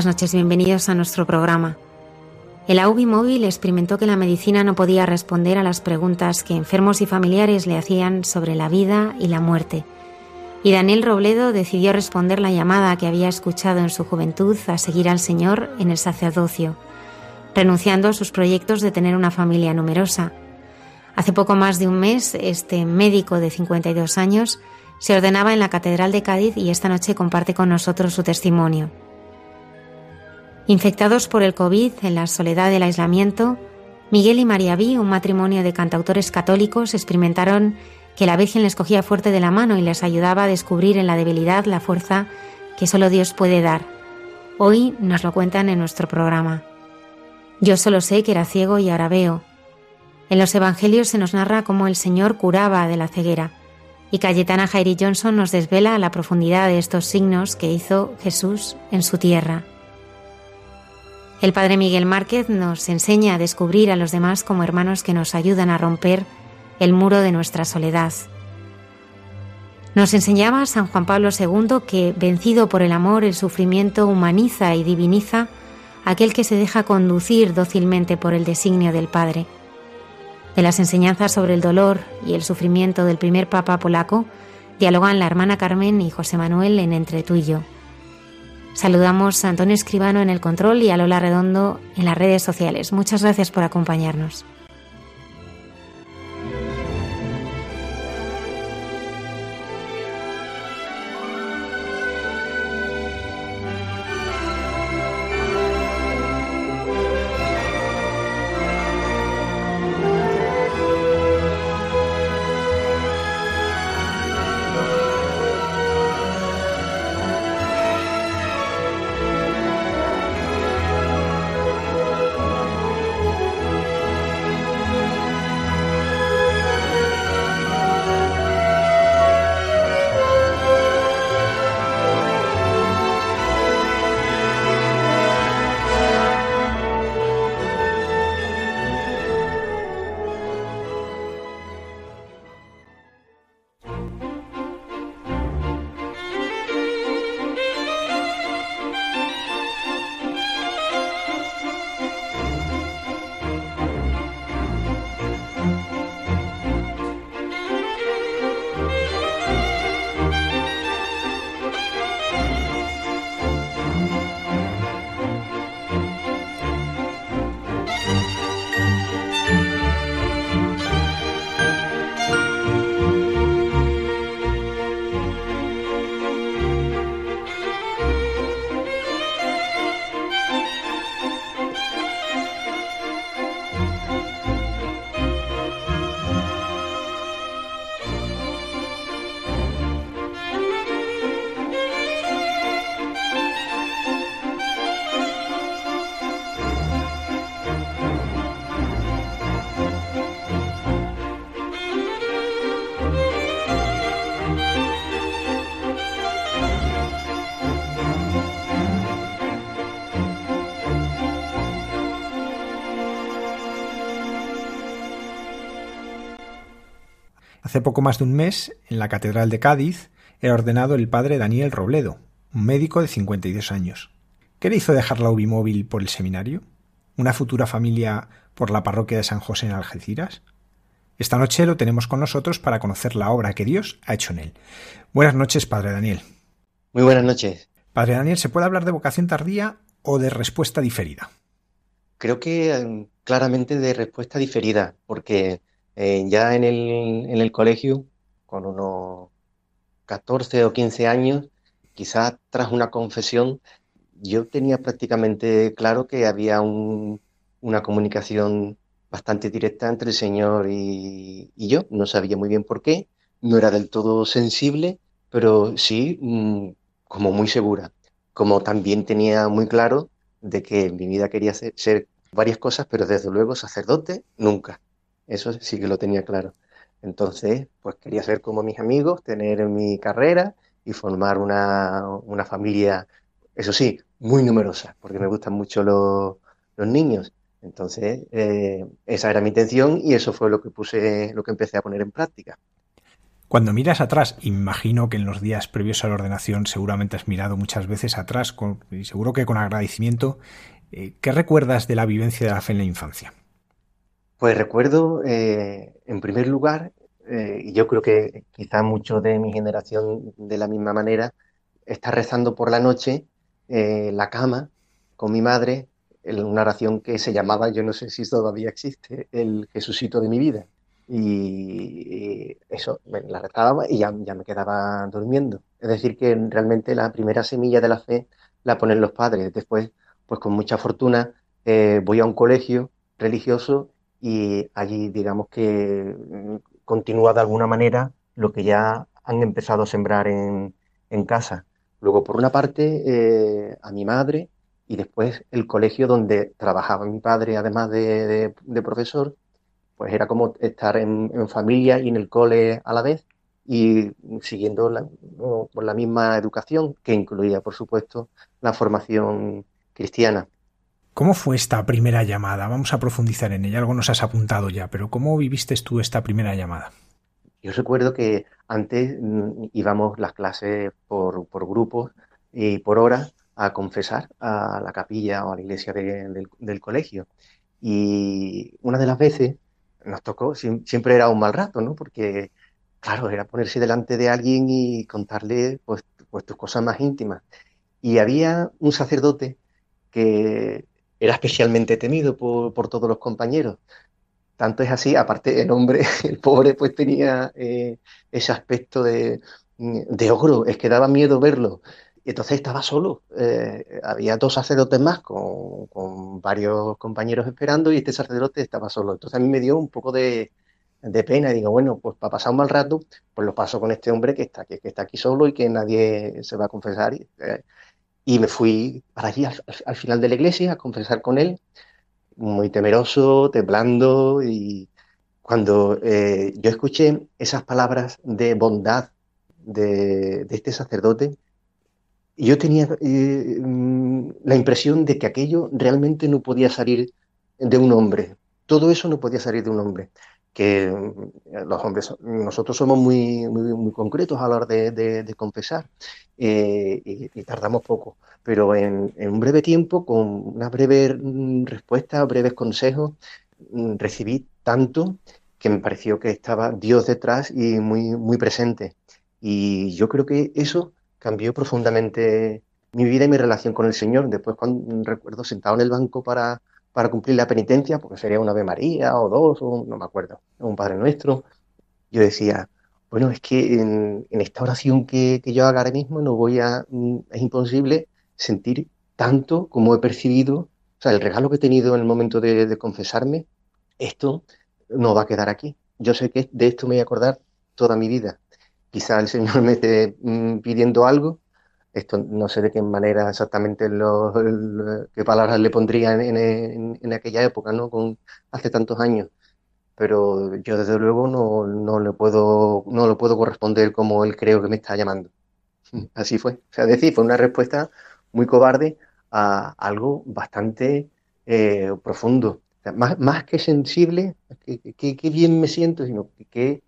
Buenas noches, bienvenidos a nuestro programa. El AUBI móvil experimentó que la medicina no podía responder a las preguntas que enfermos y familiares le hacían sobre la vida y la muerte. Y Daniel Robledo decidió responder la llamada que había escuchado en su juventud a seguir al Señor en el sacerdocio, renunciando a sus proyectos de tener una familia numerosa. Hace poco más de un mes, este médico de 52 años se ordenaba en la Catedral de Cádiz y esta noche comparte con nosotros su testimonio. Infectados por el COVID en la soledad del aislamiento, Miguel y María Vi, un matrimonio de cantautores católicos, experimentaron que la Virgen les cogía fuerte de la mano y les ayudaba a descubrir en la debilidad la fuerza que solo Dios puede dar. Hoy nos lo cuentan en nuestro programa. Yo solo sé que era ciego y ahora veo. En los Evangelios se nos narra cómo el Señor curaba de la ceguera, y Cayetana Jairi Johnson nos desvela la profundidad de estos signos que hizo Jesús en su tierra. El padre Miguel Márquez nos enseña a descubrir a los demás como hermanos que nos ayudan a romper el muro de nuestra soledad. Nos enseñaba San Juan Pablo II que, vencido por el amor, el sufrimiento humaniza y diviniza aquel que se deja conducir dócilmente por el designio del Padre. De las enseñanzas sobre el dolor y el sufrimiento del primer Papa polaco, dialogan la hermana Carmen y José Manuel en Entre tú y yo. Saludamos a Antonio Escribano en el control y a Lola Redondo en las redes sociales. Muchas gracias por acompañarnos. Hace poco más de un mes, en la Catedral de Cádiz, era ordenado el padre Daniel Robledo, un médico de 52 años. ¿Qué le hizo dejar la ubimóvil por el seminario? ¿Una futura familia por la parroquia de San José en Algeciras? Esta noche lo tenemos con nosotros para conocer la obra que Dios ha hecho en él. Buenas noches, Padre Daniel. Muy buenas noches. Padre Daniel, ¿se puede hablar de vocación tardía o de respuesta diferida? Creo que em, claramente de respuesta diferida, porque eh, ya en el, en el colegio, con unos 14 o 15 años, quizás tras una confesión, yo tenía prácticamente claro que había una comunicación bastante directa entre el Señor y, yo. No sabía muy bien por qué, no era del todo sensible, pero sí mm, como muy segura. Como también tenía muy claro de que en mi vida quería ser varias cosas, pero desde luego sacerdote nunca. Eso sí que lo tenía claro. Entonces, pues quería ser como mis amigos, tener mi carrera y formar una, una familia, eso sí, muy numerosa, porque me gustan mucho los, los niños. Entonces, eh, esa era mi intención y eso fue lo que puse, lo que empecé a poner en práctica. Cuando miras atrás, imagino que en los días previos a la ordenación seguramente has mirado muchas veces atrás y seguro que con agradecimiento. Eh, ¿Qué recuerdas de la vivencia de la fe en la infancia? Pues recuerdo, eh, en primer lugar, y yo creo que quizá muchos de mi generación de la misma manera, estar rezando por la noche en la cama con mi madre una oración que se llamaba, yo no sé si todavía existe, el Jesucito de mi vida. Y, eso, la rezaba y ya, ya me quedaba durmiendo. Es decir, que realmente la primera semilla de la fe la ponen los padres. Después, pues con mucha fortuna, eh, voy a un colegio religioso y allí, digamos que mm, continúa de alguna manera lo que ya han empezado a sembrar en, en casa. Luego, por una parte, eh, a mi madre y después el colegio donde trabajaba mi padre, además de, profesor, pues era como estar en, familia y en el cole a la vez y siguiendo la, la misma educación que incluía, por supuesto, la formación cristiana. ¿Cómo fue esta primera llamada? Vamos a profundizar en ella. Algo nos has apuntado ya, pero ¿cómo viviste tú esta primera llamada? Yo recuerdo que antes mm, íbamos las clases por, grupos y por horas a confesar a la capilla o a la iglesia del, colegio. Y una de las veces nos tocó, siempre era un mal rato, ¿no? Porque, claro, era ponerse delante de alguien y contarle pues, pues tus cosas más íntimas. Y había un sacerdote que era especialmente temido por, todos los compañeros. Tanto es así, aparte el hombre, el pobre, pues tenía eh, ese aspecto de, de ogro, es que daba miedo verlo. Y entonces estaba solo. Eh, había dos sacerdotes más con, varios compañeros esperando y este sacerdote estaba solo. Entonces a mí me dio un poco de, pena y digo, bueno, pues para pasar un mal rato, pues lo paso con este hombre que está, que, está aquí solo y que nadie se va a confesar. Eh, me fui para allí al, final de la iglesia a confesar con él, muy temeroso, temblando y cuando eh, yo escuché esas palabras de bondad de, de este sacerdote, yo tenía eh, mm, la impresión de que aquello realmente no podía salir de un hombre. Todo eso no podía salir de un hombre. Que mm, los hombres, nosotros somos muy, muy, concretos a la hora de, confesar eh, y, tardamos poco. Pero en, un breve tiempo, con una breve mm, respuesta, breves consejos, recibí tanto que me pareció que estaba Dios detrás y muy, muy presente. Y yo creo que eso cambió profundamente mi vida y mi relación con el Señor. Después, cuando recuerdo sentado en el banco para, para cumplir la penitencia, porque sería una Ave María o dos, o no me acuerdo, un Padre Nuestro, yo decía, bueno, es que en, esta oración que, yo haga ahora mismo no voy a, mm, es imposible sentir tanto como he percibido, o sea, el regalo que he tenido en el momento de, de confesarme, esto no va a quedar aquí. Yo sé que de esto me voy a acordar toda mi vida quizá el Señor me esté mm, pidiendo algo. Esto no sé de qué manera exactamente lo, qué palabras le pondría en, aquella época, ¿no? Con, hace tantos años. Pero yo desde luego no, no, le puedo, no lo puedo corresponder como él creo que me está llamando. Así fue. O sea, decir, fue una respuesta muy cobarde a algo bastante eh, profundo. más, más que sensible, que, bien me siento, sino que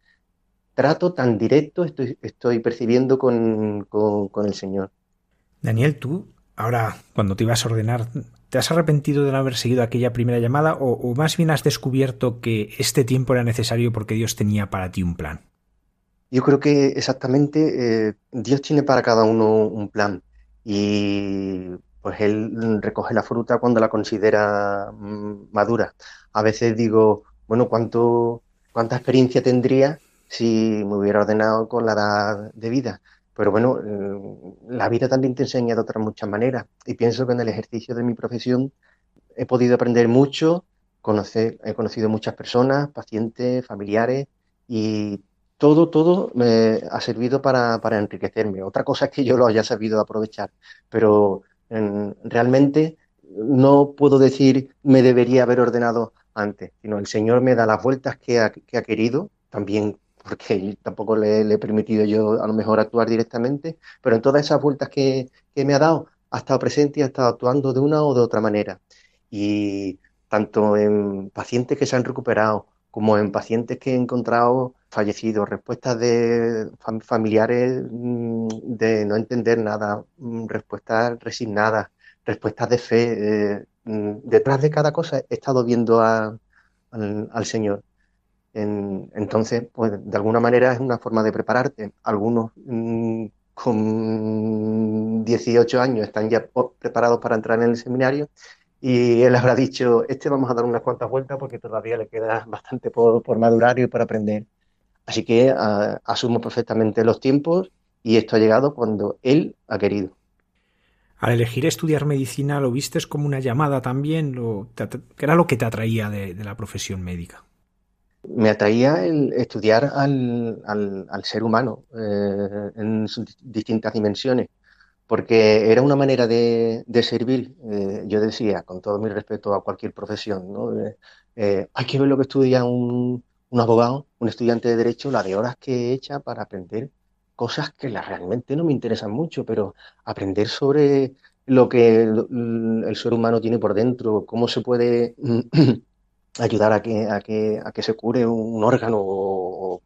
trato tan directo estoy, estoy percibiendo con, el Señor. Daniel, tú, ahora, cuando te ibas a ordenar, ¿te has arrepentido de no haber seguido aquella primera llamada o, más bien has descubierto que este tiempo era necesario porque Dios tenía para ti un plan? Yo creo que exactamente eh, Dios tiene para cada uno un plan y pues Él recoge la fruta cuando la considera mm, madura. A veces digo, bueno, ¿cuánto, ¿cuánta experiencia tendría si me hubiera ordenado con la edad de vida? Pero bueno, mm, la vida también te enseña de otras muchas maneras y pienso que en el ejercicio de mi profesión he podido aprender mucho, he conocido muchas personas, pacientes, familiares y todo, todo me ha servido para, enriquecerme. Otra cosa es que yo lo haya sabido aprovechar, pero realmente no puedo decir me debería haber ordenado antes, sino el Señor me da las vueltas que ha, querido, también porque tampoco le, he permitido yo a lo mejor actuar directamente, pero en todas esas vueltas que, me ha dado, ha estado presente y ha estado actuando de una o de otra manera. Y tanto en pacientes que se han recuperado, como en pacientes que he encontrado fallecidos, respuestas de familiares mm, de no entender nada, mm, respuestas resignadas, respuestas de fe. Eh, mm, detrás de cada cosa he estado viendo al, Señor. Entonces, pues de alguna manera es una forma de prepararte. Algunos con 18 años están ya preparados para entrar en el seminario y él habrá dicho, este vamos a dar unas cuantas vueltas porque todavía le queda bastante por, por madurar y por aprender. Así que ah, asumo perfectamente los tiempos y esto ha llegado cuando él ha querido. Al elegir estudiar medicina, ¿lo vistes como una llamada también? ¿Qué era lo que te atraía de, la profesión médica? Me atraía el estudiar al, al, ser humano eh, en sus distintas dimensiones, porque era una manera de, servir. Eh, yo decía, con todo mi respeto a cualquier profesión, ¿no? Eh, hay que ver lo que estudia un, un abogado, un estudiante de derecho, la de horas que echa para aprender cosas que realmente no me interesan mucho, pero aprender sobre lo que el, ser humano tiene por dentro, cómo se puede ayudar a que, a que, a que se cure un órgano o,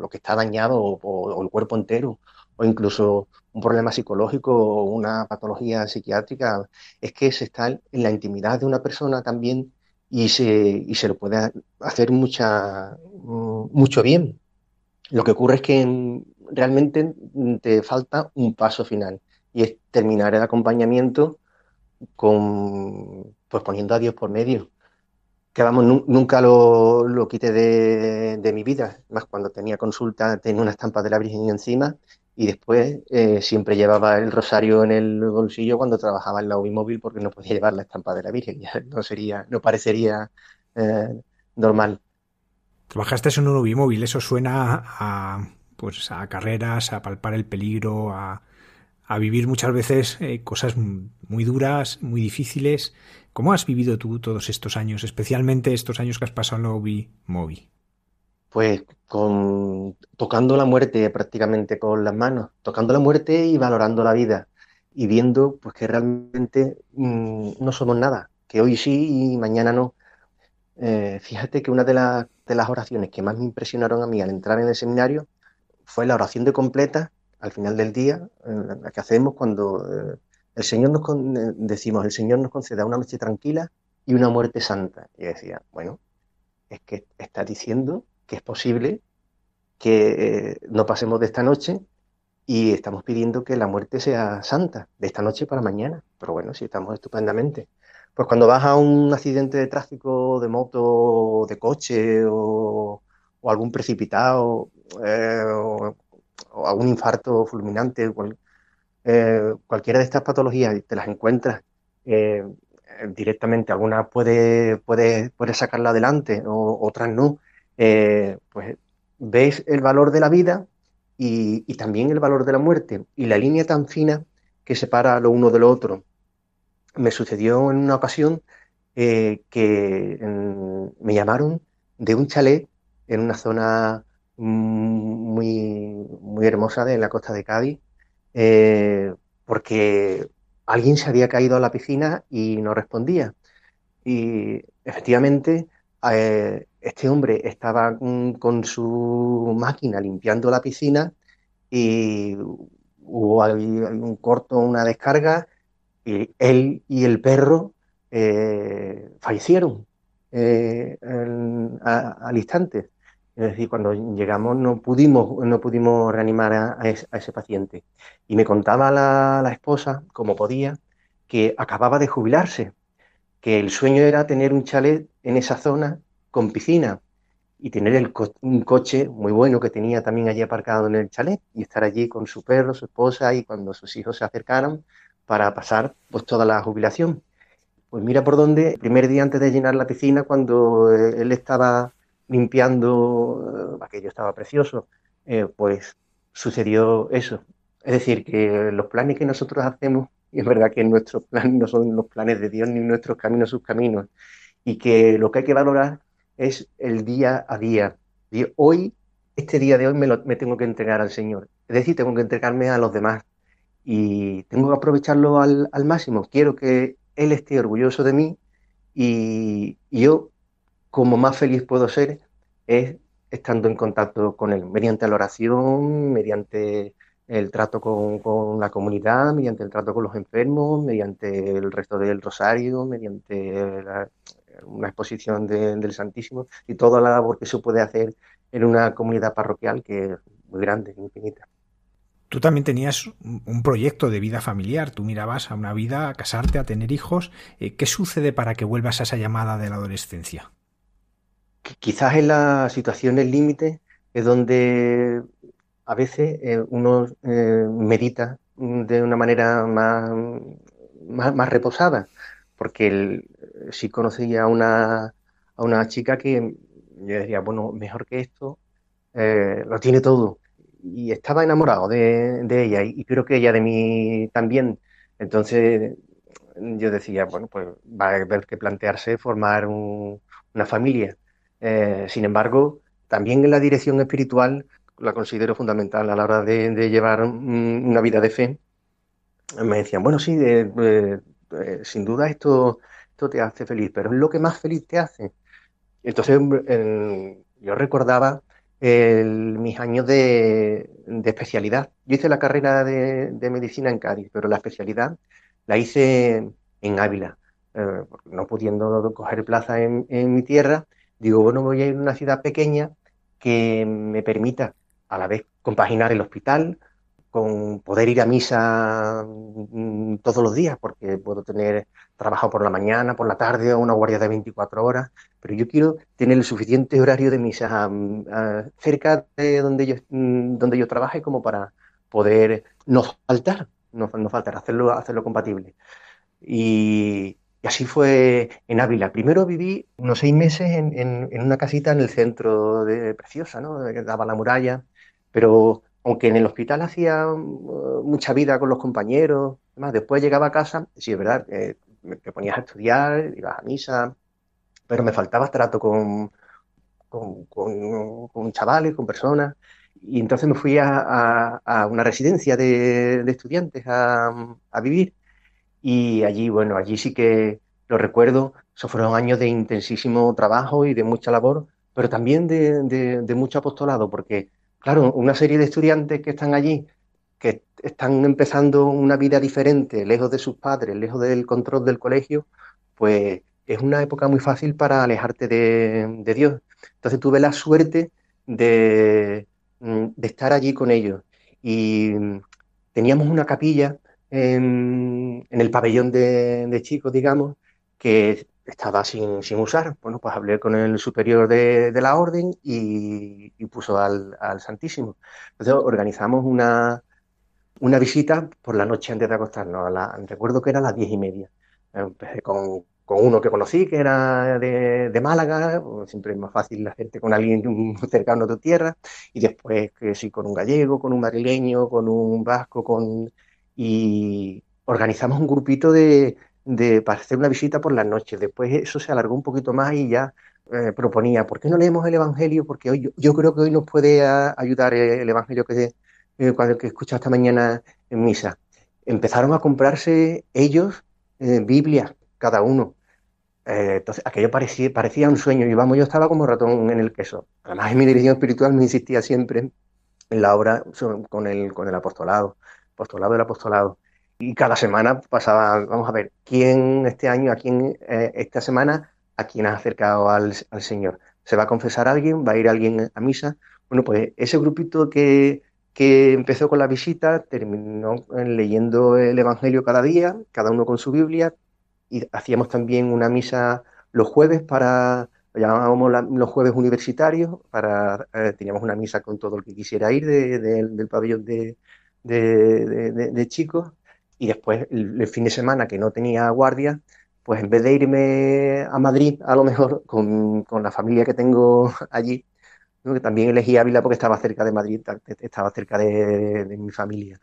lo que está dañado o, el cuerpo entero, o incluso un problema psicológico o una patología psiquiátrica, es que se está en la intimidad de una persona también y se, y se lo puede hacer mucha, mm, mucho bien. Lo que ocurre es que realmente te falta un paso final y es terminar el acompañamiento con, pues poniendo a Dios por medio. Que vamos, nunca lo, lo quité de, de, mi vida, más cuando tenía consulta tenía una estampa de la Virgen encima y después eh, siempre llevaba el rosario en el bolsillo cuando trabajaba en la UBI porque no podía llevar la estampa de la Virgen, no sería, no parecería eh, normal. Trabajaste en un UBI eso suena a pues a carreras, a palpar el peligro, a, a vivir muchas veces eh, cosas muy duras, muy difíciles. ¿Cómo has vivido tú todos estos años, especialmente estos años que has pasado en la UBI móvil? pues con, tocando la muerte prácticamente con las manos, tocando la muerte y valorando la vida y viendo pues que realmente mm, no somos nada, que hoy sí y mañana no. Eh, fíjate que una de, de, las oraciones que más me impresionaron a mí al entrar en el seminario fue la oración de completa al final del día, la que hacemos cuando eh, el Señor nos eh, decimos, el Señor nos conceda una noche tranquila y una muerte santa. Y decía, bueno, es que está diciendo que es posible que eh, no pasemos de esta noche y estamos pidiendo que la muerte sea santa, de esta noche para mañana. Pero bueno, si estamos estupendamente. Pues cuando vas a un accidente de tráfico, de moto, de coche o, algún precipitado eh, o, algún infarto fulminante, eh, cualquiera de estas patologías, te las encuentras directamente, algunas puedes puede, puede sacarla adelante, o, otras no eh, pues ves el valor de la vida y, también el valor de la muerte y la línea tan fina que separa lo uno de lo otro. Me sucedió en una ocasión eh, que me llamaron de un chalet en una zona muy, muy hermosa de la costa de Cádiz, eh, porque alguien se había caído a la piscina y no respondía. Y efectivamente este hombre estaba con su máquina limpiando la piscina y hubo un corto, una descarga, y él y el perro eh, fallecieron eh, al instante. Es decir, cuando llegamos no pudimos, no pudimos reanimar a, ese, paciente. Y me contaba la, esposa, como podía, que acababa de jubilarse, que el sueño era tener un chalet en esa zona con piscina y tener un coche muy bueno que tenía también allí aparcado en el chalet y estar allí con su perro, su esposa y cuando sus hijos se acercaron para pasar pues toda la jubilación. Pues mira por dónde, el primer día antes de llenar la piscina, cuando eh, él estaba limpiando, eh, aquello estaba precioso, eh, pues sucedió eso. Es decir, que los planes que nosotros hacemos, y es verdad que nuestros planes no son los planes de Dios ni nuestros caminos sus caminos, y que lo que hay que valorar es el día a día. Hoy, este día de hoy me, me tengo que entregar al Señor. Es decir, tengo que entregarme a los demás y tengo que aprovecharlo al máximo. Quiero que Él esté orgulloso de mí y, yo, como más feliz puedo ser, es estando en contacto con Él, mediante la oración, mediante el trato con, la comunidad, mediante el trato con los enfermos, mediante el resto del rosario, mediante una exposición del Santísimo y toda la labor que se puede hacer en una comunidad parroquial que es muy grande, infinita. Tú también tenías un proyecto de vida familiar, tú mirabas a una vida, a casarte, a tener hijos. Eh, ¿Qué sucede para que vuelvas a esa llamada de la adolescencia? Quizás en las situaciones límite es donde a veces eh, uno eh, medita de una manera más, más, reposada, porque si conocía a una, a una chica que yo decía, bueno, mejor que esto, lo tiene todo y estaba enamorado de, ella y, creo que ella de mí también. Entonces yo decía, bueno, pues va a haber que plantearse formar una familia. Eh, sin embargo, también en la dirección espiritual la considero fundamental a la hora de, llevar una vida de fe. Me decían, bueno, sí, sin duda esto, te hace feliz, pero es lo que más feliz te hace. Entonces yo recordaba mis años de, especialidad. Yo hice la carrera de, medicina en Cádiz, pero la especialidad la hice en Ávila. Eh, no pudiendo coger plaza en, mi tierra, digo, bueno, voy a ir a una ciudad pequeña que me permita a la vez compaginar el hospital, con poder ir a misa mm, todos los días, porque puedo tener trabajo por la mañana, por la tarde o una guardia de 24 horas, pero yo quiero tener el suficiente horario de misa mm, cerca de donde yo, mm, donde yo trabaje como para poder no faltar, no, no faltar, hacerlo, hacerlo compatible. Y, así fue en Ávila. Primero viví unos seis meses en, una casita en el centro de Preciosa, ¿no? daba la muralla, pero aunque en el hospital hacía uh, mucha vida con los compañeros, además después llegaba a casa, sí es verdad, eh, te ponías a estudiar, ibas a misa, pero me faltaba trato con, con, chavales, con personas, y entonces me fui a, una residencia de, estudiantes a, vivir, y allí, bueno, allí sí que lo recuerdo, esos fueron años de intensísimo trabajo y de mucha labor, pero también de, de mucho apostolado, porque claro, una serie de estudiantes que están allí, que están empezando una vida diferente, lejos de sus padres, lejos del control del colegio, pues es una época muy fácil para alejarte de, Dios. Entonces tuve la suerte de, mm, estar allí con ellos. Y teníamos una capilla en, el pabellón de, de, chicos, digamos, que estaba sin, sin, usar. Bueno, pues hablé con el superior de, la orden y, puso al, Santísimo. Entonces organizamos una, una visita por la noche antes de acostarnos. recuerdo que era a las diez y media. Empecé con, uno que conocí, que era de, Málaga, siempre es más fácil hacerte con alguien cercano a tu tierra, y después que sí, con un gallego, con un madrileño, con un vasco, con... y organizamos un grupito de, para hacer una visita por las noches. Después eso se alargó un poquito más y ya eh, proponía, ¿por qué no leemos el Evangelio? Porque hoy, yo, creo que hoy nos puede ayudar el Evangelio que, eh, que escucha esta mañana en misa. Empezaron a comprarse ellos eh, cada uno. Eh, entonces, aquello parecía, parecía un sueño y vamos, yo estaba como ratón en el queso. Además, en mi dirección espiritual me insistía siempre en la obra con el, con el apostolado, apostolado del apostolado. Y cada semana pasaba, vamos a ver, ¿quién este año, a quién eh, esta semana, a quién ha acercado al, al, Señor? ¿Se va a confesar alguien? ¿Va a ir alguien a misa? Bueno, pues ese grupito que, que empezó con la visita terminó leyendo el Evangelio cada día, cada uno con su Biblia, y hacíamos también una misa los jueves para, lo llamábamos los jueves universitarios, para, eh, teníamos una misa con todo el que quisiera ir del pabellón de, de, chicos, y después el, fin de semana que no tenía guardia, pues en vez de irme a Madrid, a lo mejor con, con la familia que tengo allí, que también elegí Ávila porque estaba cerca de Madrid, estaba cerca de, de mi familia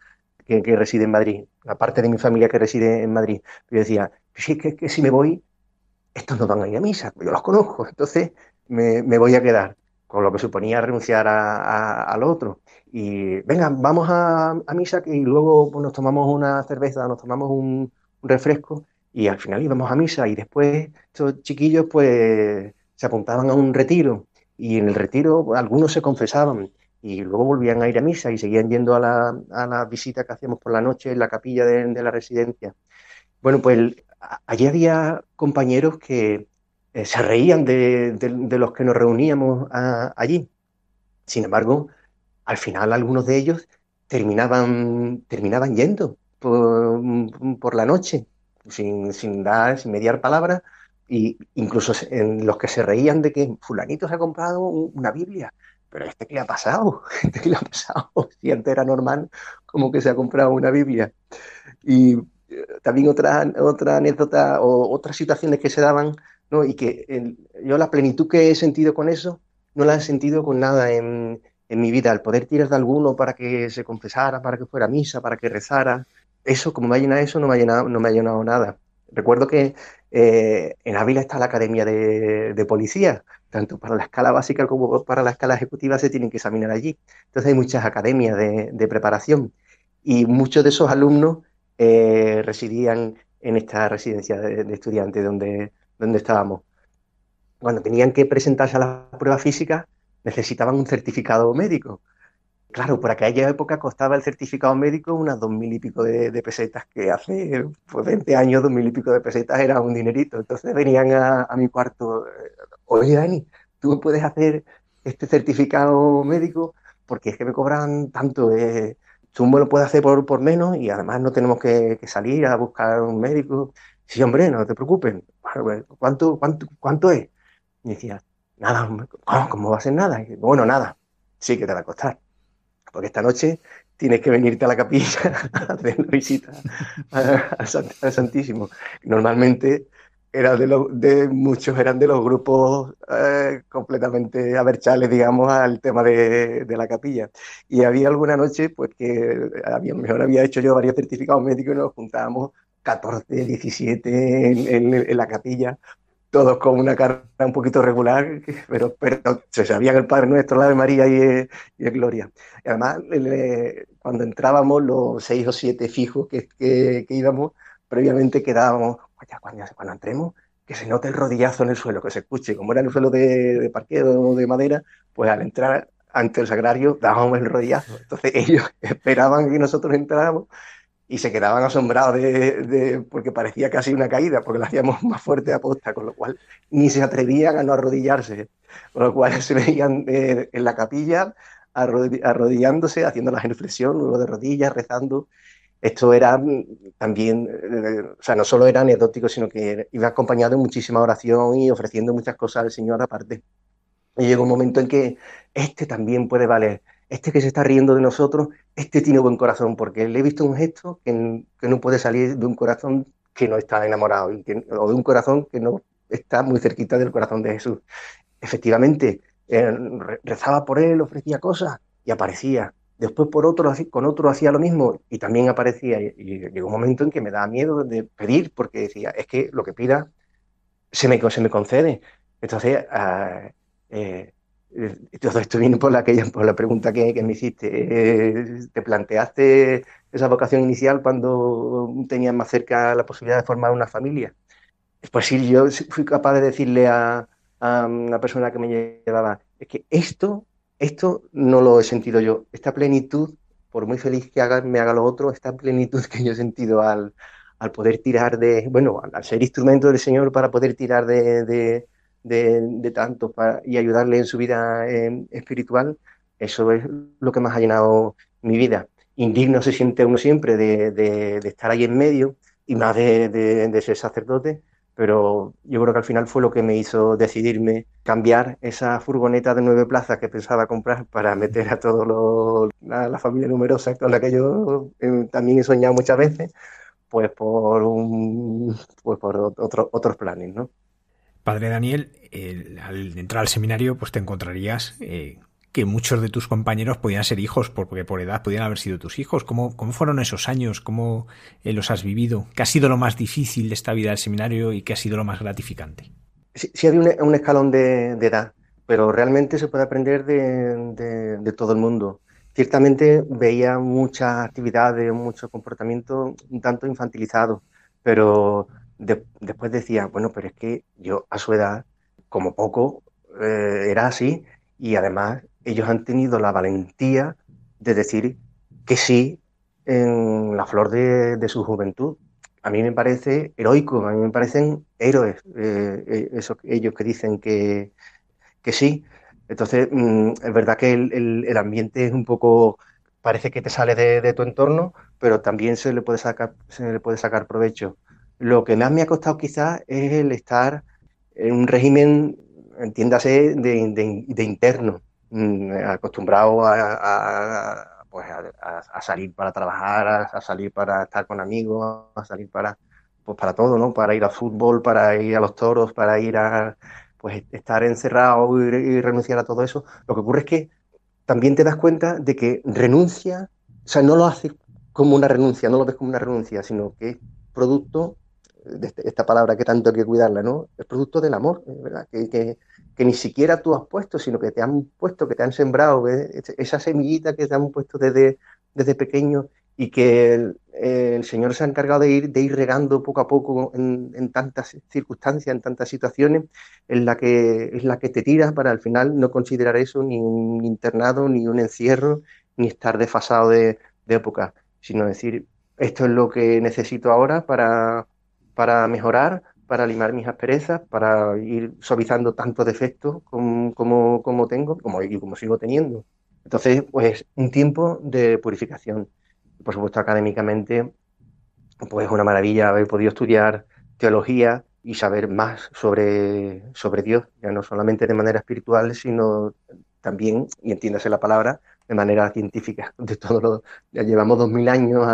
que, reside en Madrid, la parte de mi familia que reside en Madrid. Yo decía, si que, que, si me voy, estos no van a ir a misa, yo los conozco, entonces me, me voy a quedar, con lo que suponía renunciar a, al otro. Y venga, vamos a, misa y luego pues, nos tomamos una cerveza, nos tomamos un, refresco y al final íbamos a misa y después estos chiquillos pues se apuntaban a un retiro y en el retiro algunos se confesaban y luego volvían a ir a misa y seguían yendo a la, a la visita que hacíamos por la noche en la capilla de, la residencia. Bueno, pues allí había compañeros que eh, se reían de, los que nos reuníamos allí. Sin embargo, al final algunos de ellos terminaban, terminaban yendo por, por la noche, sin, sin, dar, sin mediar palabra, y incluso en los que se reían de que fulanito se ha comprado una Biblia. Pero este que le ha pasado, este le ha pasado, si antes era normal, como que se ha comprado una Biblia. Y también otra, otra anécdota o otras situaciones que se daban, ¿no? Y que yo la plenitud que he sentido con eso, no la he sentido con nada en, en, mi vida. El poder tirar de alguno para que se confesara, para que fuera a misa, para que rezara, eso, como me ha llenado eso, no me ha llenado, no me ha llenado nada. Recuerdo que eh, en Ávila está la Academia de, de, Policía, tanto para la escala básica como para la escala ejecutiva se tienen que examinar allí. Entonces hay muchas academias de, de preparación y muchos de esos alumnos eh, residían en esta residencia de, estudiantes donde, donde estábamos. Cuando tenían que presentarse a la prueba física, necesitaban un certificado médico. Claro, por aquella época costaba el certificado médico unas dos mil y pico de, pesetas, que hace pues, 20 años dos mil y pico de pesetas era un dinerito. Entonces venían a, a mi cuarto, oye Dani, ¿tú me puedes hacer este certificado médico? Porque es que me cobran tanto. Eh, tú me lo puedes hacer por, por menos y además no tenemos que, que, salir a buscar un médico. Sí, hombre, no te preocupes. ¿Cuánto, cuánto, cuánto es? Y decía, nada, ¿cómo, ¿cómo va a ser nada? Bueno, nada, sí que te va a costar. Porque esta noche tienes que venirte a la capilla a hacer una visita al, al Santísimo. Normalmente era de, los, de muchos eran de los grupos eh, completamente aberchales, digamos, al tema de, de, la capilla. Y había alguna noche, pues que había, mejor había hecho yo varios certificados médicos y nos juntábamos 14, 17 en, en, en la capilla, todos con una cara un poquito regular, pero, pero se sabían el Padre Nuestro, la de María y, y el Gloria. Y además, le, cuando entrábamos, los seis o siete fijos que, que, que íbamos, previamente quedábamos, cuando, cuando entremos, que se note el rodillazo en el suelo, que se escuche, como era el suelo de, de parqueo o de madera, pues al entrar ante el sagrario dábamos el rodillazo. Entonces ellos esperaban que nosotros entráramos y se quedaban asombrados de, de, porque parecía casi una caída, porque lo hacíamos más fuerte a posta, con lo cual ni se atrevían a no arrodillarse, con lo cual se veían eh, en la capilla arrodillándose, haciendo la genuflexión, luego de rodillas, rezando, esto era también, eh, o sea, no solo era anecdótico, sino que iba acompañado de muchísima oración y ofreciendo muchas cosas al Señor aparte. Y llegó un momento en que este también puede valer, este que se está riendo de nosotros, este tiene buen corazón, porque le he visto un gesto que, no puede salir de un corazón que no está enamorado, o de un corazón que no está muy cerquita del corazón de Jesús. Efectivamente, eh, rezaba por él, ofrecía cosas y aparecía después por otro, con otro hacía lo mismo y también aparecía. Y, llegó un momento en que me daba miedo de pedir, porque decía, es que lo que pida se me, se me concede. Entonces, uh, todo esto viene por la, por la pregunta que, que me hiciste. Eh, ¿Te planteaste esa vocación inicial cuando tenías más cerca la posibilidad de formar una familia? pues sí, yo fui capaz de decirle a, a una persona que me llevaba, es que esto, esto no lo he sentido yo, esta plenitud, por muy feliz que haga, me haga lo otro, esta plenitud que yo he sentido al, al poder tirar de, bueno, al ser instrumento del Señor para poder tirar de, de, de, tanto para, y ayudarle en su vida eh, espiritual, eso es lo que más ha llenado mi vida. Indigno se siente uno siempre de, de estar ahí en medio y más de, ser sacerdote, pero yo creo que al final fue lo que me hizo decidirme cambiar esa furgoneta de nueve plazas que pensaba comprar para meter a toda la, familia numerosa con la que yo eh, también he soñado muchas veces, pues por un pues por otros planes, ¿no? Padre Daniel, al entrar al seminario, pues te encontrarías eh, que muchos de tus compañeros podían ser hijos, porque por edad podían haber sido tus hijos. ¿Cómo, cómo fueron esos años? ¿Cómo eh, los has vivido? ¿Qué ha sido lo más difícil de esta vida del seminario y qué ha sido lo más gratificante? Sí, había un, escalón de, edad, pero realmente se puede aprender de todo el mundo ciertamente veía muchas actividades, mucho comportamiento un tanto infantilizado, pero después decía, bueno, pero es que yo a su edad, como poco, eh, era así y además ellos han tenido la valentía de decir que sí en la flor de, su juventud. A mí me parece heroico, a mí me parecen héroes eh, eh, esos, ellos que dicen que, que sí. Entonces, mm, es verdad que el, ambiente es un poco, parece que te sale de, tu entorno, pero también se le puede sacar, se le puede sacar provecho. Lo que más me ha costado quizás es el estar en un régimen, entiéndase, de, interno, mm, acostumbrado a, pues a, salir para trabajar, a, salir para estar con amigos, a salir para, pues para todo, ¿no? Para ir al fútbol, para ir a los toros, para ir a pues estar encerrado y, renunciar a todo eso. Lo que ocurre es que también te das cuenta de que renuncia, o sea, no lo haces como una renuncia, no lo ves como una renuncia, sino que es producto de este, esta palabra que tanto hay que cuidarla, ¿no? Es producto del amor, ¿verdad? Que, que, ni siquiera tú has puesto, sino que te han puesto, que te han sembrado, esa semillita que te han puesto desde, desde pequeño y que el, Señor se ha encargado de ir, de ir regando poco a poco en, tantas circunstancias, en tantas situaciones, en la que es la que te tiras para al final no considerar eso ni un internado, ni un encierro, ni estar desfasado de, época, sino decir, esto es lo que necesito ahora para, para mejorar, para limar mis asperezas, para ir suavizando tantos defectos como, como, como tengo como, y como sigo teniendo. Entonces, pues un tiempo de purificación por supuesto, académicamente, pues es una maravilla haber podido estudiar teología y saber más sobre, sobre Dios, ya no solamente de manera espiritual, sino también, y entiéndase la palabra, de manera científica. De todo lo, ya llevamos dos mil años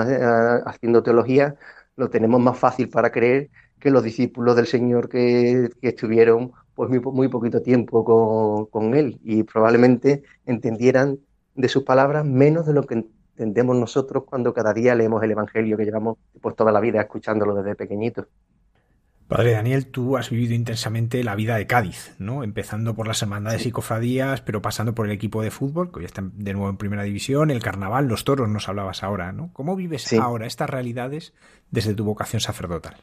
haciendo teología, lo tenemos más fácil para creer que los discípulos del Señor que, estuvieron pues muy, muy poquito tiempo con, con, Él y probablemente entendieran de sus palabras menos de lo que entendemos nosotros cuando cada día leemos el Evangelio que llevamos pues toda la vida escuchándolo desde pequeñitos. Padre Daniel, tú has vivido intensamente la vida de Cádiz, ¿no? Empezando por las hermandades y cofradías, pero pasando por el equipo de fútbol, que hoy está de nuevo en primera división, el carnaval, los toros, nos hablabas ahora, ¿no? ¿Cómo vives ahora estas realidades desde tu vocación sacerdotal?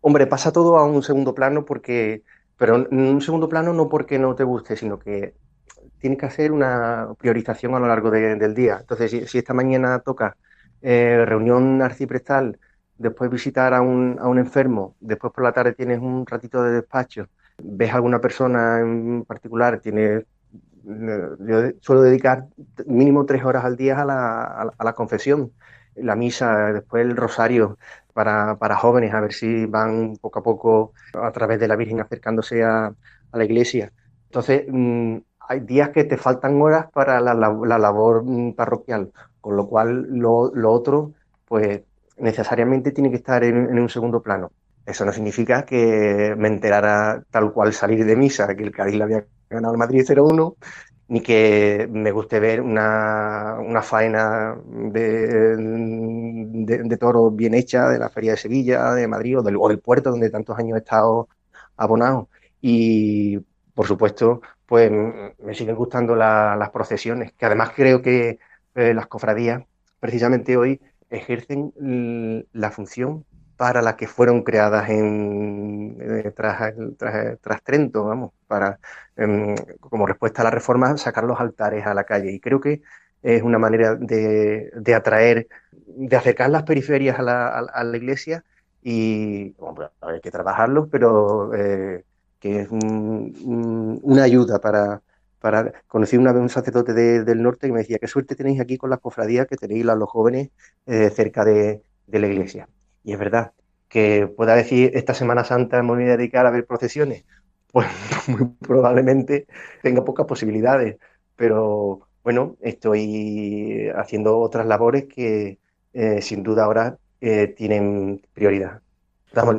Hombre, pasa todo a un segundo plano porque, pero en un segundo plano no porque no te guste, sino que tienes que hacer una priorización a lo largo del día. Entonces, si, esta mañana toca eh, reunión arciprestal, después visitar a un, a un enfermo, después por la tarde tienes un ratito de despacho, ves a alguna persona en particular, tienes yo suelo dedicar mínimo tres horas al día a la, a la, confesión, la misa, después el rosario para, para, jóvenes, a ver si van poco a poco a través de la Virgen acercándose a, a la iglesia. Entonces, mm, hay días que te faltan horas para la, labor mm, parroquial, con lo cual lo, otro, pues necesariamente tiene que estar en, un segundo plano. Eso no significa que me enterara tal cual salir de misa, que el Cádiz le había ganado al Madrid 0-1, ni que me guste ver una, faena de, de, toro bien hecha de la Feria de Sevilla, de Madrid o del, o del puerto donde tantos años he estado abonado. Y, por supuesto, pues me siguen gustando las procesiones, que además creo que eh, las cofradías precisamente hoy ejercen la función para las que fueron creadas en, eh, tras, tras, Trento, vamos, para, em, como respuesta a la reforma, sacar los altares a la calle. Y creo que es una manera de, de atraer, de acercar las periferias a la, a, la iglesia y hay que trabajarlo, pero eh, que es una ayuda para, para... Conocí una vez un sacerdote del norte que me decía, qué suerte tenéis aquí con las cofradías que tenéis a los jóvenes eh, cerca de, de la iglesia. Y es verdad que pueda decir esta Semana Santa me voy a dedicar a ver procesiones, pues muy probablemente tenga pocas posibilidades, pero bueno, estoy haciendo otras labores que eh, sin duda ahora eh, tienen prioridad.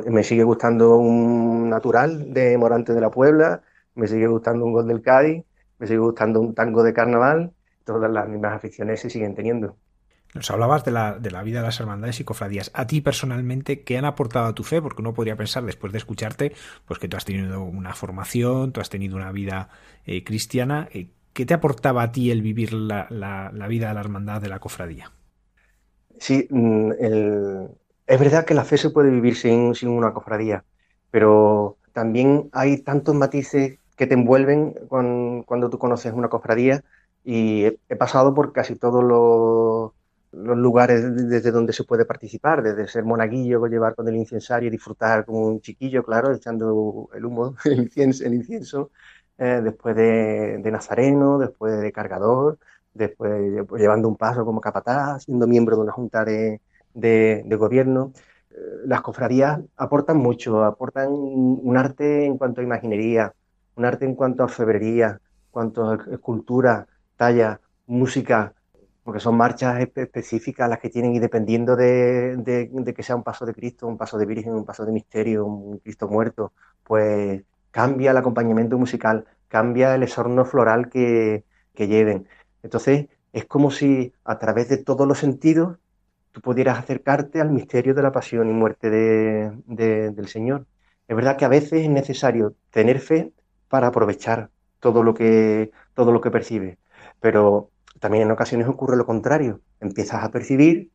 me sigue gustando un natural de Morante de la Puebla, me sigue gustando un gol del Cádiz, me sigue gustando un tango de carnaval, todas las mismas aficiones se siguen teniendo. Nos hablabas de la, de la vida de las hermandades y cofradías. A ti personalmente, ¿qué han aportado a tu fe? Porque uno podría pensar, después de escucharte, pues que tú has tenido una formación, tú has tenido una vida eh, cristiana. Eh, ¿Qué te aportaba a ti el vivir la, la, vida de la hermandad de la cofradía? Sí, mm, es verdad que la fe se puede vivir sin, sin una cofradía, pero también hay tantos matices que te envuelven cuando, tú conoces una cofradía y he pasado por casi todos los los lugares desde donde se puede participar, desde ser monaguillo, llevar con el incensario y disfrutar como un chiquillo, claro, echando el humo, el incienso, el incienso eh, después de, nazareno, después de cargador, después pues, llevando un paso como capataz, siendo miembro de una junta de, gobierno. Eh, las cofradías aportan mucho, aportan un arte en cuanto a imaginería, un arte en cuanto a orfebrería, cuanto a escultura, talla, música, porque son marchas específicas las que tienen y dependiendo de, que sea un paso de Cristo, un paso de Virgen, un paso de misterio, un Cristo muerto, pues cambia el acompañamiento musical, cambia el esorno floral que, lleven. Entonces, es como si a través de todos los sentidos tú pudieras acercarte al misterio de la pasión y muerte del Señor. Es verdad que a veces es necesario tener fe para aprovechar todo lo que, todo lo que percibe, pero también en ocasiones ocurre lo contrario. Empiezas a percibir,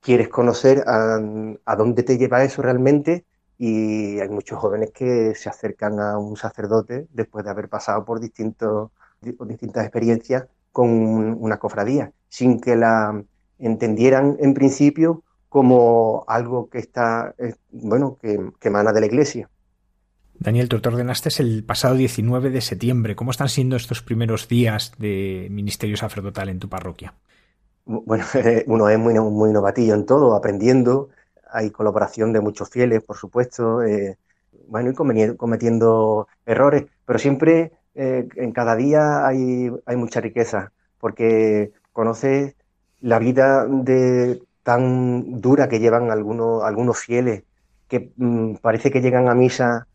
quieres conocer a, dónde te lleva eso realmente y hay muchos jóvenes que se acercan a un sacerdote después de haber pasado por distintos, distintas experiencias con una cofradía, sin que la entendieran en principio como algo que está, eh, bueno, que, que emana de la iglesia. Daniel, tú te ordenaste el pasado 19 de septiembre. ¿Cómo están siendo estos primeros días de ministerio sacerdotal en tu parroquia? Bueno, uno es muy, muy novatillo en todo, aprendiendo. Hay colaboración de muchos fieles, por supuesto. Eh, bueno, y cometiendo errores, pero siempre eh, en cada día hay, hay mucha riqueza, porque conoces la vida de, tan dura que llevan algunos, algunos fieles, que mm, parece que llegan a misa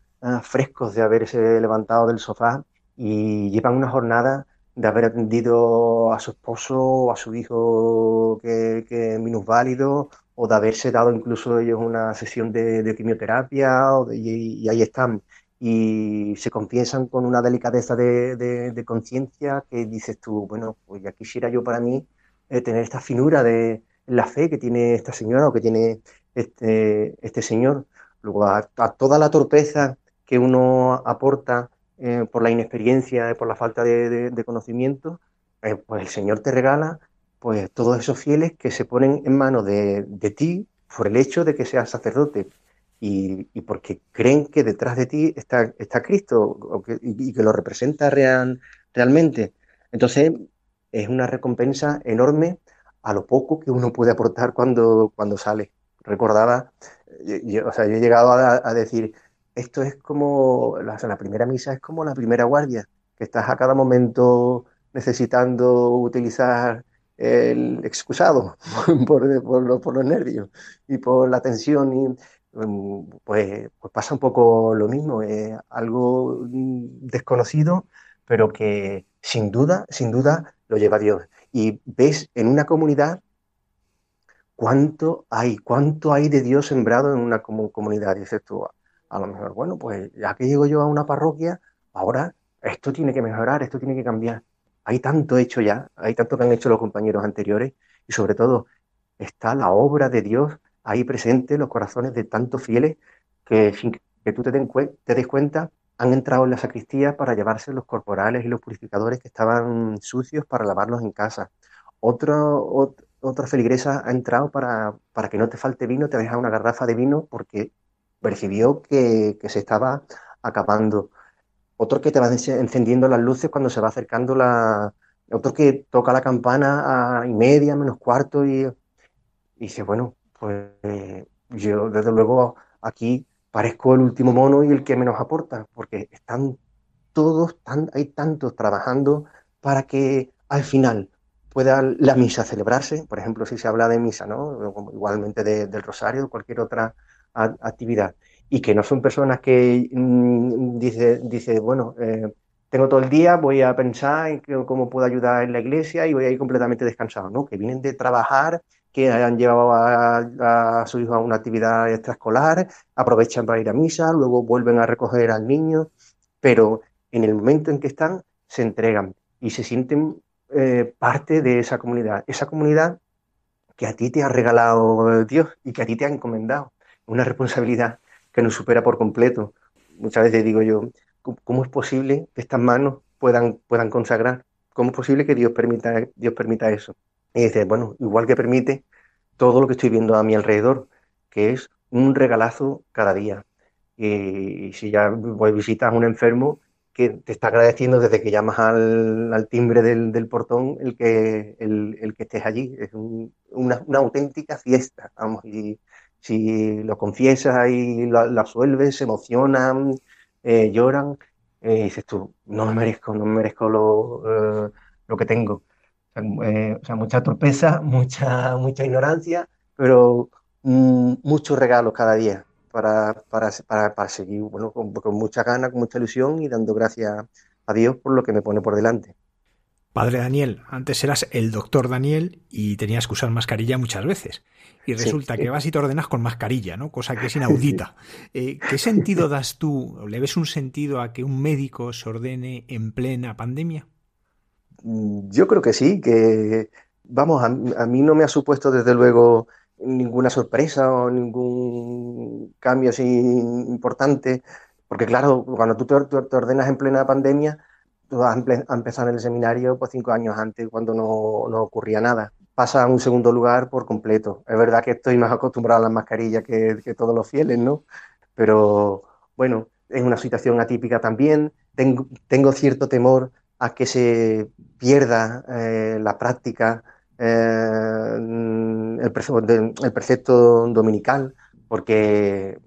frescos de haberse levantado del sofá y llevan una jornada de haber atendido a su esposo o a su hijo que, que minusválido o de haberse dado incluso ellos una sesión de, quimioterapia y, ahí están y se confiesan con una delicadeza de, conciencia que dices tú, bueno, pues ya quisiera yo para mí eh, tener esta finura de la fe que tiene esta señora o que tiene este, este señor. Luego a toda la torpeza que uno aporta eh, por la inexperiencia, y por la falta de, conocimiento, eh, pues el Señor te regala pues todos esos fieles que se ponen en manos de, ti por el hecho de que seas sacerdote y, porque creen que detrás de ti está, está Cristo y, que lo representa real, realmente. Entonces es una recompensa enorme a lo poco que uno puede aportar cuando, cuando sale. Recordaba, yo, o sea, yo he llegado a decir, esto es como, la, la primera misa es como la primera guardia, que estás a cada momento necesitando utilizar el excusado por, los nervios y por la tensión y mm, pues, pues pasa un poco lo mismo, es algo mm, desconocido, pero que sin duda, sin duda lo lleva Dios. Y ves en una comunidad cuánto hay, cuánto hay de Dios sembrado en una comunidad. Dices tú, a lo mejor, bueno, pues ya que llego yo a una parroquia, ahora esto tiene que mejorar, esto tiene que cambiar. Hay tanto hecho ya, hay tanto que han hecho los compañeros anteriores y sobre todo está la obra de Dios ahí presente los corazones de tantos fieles que sin que tú te, te des cuenta han entrado en la sacristía para llevarse los corporales y los purificadores que estaban sucios para lavarlos en casa. Otro, otra feligresa ha entrado para, para que no te falte vino, te ha dejado una garrafa de vino porque percibió que, se estaba acabando. Otro que te va encendiendo las luces cuando se va acercando la... Otro que toca la campana a y media, menos cuarto y, dice, bueno, pues yo desde luego aquí parezco el último mono y el que menos aporta, porque están todos, tan, hay tantos trabajando para que al final pueda la misa celebrarse, por ejemplo, si se habla de misa, ¿no? igualmente del rosario, cualquier otra actividad, y que no son personas que mm, dice, dice, bueno, eh, tengo todo el día, voy a pensar en cómo puedo ayudar en la iglesia y voy a ir completamente descansado, ¿no? Que vienen de trabajar que han llevado a, su hijo a una actividad extraescolar, aprovechan para ir a misa, luego vuelven a recoger al niño, pero en el momento en que están, se entregan y se sienten eh, parte de esa comunidad, esa comunidad que a ti te ha regalado Dios y que a ti te ha encomendado, una responsabilidad que nos supera por completo. Muchas veces digo yo, ¿cómo es posible que estas manos puedan, puedan consagrar? ¿Cómo es posible que Dios permita, Dios permita eso? Y dice, bueno, igual que permite todo lo que estoy viendo a mi alrededor, que es un regalazo cada día. Y, si ya voy visitas a un enfermo que te está agradeciendo desde que llamas al, timbre del, portón el que, el, que estés allí. Es una, auténtica fiesta, vamos, y si lo confiesas y lo, lo se emocionan, eh, lloran, eh, y dices tú, no me merezco, no me merezco lo, eh, lo que tengo. Eh, o sea, mucha torpeza, mucha, mucha ignorancia, pero mm, muchos regalos cada día para, para, para, seguir bueno, con, mucha gana, con mucha ilusión y dando gracias a Dios por lo que me pone por delante. Padre Daniel, antes eras el doctor Daniel y tenías que usar mascarilla muchas veces. Y resulta que vas y te ordenas con mascarilla, ¿no? Cosa que es inaudita. Eh, ¿Qué sentido das tú? ¿Le ves un sentido a que un médico se ordene en plena pandemia? Mm, yo creo que sí, que vamos, a, mí no me ha supuesto desde luego ninguna sorpresa o ningún cambio así importante, porque claro, cuando tú te, ordenas en plena pandemia, tú has empezado en el seminario pues cinco años antes, cuando no, no, ocurría nada. Pasa a un segundo lugar por completo. Es verdad que estoy más acostumbrado a las mascarillas que, que todos los fieles, ¿no? Pero bueno, es una situación atípica también. Tengo, tengo cierto temor a que se pierda eh, la práctica, eh, el, precepto, dominical, porque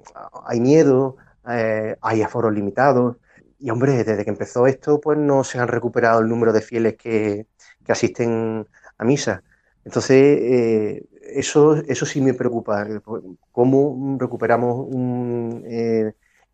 hay miedo, eh, hay aforos limitados. Y hombre, desde que empezó esto, pues no se han recuperado el número de fieles que, asisten a misa. Entonces, eso, eso sí me preocupa, cómo recuperamos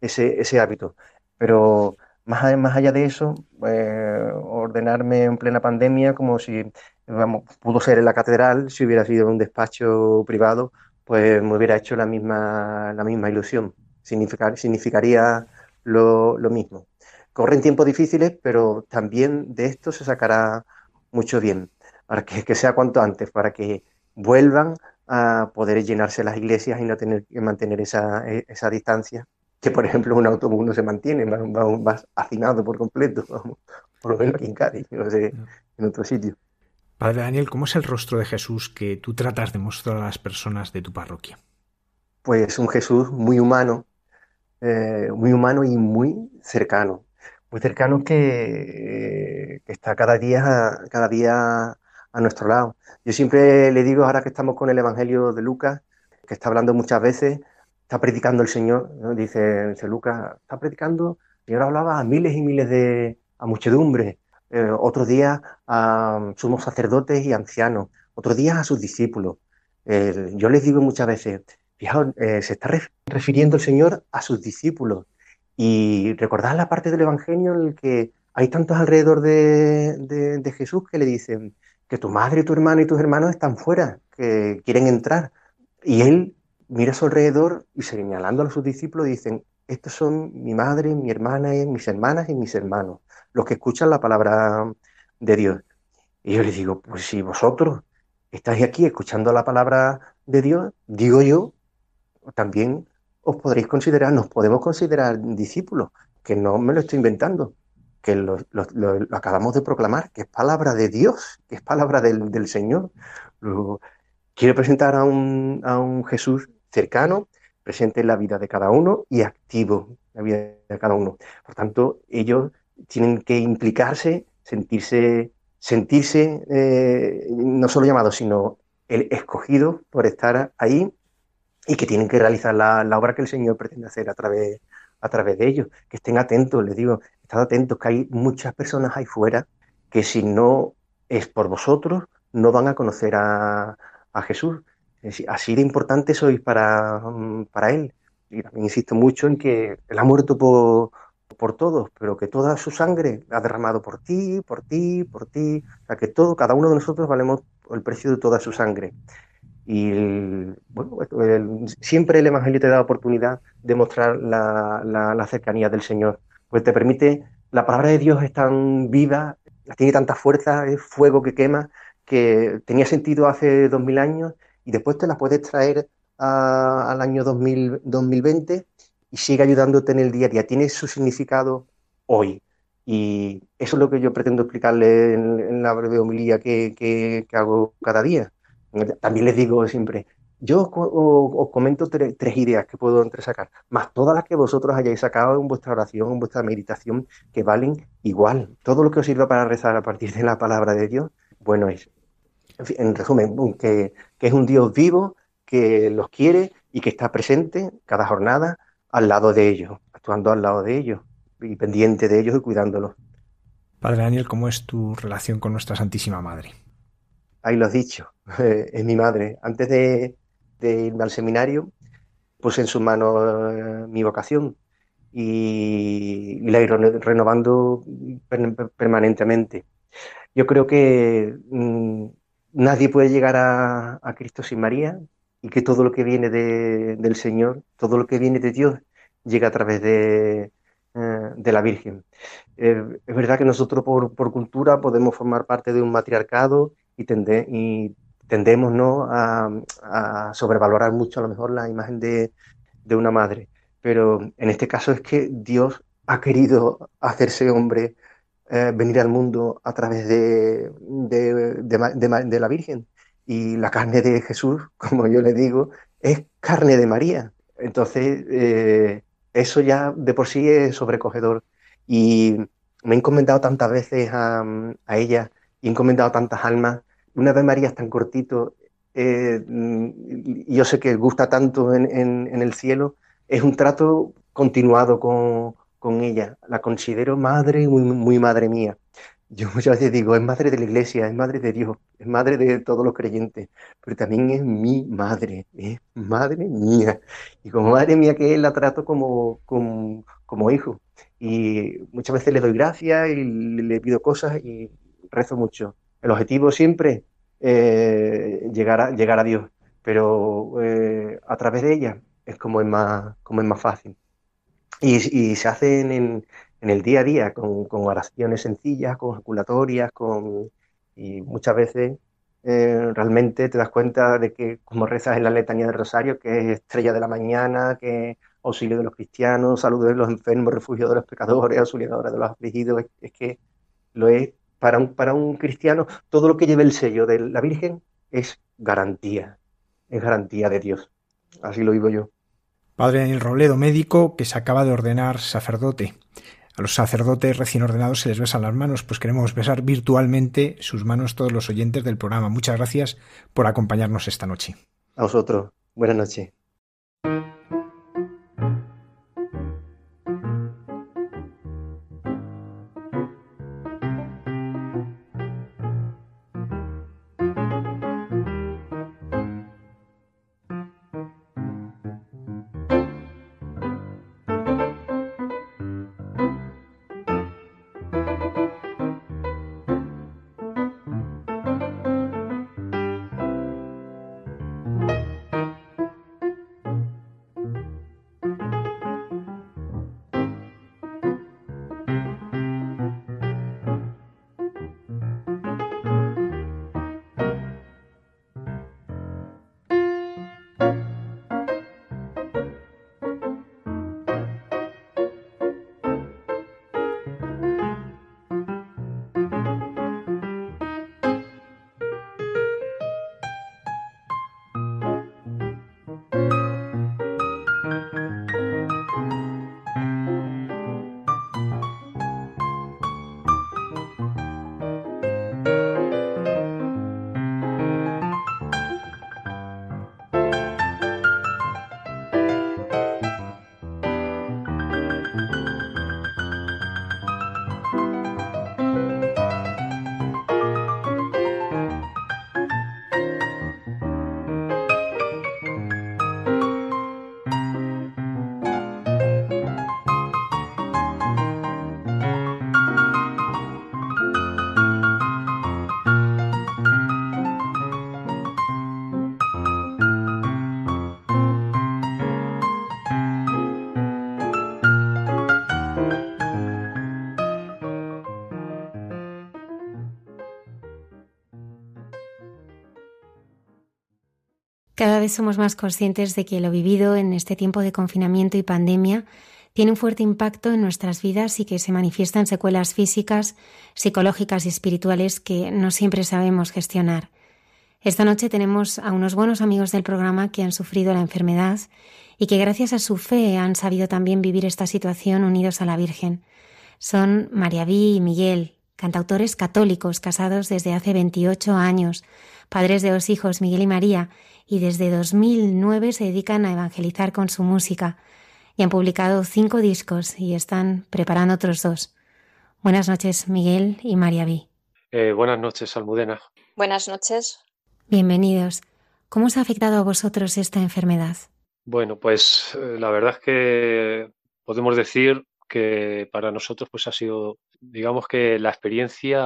ese, ese hábito. Pero más, más allá de eso, eh, ordenarme en plena pandemia como si vamos, pudo ser en la catedral, si hubiera sido un despacho privado, pues me hubiera hecho la misma, la misma ilusión. Significar, significaría lo, lo mismo. Corren tiempos difíciles, pero también de esto se sacará mucho bien, para que, que sea cuanto antes, para que vuelvan a poder llenarse las iglesias y no tener que mantener esa, esa distancia que por ejemplo un autobús no se mantiene, va, más hacinado por completo, por lo menos aquí en Cádiz, no sé, en otro sitio. Padre Daniel, ¿cómo es el rostro de Jesús que tú tratas de mostrar a las personas de tu parroquia? Pues un Jesús muy humano, eh, muy humano y muy cercano, muy cercano que, que, está cada día, cada día a nuestro lado. Yo siempre le digo, ahora que estamos con el Evangelio de Lucas, que está hablando muchas veces está predicando el Señor, dice, dice, Lucas, está predicando, el Señor hablaba a miles y miles de, a muchedumbre, eh, otros días a sumos sacerdotes y ancianos, otros días a sus discípulos. Yo les digo muchas veces, fijaos, eh, se está refiriendo el Señor a sus discípulos. Y recordad la parte del Evangelio en el que hay tantos alrededor de, de Jesús que le dicen que tu madre, tu hermano y tus hermanos están fuera, que quieren entrar. Y él mira a su alrededor y señalando a sus discípulos dicen, estos son mi madre, mi hermana, mis hermanas y mis hermanos, los que escuchan la palabra de Dios. Y yo les digo, pues si vosotros estáis aquí escuchando la palabra de Dios, digo yo, también os podréis considerar, nos podemos considerar discípulos, que no me lo estoy inventando, que lo, acabamos de proclamar, que es palabra de Dios, que es palabra del, Señor. quiero presentar a un, a un Jesús cercano, presente en la vida de cada uno y activo en la vida de cada uno. Por tanto, ellos tienen que implicarse, sentirse, sentirse eh, no solo llamados, sino el escogido por estar ahí y que tienen que realizar la, obra que el Señor pretende hacer a través, a través de ellos. Que estén atentos, les digo, estad atentos, que hay muchas personas ahí fuera que si no es por vosotros, no van a conocer a, a Jesús. Así de importante sois para, para Él. Y también insisto mucho en que Él ha muerto por, por todos, pero que toda su sangre ha derramado por ti, por ti, por ti. O sea, que todo, cada uno de nosotros valemos el precio de toda su sangre. Y bueno, siempre el Evangelio te da oportunidad de mostrar la, cercanía del Señor, pues te permite, la palabra de Dios es tan viva, tiene tanta fuerza, es fuego que quema, que tenía sentido hace dos mil años y después te la puedes traer al año 2000, 2020 y sigue ayudándote en el día a día. Tiene su significado hoy. Y eso es lo que yo pretendo explicarle en, la breve homilía que, hago cada día. También les digo siempre, yo os, comento tres ideas que puedo entresacar, más todas las que vosotros hayáis sacado en vuestra oración, en vuestra meditación, que valen igual. Todo lo que os sirva para rezar a partir de la palabra de Dios, bueno es. En, resumen, que, que es un Dios vivo, que los quiere y que está presente cada jornada al lado de ellos, actuando al lado de ellos y pendiente de ellos y cuidándolos. Padre Daniel, ¿cómo es tu relación con nuestra Santísima Madre? Ahí lo has dicho, es mi madre. Antes de, irme al seminario, puse en sus manos eh, mi vocación y, la he renovando permanentemente. Yo creo que mm, nadie puede llegar a, Cristo sin María, y que todo lo que viene del Señor, todo lo que viene de Dios, llega a través de, eh, de la Virgen. Eh, es verdad que nosotros por, cultura podemos formar parte de un matriarcado y, y tendemos ¿no? a, sobrevalorar mucho a lo mejor la imagen de, una madre, pero en este caso es que Dios ha querido hacerse hombre, eh, venir al mundo a través de, de la Virgen y la carne de Jesús, como yo le digo, es carne de María. Entonces, eh, eso ya de por sí es sobrecogedor. Y me he encomendado tantas veces a, ella y he encomendado tantas almas. Una vez María es tan cortito, eh, y yo sé que gusta tanto en, el cielo, es un trato continuado con, ella. La considero madre, muy, muy madre mía. Yo muchas veces digo, es madre de la iglesia, es madre de Dios, es madre de todos los creyentes, pero también es mi madre, es madre mía. Y como madre mía que es, la trato como, como, hijo. Y muchas veces le doy gracias y le, pido cosas y rezo mucho. El objetivo siempre eh, llegar, a, Dios, pero eh, a través de ella es como es más, como es más fácil. Y, se hacen en, el día a día, con, oraciones sencillas, con ejaculatorias, con, y muchas veces eh, realmente te das cuenta de que como rezas en la letanía del rosario, que es estrella de la mañana, que auxilio de los cristianos, salud de los enfermos, refugio de los pecadores, auxiliadora de los afligidos, es, que lo es para un, para un cristiano, todo lo que lleve el sello de la Virgen es garantía, es garantía de Dios. Así lo vivo yo. Padre Daniel Robledo, médico que se acaba de ordenar sacerdote. A los sacerdotes recién ordenados se les besan las manos, pues queremos besar virtualmente sus manos todos los oyentes del programa. Muchas gracias por acompañarnos esta noche. A vosotros. Buenas noches. Somos más conscientes de que lo vivido en este tiempo de confinamiento y pandemia tiene un fuerte impacto en nuestras vidas y que se manifiestan secuelas físicas, psicológicas y espirituales que no siempre sabemos gestionar. Esta noche tenemos a unos buenos amigos del programa que han sufrido la enfermedad y que gracias a su fe han sabido también vivir esta situación unidos a la Virgen. Son María y Miguel, cantautores católicos casados desde hace 28 años, padres de dos hijos, Miguel y María, y desde 2009 se dedican a evangelizar con su música y han publicado cinco discos y están preparando otros dos. Buenas noches, Miguel y María Vi. Eh, buenas noches, Almudena. Buenas noches. Bienvenidos. ¿Cómo os ha afectado a vosotros esta enfermedad? Bueno, pues eh, la verdad es que podemos decir que para nosotros pues ha sido, digamos que la experiencia,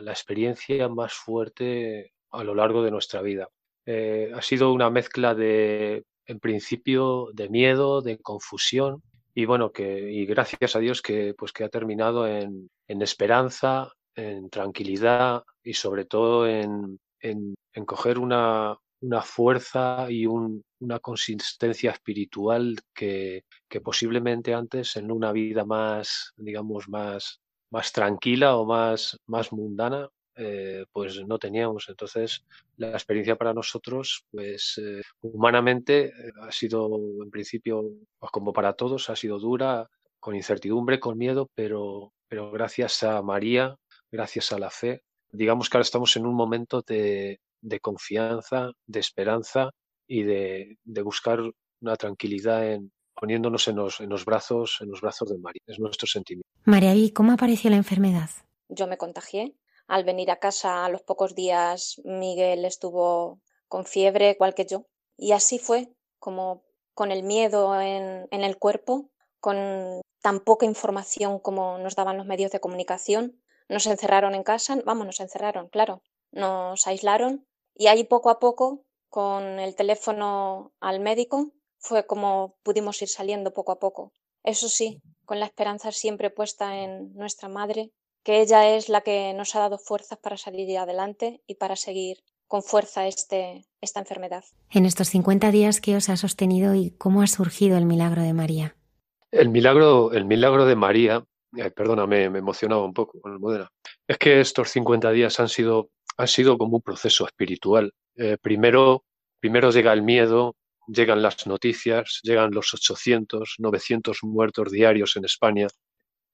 la experiencia más fuerte a lo largo de nuestra vida. Eh, ha sido una mezcla de, en principio, de miedo, de confusión y bueno, que y gracias a Dios que pues que ha terminado en, en esperanza, en tranquilidad y sobre todo en, en, en coger una, una fuerza y un, una consistencia espiritual que, que, posiblemente antes en una vida más, digamos, más, más tranquila o más, más mundana, eh, pues no teníamos. Entonces, la experiencia para nosotros, pues eh, humanamente eh, ha sido, en principio, pues como para todos, ha sido dura, con incertidumbre, con miedo, pero, pero gracias a María, gracias a la fe, digamos que ahora estamos en un momento de, de confianza, de esperanza y de, de, buscar una tranquilidad en poniéndonos en los, en los brazos, en los brazos de María. Es nuestro sentimiento. María, ¿y cómo apareció la enfermedad? Yo me contagié al venir a casa a los pocos días, Miguel estuvo con fiebre, igual que yo. Y así fue, como con el miedo en, el cuerpo, con tan poca información como nos daban los medios de comunicación. Nos encerraron en casa, vamos, nos encerraron, claro, nos aislaron y ahí poco a poco, con el teléfono al médico, fue como pudimos ir saliendo poco a poco. Eso sí, con la esperanza siempre puesta en nuestra madre, que ella es la que nos ha dado fuerzas para salir adelante y para seguir con fuerza este, esta enfermedad. En estos 50 días, ¿qué os ha sostenido y cómo ha surgido el milagro de María? El milagro, el milagro de María, eh, perdóname, me emocionaba un poco con el modelo, es que estos 50 días han sido, han sido como un proceso espiritual. Eh, primero, primero llega el miedo, llegan las noticias, llegan los 800, 900 muertos diarios en España,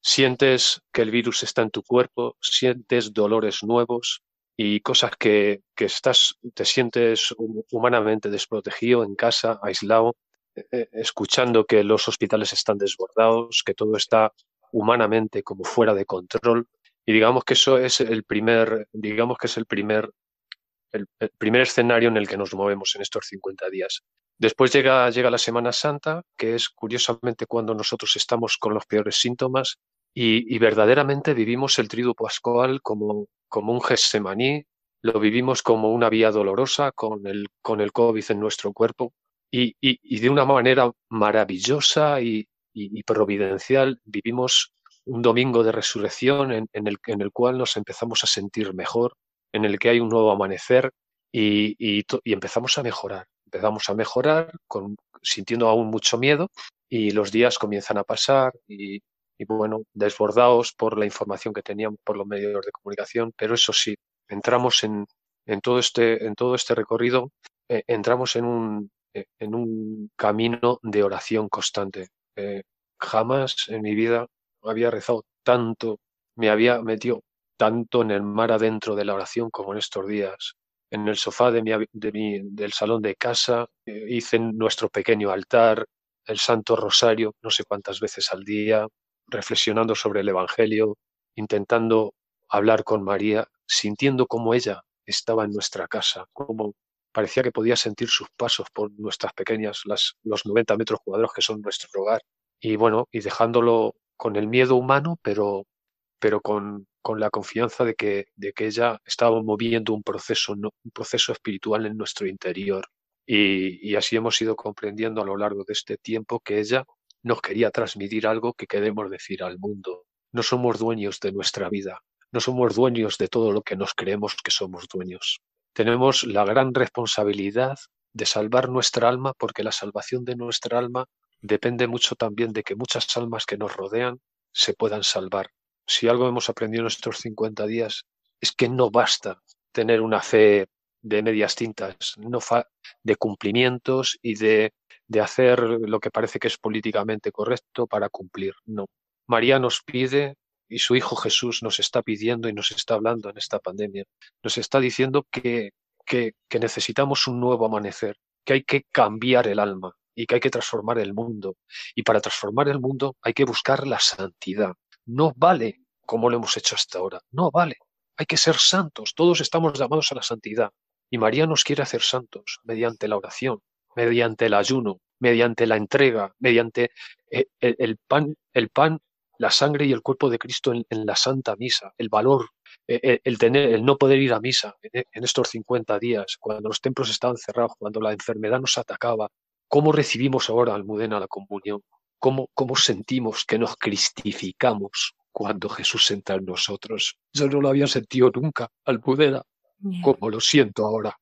sientes que el virus está en tu cuerpo, sientes dolores nuevos y cosas que, que estás, te sientes humanamente desprotegido en casa, aislado, eh, eh, escuchando que los hospitales están desbordados, que todo está humanamente como fuera de control. Y digamos que eso es el primer, digamos que es el primer, el, primer escenario en el que nos movemos en estos 50 días. Después llega, llega la Semana Santa, que es curiosamente cuando nosotros estamos con los peores síntomas y, verdaderamente vivimos el triduo pascual como, como un Getsemaní, lo vivimos como una vía dolorosa con el, con el COVID en nuestro cuerpo y, y, de una manera maravillosa y, y, providencial vivimos un domingo de resurrección en, en, el, en el cual nos empezamos a sentir mejor, en el que hay un nuevo amanecer y, y, empezamos a mejorar. Empezamos a mejorar sintiendo aún mucho miedo y los días comienzan a pasar y, y bueno, desbordados por la información que teníamos por los medios de comunicación, pero eso sí, entramos en, en todo este, en todo este recorrido, eh, entramos en un, eh, en un camino de oración constante. Eh, jamás en mi vida había rezado tanto, me había metido tanto en el mar adentro de la oración como en estos días. En el sofá de mi, de mi, del salón de casa eh, hice nuestro pequeño altar, el Santo Rosario, no sé cuántas veces al día, reflexionando sobre el Evangelio, intentando hablar con María, sintiendo cómo ella estaba en nuestra casa, cómo parecía que podía sentir sus pasos por nuestras pequeñas, las, los 90 metros cuadrados que son nuestro hogar. Y bueno, y dejándolo con el miedo humano, pero, pero con, con la confianza de que, de que ella estaba moviendo un proceso, un proceso espiritual en nuestro interior. Y, y así hemos ido comprendiendo a lo largo de este tiempo que ella nos quería transmitir algo que queremos decir al mundo. No somos dueños de nuestra vida, no somos dueños de todo lo que nos creemos que somos dueños. Tenemos la gran responsabilidad de salvar nuestra alma, porque la salvación de nuestra alma depende mucho también de que muchas almas que nos rodean se puedan salvar. Si algo hemos aprendido en estos 50 días es que no basta tener una fe de medias tintas, no de cumplimientos y de, hacer lo que parece que es políticamente correcto para cumplir. No. María nos pide y su Hijo Jesús nos está pidiendo y nos está hablando en esta pandemia. Nos está diciendo que necesitamos un nuevo amanecer, que hay que cambiar el alma y que hay que transformar el mundo. Y para transformar el mundo hay que buscar la santidad. No vale como lo hemos hecho hasta ahora. No vale. Hay que ser santos. Todos estamos llamados a la santidad. Y María nos quiere hacer santos mediante la oración, mediante el ayuno, mediante la entrega, mediante eh, el, pan, el pan, la sangre y el cuerpo de Cristo en, la Santa Misa, el valor, eh, eh, el, tener, el no poder ir a misa en, estos 50 días, cuando los templos estaban cerrados, cuando la enfermedad nos atacaba, ¿cómo recibimos ahora, Almudena, la comunión? ¿Cómo, cómo sentimos que nos cristificamos cuando Jesús entra en nosotros? Yo no lo había sentido nunca, Almudena como lo siento ahora.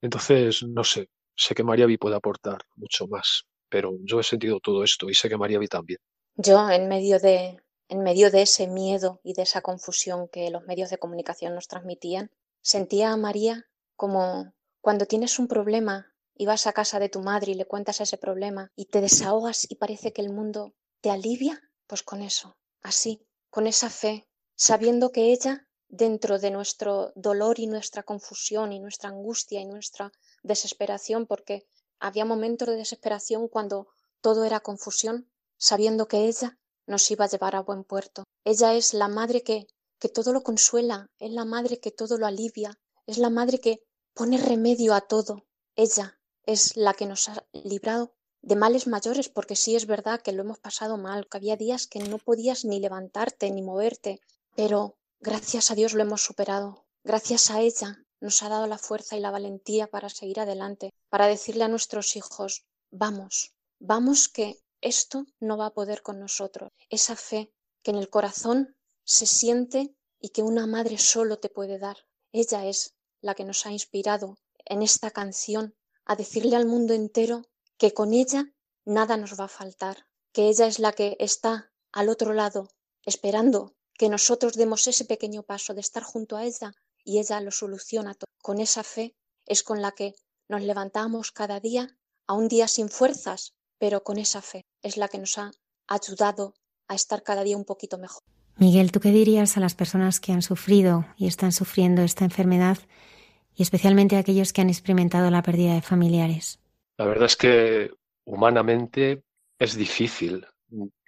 Entonces, no sé, sé que María Vi puede aportar mucho más, pero yo he sentido todo esto y sé que María Vi también. Yo, en medio de, en medio de ese miedo y de esa confusión que los medios de comunicación nos transmitían, sentía a María como cuando tienes un problema y vas a casa de tu madre y le cuentas ese problema y te desahogas y parece que el mundo te alivia, pues con eso, así, con esa fe, sabiendo que ella dentro de nuestro dolor y nuestra confusión y nuestra angustia y nuestra desesperación, porque había momentos de desesperación cuando todo era confusión, sabiendo que ella nos iba a llevar a buen puerto. Ella es la madre que, que todo lo consuela, es la madre que todo lo alivia, es la madre que pone remedio a todo. Ella es la que nos ha librado de males mayores, porque sí es verdad que lo hemos pasado mal, que había días que no podías ni levantarte ni moverte, pero Gracias a Dios lo hemos superado. Gracias a ella nos ha dado la fuerza y la valentía para seguir adelante, para decirle a nuestros hijos, vamos, vamos que esto no va a poder con nosotros. Esa fe que en el corazón se siente y que una madre solo te puede dar. Ella es la que nos ha inspirado en esta canción a decirle al mundo entero que con ella nada nos va a faltar, que ella es la que está al otro lado esperando que nosotros demos ese pequeño paso de estar junto a ella y ella lo soluciona todo. Con esa fe es con la que nos levantamos cada día, a un día sin fuerzas, pero con esa fe es la que nos ha ayudado a estar cada día un poquito mejor. Miguel, ¿tú qué dirías a las personas que han sufrido y están sufriendo esta enfermedad y especialmente aquellos que han experimentado la pérdida de familiares? La verdad es que humanamente es difícil.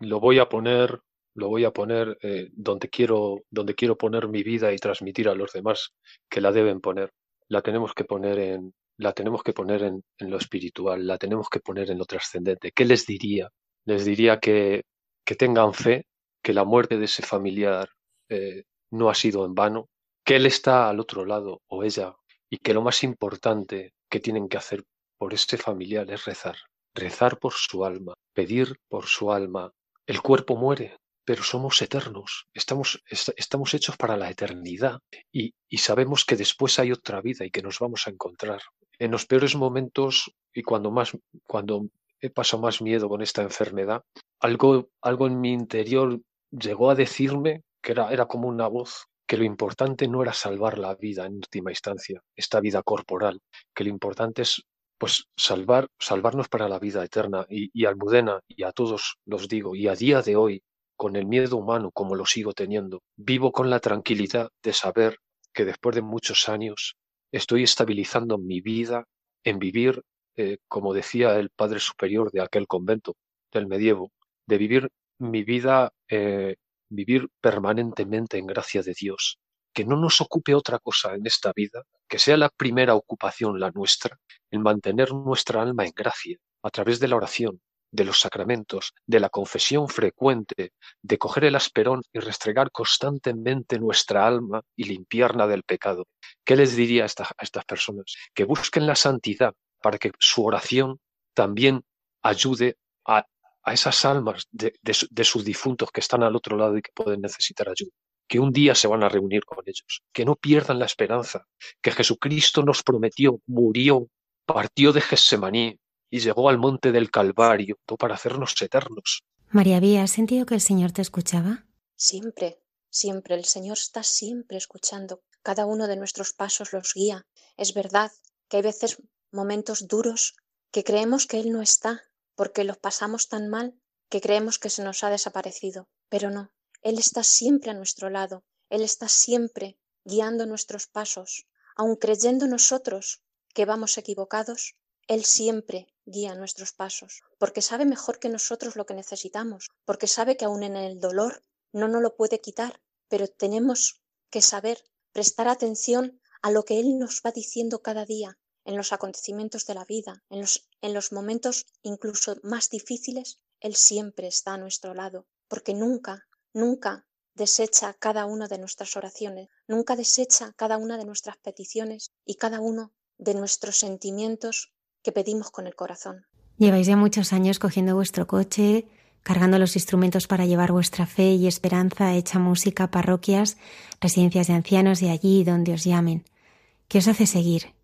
Lo voy a poner lo voy a poner eh, donde, quiero, donde quiero poner mi vida y transmitir a los demás que la deben poner. La tenemos que poner en, la tenemos que poner en, lo espiritual, la tenemos que poner en lo trascendente. ¿Qué les diría? Les diría que, que tengan fe, que la muerte de ese familiar eh, no ha sido en vano, que él está al otro lado o ella y que lo más importante que tienen que hacer por ese familiar es rezar, rezar por su alma, pedir por su alma. El cuerpo muere, pero somos eternos, estamos, estamos hechos para la eternidad y, y, sabemos que después hay otra vida y que nos vamos a encontrar. En los peores momentos y cuando, más, cuando he pasado más miedo con esta enfermedad, algo, algo en mi interior llegó a decirme que era, era como una voz que lo importante no era salvar la vida en última instancia, esta vida corporal, que lo importante es pues salvar, salvarnos para la vida eterna. Y, y Almudena, y a todos los digo, y a día de hoy, con el miedo humano como lo sigo teniendo. Vivo con la tranquilidad de saber que después de muchos años estoy estabilizando mi vida en vivir, eh, como decía el padre superior de aquel convento del medievo, de vivir mi vida, eh, vivir permanentemente en gracia de Dios, que no nos ocupe otra cosa en esta vida, que sea la primera ocupación la nuestra, en mantener nuestra alma en gracia, a través de la oración, de los sacramentos, de la confesión frecuente, de coger el asperón y restregar constantemente nuestra alma y limpiarla del pecado. ¿Qué les diría a, estas personas? Que busquen la santidad para que su oración también ayude a, esas almas de, de sus difuntos que están al otro lado y que pueden necesitar ayuda que un día se van a reunir con ellos, que no pierdan la esperanza, que Jesucristo nos prometió, murió partió de Getsemaní y llegó al monte del Calvario para hacernos eternos. María Vía, ¿has sentido que el Señor te escuchaba? Siempre, siempre. El Señor está siempre escuchando. Cada uno de nuestros pasos los guía. Es verdad que hay veces momentos duros que creemos que Él no está, porque los pasamos tan mal que creemos que se nos ha desaparecido. Pero no, Él está siempre a nuestro lado. Él está siempre guiando nuestros pasos. Aun creyendo nosotros que vamos equivocados, Él siempre guía nuestros pasos, porque sabe mejor que nosotros lo que necesitamos, porque sabe que aun en el dolor no nos lo puede quitar, pero tenemos que saber prestar atención a lo que Él nos va diciendo cada día en los acontecimientos de la vida, en los, en los momentos incluso más difíciles, Él siempre está a nuestro lado, porque nunca, nunca desecha cada una de nuestras oraciones, nunca desecha cada una de nuestras peticiones y cada uno de nuestros sentimientos que pedimos con el corazón. Lleváis ya muchos años cogiendo vuestro coche, cargando los instrumentos para llevar vuestra fe y esperanza hecha música parroquias, residencias de ancianos y allí donde os llamen. ¿Qué os hace seguir?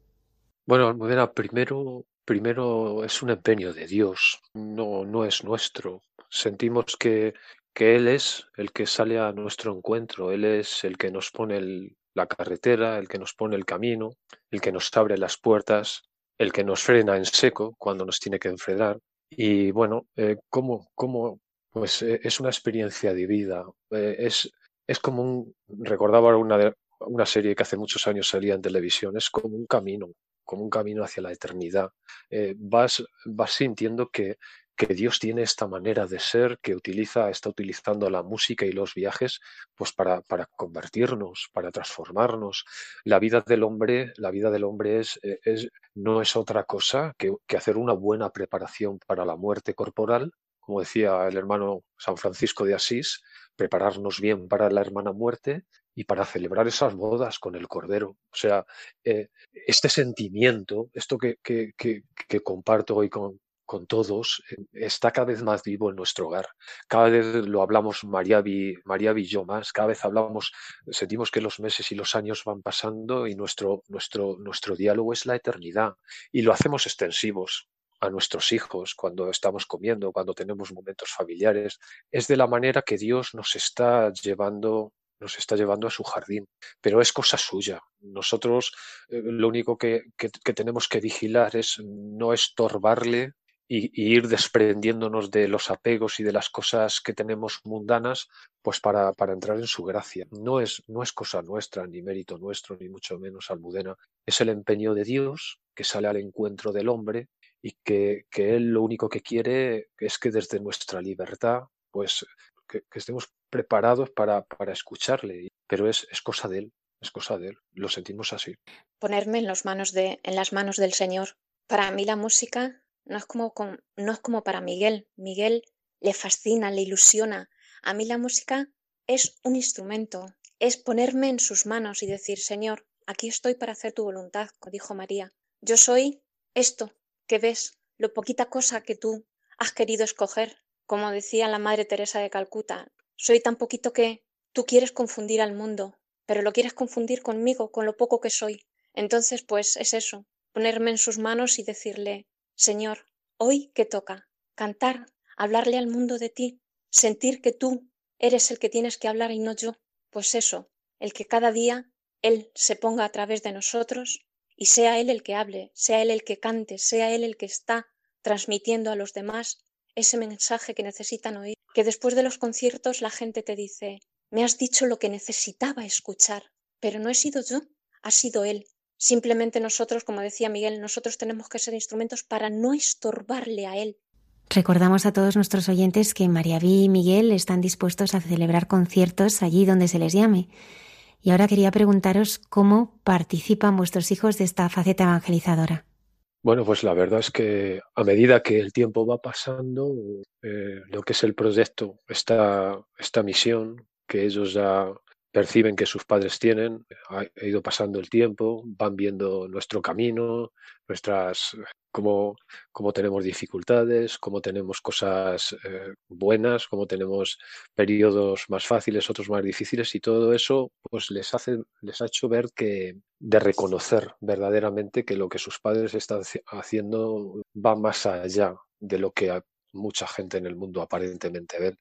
Bueno, Almudena, primero, primero es un empeño de Dios, no, no es nuestro. Sentimos que, que Él es el que sale a nuestro encuentro, Él es el que nos pone la carretera, el que nos pone el camino, el que nos abre las puertas, el que nos frena en seco cuando nos tiene que enfrenar. Y bueno, eh, ¿cómo, cómo? Pues eh, es una experiencia de vida. Eh, es, es como un, recordaba una, una serie que hace muchos años salía en televisión, es como un camino, como un camino hacia la eternidad. vas, vas sintiendo que, que Dios tiene esta manera de ser, que utiliza, está utilizando la música y los viajes, pues para, para convertirnos, para transformarnos. La vida del hombre, la vida del hombre es, eh, es no es otra cosa que, que hacer una buena preparación para la muerte corporal, como decía el hermano San Francisco de Asís, prepararnos bien para la hermana muerte y para celebrar esas bodas con el Cordero. O sea, eh, este sentimiento, esto que, que, que, que comparto hoy con, con todos eh, está cada vez más vivo en nuestro hogar. Cada vez lo hablamos María y, María yo más, cada vez hablamos, sentimos que los meses y los años van pasando y nuestro, nuestro, nuestro diálogo es la eternidad y lo hacemos extensivos a nuestros hijos cuando estamos comiendo, cuando tenemos momentos familiares. Es de la manera que Dios nos está llevando nos está llevando a su jardín, pero es cosa suya. Nosotros eh, lo único que, que, tenemos que vigilar es no estorbarle y, ir desprendiéndonos de los apegos y de las cosas que tenemos mundanas, pues para, para, entrar en su gracia. No es, no es cosa nuestra, ni mérito nuestro, ni mucho menos almudena. Es el empeño de Dios que sale al encuentro del hombre y que, que Él lo único que quiere es que desde nuestra libertad, pues que, estemos preparados para, para escucharle. Pero es, es cosa de Él, es cosa de Él. Lo sentimos así. Ponerme en, las manos de, en las manos del Señor. Para mí la música no es como, no es como para Miguel. Miguel le fascina, le ilusiona. A mí la música es un instrumento, es ponerme en sus manos y decir, Señor, aquí estoy para hacer tu voluntad, dijo María. Yo soy esto que ves, lo poquita cosa que tú has querido escoger. Como decía la Madre Teresa de Calcuta, soy tan poquito que tú quieres confundir al mundo, pero lo quieres confundir conmigo, con lo poco que soy. Entonces, pues es eso, ponerme en sus manos y decirle, Señor, hoy que toca cantar, hablarle al mundo de ti, sentir que tú eres el que tienes que hablar y no yo, pues eso, el que cada día Él se ponga a través de nosotros y sea Él el que hable, sea Él el que cante, sea Él el que está transmitiendo a los demás ese mensaje que necesitan oír, que después de los conciertos la gente te dice, me has dicho lo que necesitaba escuchar, pero no he sido yo, ha sido Él, Simplemente nosotros, como decía Miguel, nosotros tenemos que ser instrumentos para no estorbarle a él. Recordamos a todos nuestros oyentes que María Vi y Miguel están dispuestos a celebrar conciertos allí donde se les llame. Y ahora quería preguntaros cómo participan vuestros hijos de esta faceta evangelizadora. Bueno, pues la verdad es que a medida que el tiempo va pasando, eh, lo que es el proyecto, esta, esta misión que ellos ya perciben que sus padres tienen, ha ido pasando el tiempo, van viendo nuestro camino, nuestras cómo, cómo tenemos dificultades, cómo tenemos cosas eh, buenas, cómo tenemos periodos más fáciles, otros más difíciles y todo eso pues les hace les ha hecho ver que de reconocer verdaderamente que lo que sus padres están haciendo va más allá de lo que mucha gente en el mundo aparentemente ven.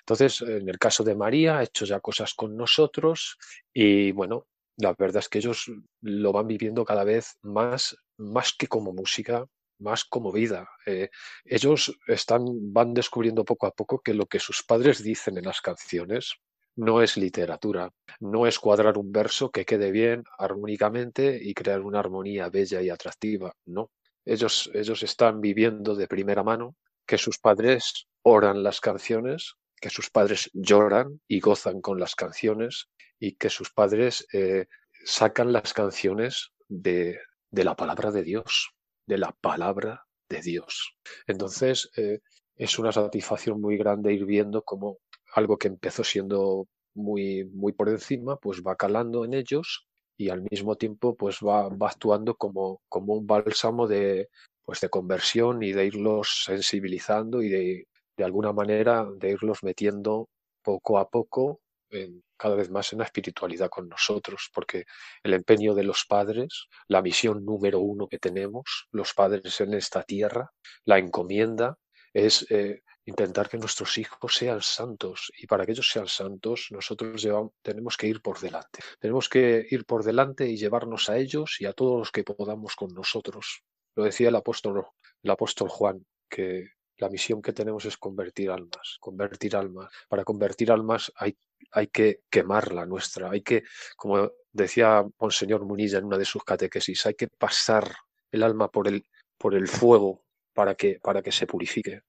Entonces, en el caso de María, ha hecho ya cosas con nosotros y bueno, la verdad es que ellos lo van viviendo cada vez más, más que como música, más como vida. Eh, ellos están, van descubriendo poco a poco que lo que sus padres dicen en las canciones no es literatura, no es cuadrar un verso que quede bien armónicamente y crear una armonía bella y atractiva, no. Ellos, ellos están viviendo de primera mano que sus padres oran las canciones, que sus padres lloran y gozan con las canciones y que sus padres eh, sacan las canciones de, de, la palabra de Dios, de la palabra de Dios. Entonces eh, es una satisfacción muy grande ir viendo cómo algo que empezó siendo muy, muy por encima, pues va calando en ellos y al mismo tiempo pues va, va actuando como, como un bálsamo de, pues de conversión y de irlos sensibilizando y de, de alguna manera de irlos metiendo poco a poco en, cada vez más en la espiritualidad con nosotros, porque el empeño de los padres, la misión número uno que tenemos, los padres en esta tierra, la encomienda, es eh, intentar que nuestros hijos sean santos y para que ellos sean santos nosotros tenemos que ir por delante. Tenemos que ir por delante y llevarnos a ellos y a todos los que podamos con nosotros. Lo decía el apóstol, el apóstol Juan, que la misión que tenemos es convertir almas, convertir almas. Para convertir almas hay, hay que quemar la nuestra, hay que, como decía Monseñor Munilla en una de sus catequesis, hay que pasar el alma por el, por el fuego para que, para que se purifique.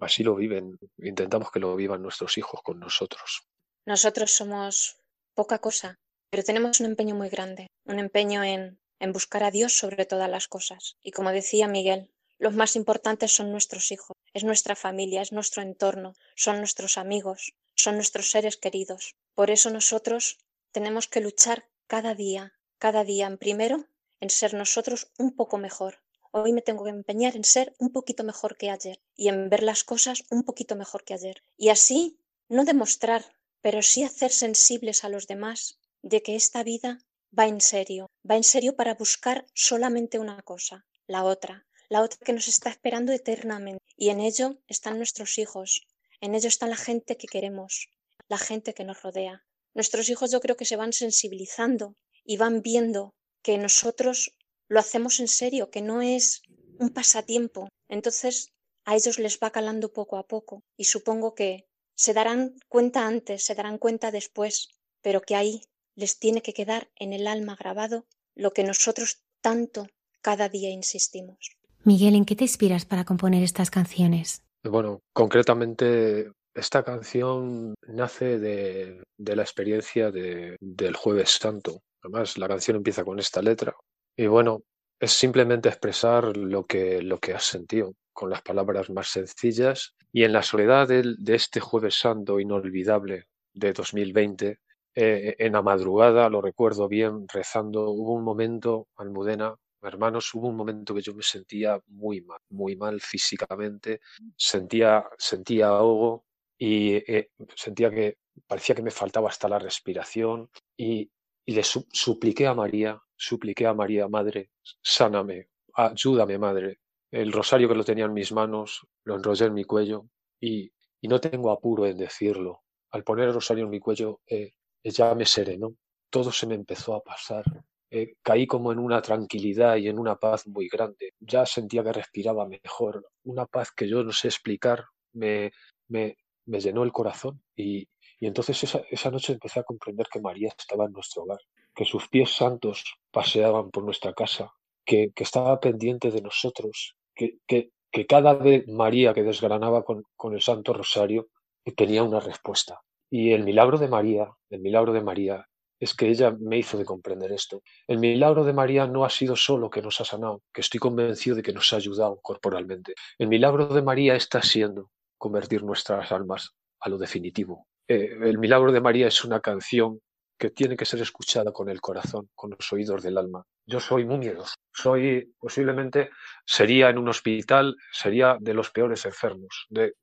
Así lo viven, intentamos que lo vivan nuestros hijos con nosotros. Nosotros somos poca cosa, pero tenemos un empeño muy grande, un empeño en en buscar a Dios sobre todas las cosas. Y como decía Miguel, los más importantes son nuestros hijos, es nuestra familia, es nuestro entorno, son nuestros amigos, son nuestros seres queridos. Por eso nosotros tenemos que luchar cada día, cada día, en primero, en ser nosotros un poco mejor. Hoy me tengo que empeñar en ser un poquito mejor que ayer y en ver las cosas un poquito mejor que ayer. Y así, no demostrar, pero sí hacer sensibles a los demás de que esta vida va en serio, va en serio para buscar solamente una cosa, la otra, la otra que nos está esperando eternamente. Y en ello están nuestros hijos, en ello está la gente que queremos, la gente que nos rodea. Nuestros hijos yo creo que se van sensibilizando y van viendo que nosotros lo hacemos en serio, que no es un pasatiempo. Entonces a ellos les va calando poco a poco y supongo que se darán cuenta antes, se darán cuenta después, pero que ahí les tiene que quedar en el alma grabado lo que nosotros tanto cada día insistimos. Miguel, ¿en qué te inspiras para componer estas canciones? Bueno, concretamente esta canción nace de, la experiencia del jueves santo. Además, la canción empieza con esta letra. Y bueno, es simplemente expresar lo que, lo que has sentido con las palabras más sencillas. Y en la soledad de, de este jueves santo inolvidable de 2020, eh, en la madrugada, lo recuerdo bien, rezando, hubo un momento, Almudena, hermanos, hubo un momento que yo me sentía muy mal, muy mal físicamente, sentía, sentía ahogo y eh, sentía que parecía que me faltaba hasta la respiración y, le supliqué a María, supliqué a María, Madre, sáname, ayúdame, Madre. El rosario que lo tenía en mis manos, lo enrollé en mi cuello y, y no tengo apuro en decirlo. Al poner el rosario en mi cuello, eh, ya me serenó, todo se me empezó a pasar. Eh, caí como en una tranquilidad y en una paz muy grande. Ya sentía que respiraba mejor, una paz que yo no sé explicar, me, me, me llenó el corazón y, y entonces esa, esa, noche empecé a comprender que María estaba en nuestro hogar, que sus pies santos paseaban por nuestra casa, que, que estaba pendiente de nosotros, que, que, que, cada vez María que desgranaba con, con el Santo Rosario tenía una respuesta. Y el milagro de María, el milagro de María es que ella me hizo de comprender esto. El milagro de María no ha sido solo que nos ha sanado, que estoy convencido de que nos ha ayudado corporalmente. El milagro de María está siendo convertir nuestras almas a lo definitivo. Eh, el milagro de María es una canción que tiene que ser escuchada con el corazón, con los oídos del alma. Yo soy muy miedoso. Soy, posiblemente, sería en un hospital, sería de los peores enfermos. De,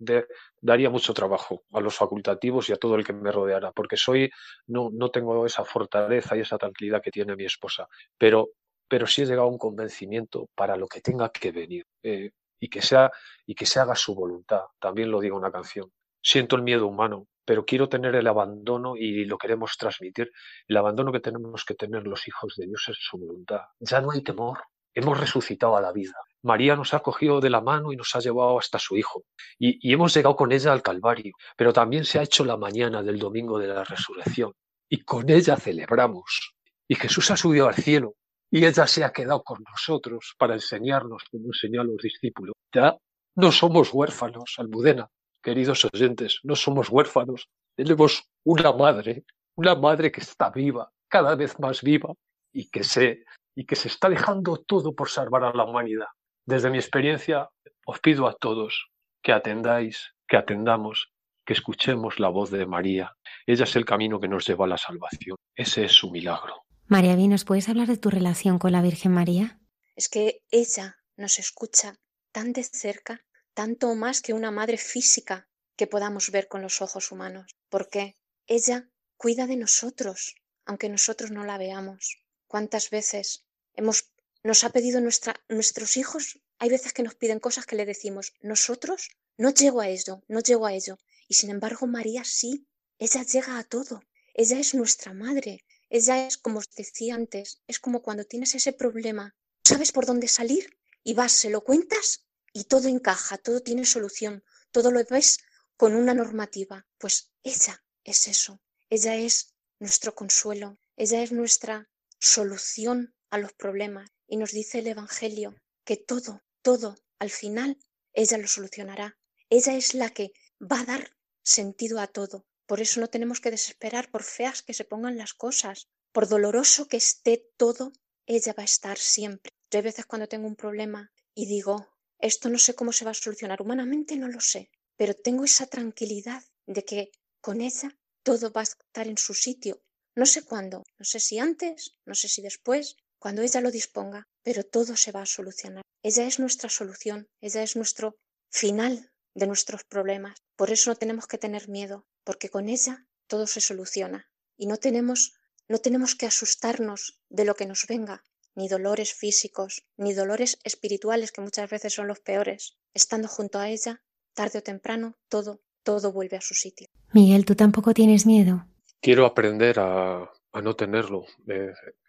daría mucho trabajo a los facultativos y a todo el que me rodeara, porque soy, no, no tengo esa fortaleza y esa tranquilidad que tiene mi esposa. Pero, pero sí he llegado a un convencimiento para lo que tenga que venir. Eh, y que sea y que se haga su voluntad. También lo digo en una canción. Siento el miedo humano, pero quiero tener el abandono y lo queremos transmitir. El abandono que tenemos que tener los hijos de Dios es su voluntad. Ya no hay temor. Hemos resucitado a la vida. María nos ha cogido de la mano y nos ha llevado hasta su Hijo. Y, y hemos llegado con ella al Calvario. Pero también se ha hecho la mañana del domingo de la resurrección. Y con ella celebramos. Y Jesús ha subido al cielo y ella se ha quedado con nosotros para enseñarnos como enseñó a los discípulos. Ya no somos huérfanos, Almudena, queridos oyentes, no somos huérfanos. Tenemos una madre, una madre que está viva, cada vez más viva, y que se, y que se está dejando todo por salvar a la humanidad. Desde mi experiencia, os pido a todos que atendáis, que atendamos, que escuchemos la voz de María. Ella es el camino que nos lleva a la salvación. Ese es su milagro. María ¿nos puedes hablar de tu relación con la Virgen María? Es que ella nos escucha tan de cerca, tanto más que una madre física que podamos ver con los ojos humanos, porque ella cuida de nosotros, aunque nosotros no la veamos. ¿Cuántas veces hemos, nos ha pedido nuestra, nuestros hijos? Hay veces que nos piden cosas que le decimos, nosotros no llego a ello, no llego a ello. Y sin embargo, María sí, ella llega a todo. Ella es nuestra madre, ella es, como os decía antes, es como cuando tienes ese problema, sabes por dónde salir y vas, se lo cuentas y todo encaja, todo tiene solución, todo lo ves con una normativa. Pues ella es eso, ella es nuestro consuelo, ella es nuestra solución a los problemas. Y nos dice el Evangelio que todo, todo, al final, ella lo solucionará. Ella es la que va a dar sentido a todo. Por eso no tenemos que desesperar por feas que se pongan las cosas, por doloroso que esté todo, ella va a estar siempre. Yo hay veces cuando tengo un problema y digo, esto no sé cómo se va a solucionar, humanamente no lo sé, pero tengo esa tranquilidad de que con ella todo va a estar en su sitio. No sé cuándo, no sé si antes, no sé si después, cuando ella lo disponga, pero todo se va a solucionar. Ella es nuestra solución, ella es nuestro final de nuestros problemas. Por eso no tenemos que tener miedo, porque con ella todo se soluciona y no tenemos, no tenemos que asustarnos de lo que nos venga, ni dolores físicos, ni dolores espirituales, que muchas veces son los peores. Estando junto a ella, tarde o temprano, todo, todo vuelve a su sitio. Miguel, ¿tú tampoco tienes miedo? Quiero aprender a, a no tenerlo.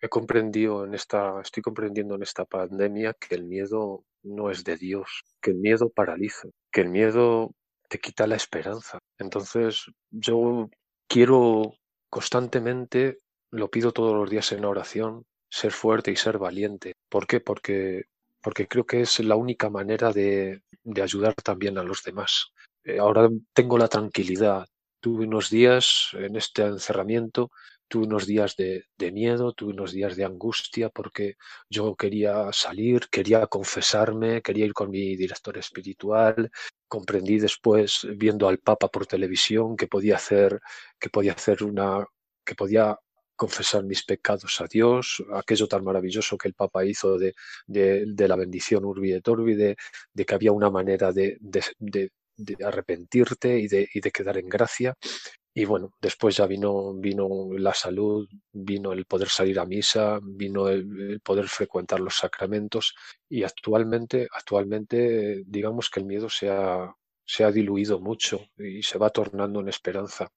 he comprendido en esta, estoy comprendiendo en esta pandemia que el miedo no es de Dios, que el miedo paraliza, que el miedo te quita la esperanza. Entonces, yo quiero constantemente, lo pido todos los días en oración, ser fuerte y ser valiente. ¿Por qué? Porque, porque creo que es la única manera de, de ayudar también a los demás. Eh, ahora tengo la tranquilidad. Tuve unos días en este encerramiento tuve unos días de, de, miedo, tuve unos días de angustia porque yo quería salir, quería confesarme, quería ir con mi director espiritual. Comprendí después, viendo al Papa por televisión, que podía hacer, que podía hacer una, que podía confesar mis pecados a Dios, aquello tan maravilloso que el Papa hizo de, de, la bendición Urbi et Orbi, de, que había una manera de, arrepentirte y de, y de quedar en gracia. Y bueno, después ya vino, vino la salud, vino el poder salir a misa, vino el, poder frecuentar los sacramentos y actualmente, actualmente digamos que el miedo se ha, se ha diluido mucho y se va tornando en esperanza.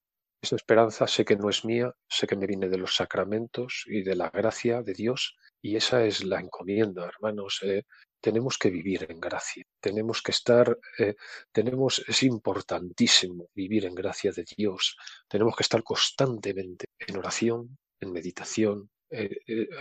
Esa esperanza sé que no es mía, sé que me viene de los sacramentos y de la gracia de Dios y esa es la encomienda, hermanos. Eh, tenemos que vivir en gracia, tenemos que estar, eh, tenemos, es importantísimo vivir en gracia de Dios, tenemos que estar constantemente en oración, en meditación, eh,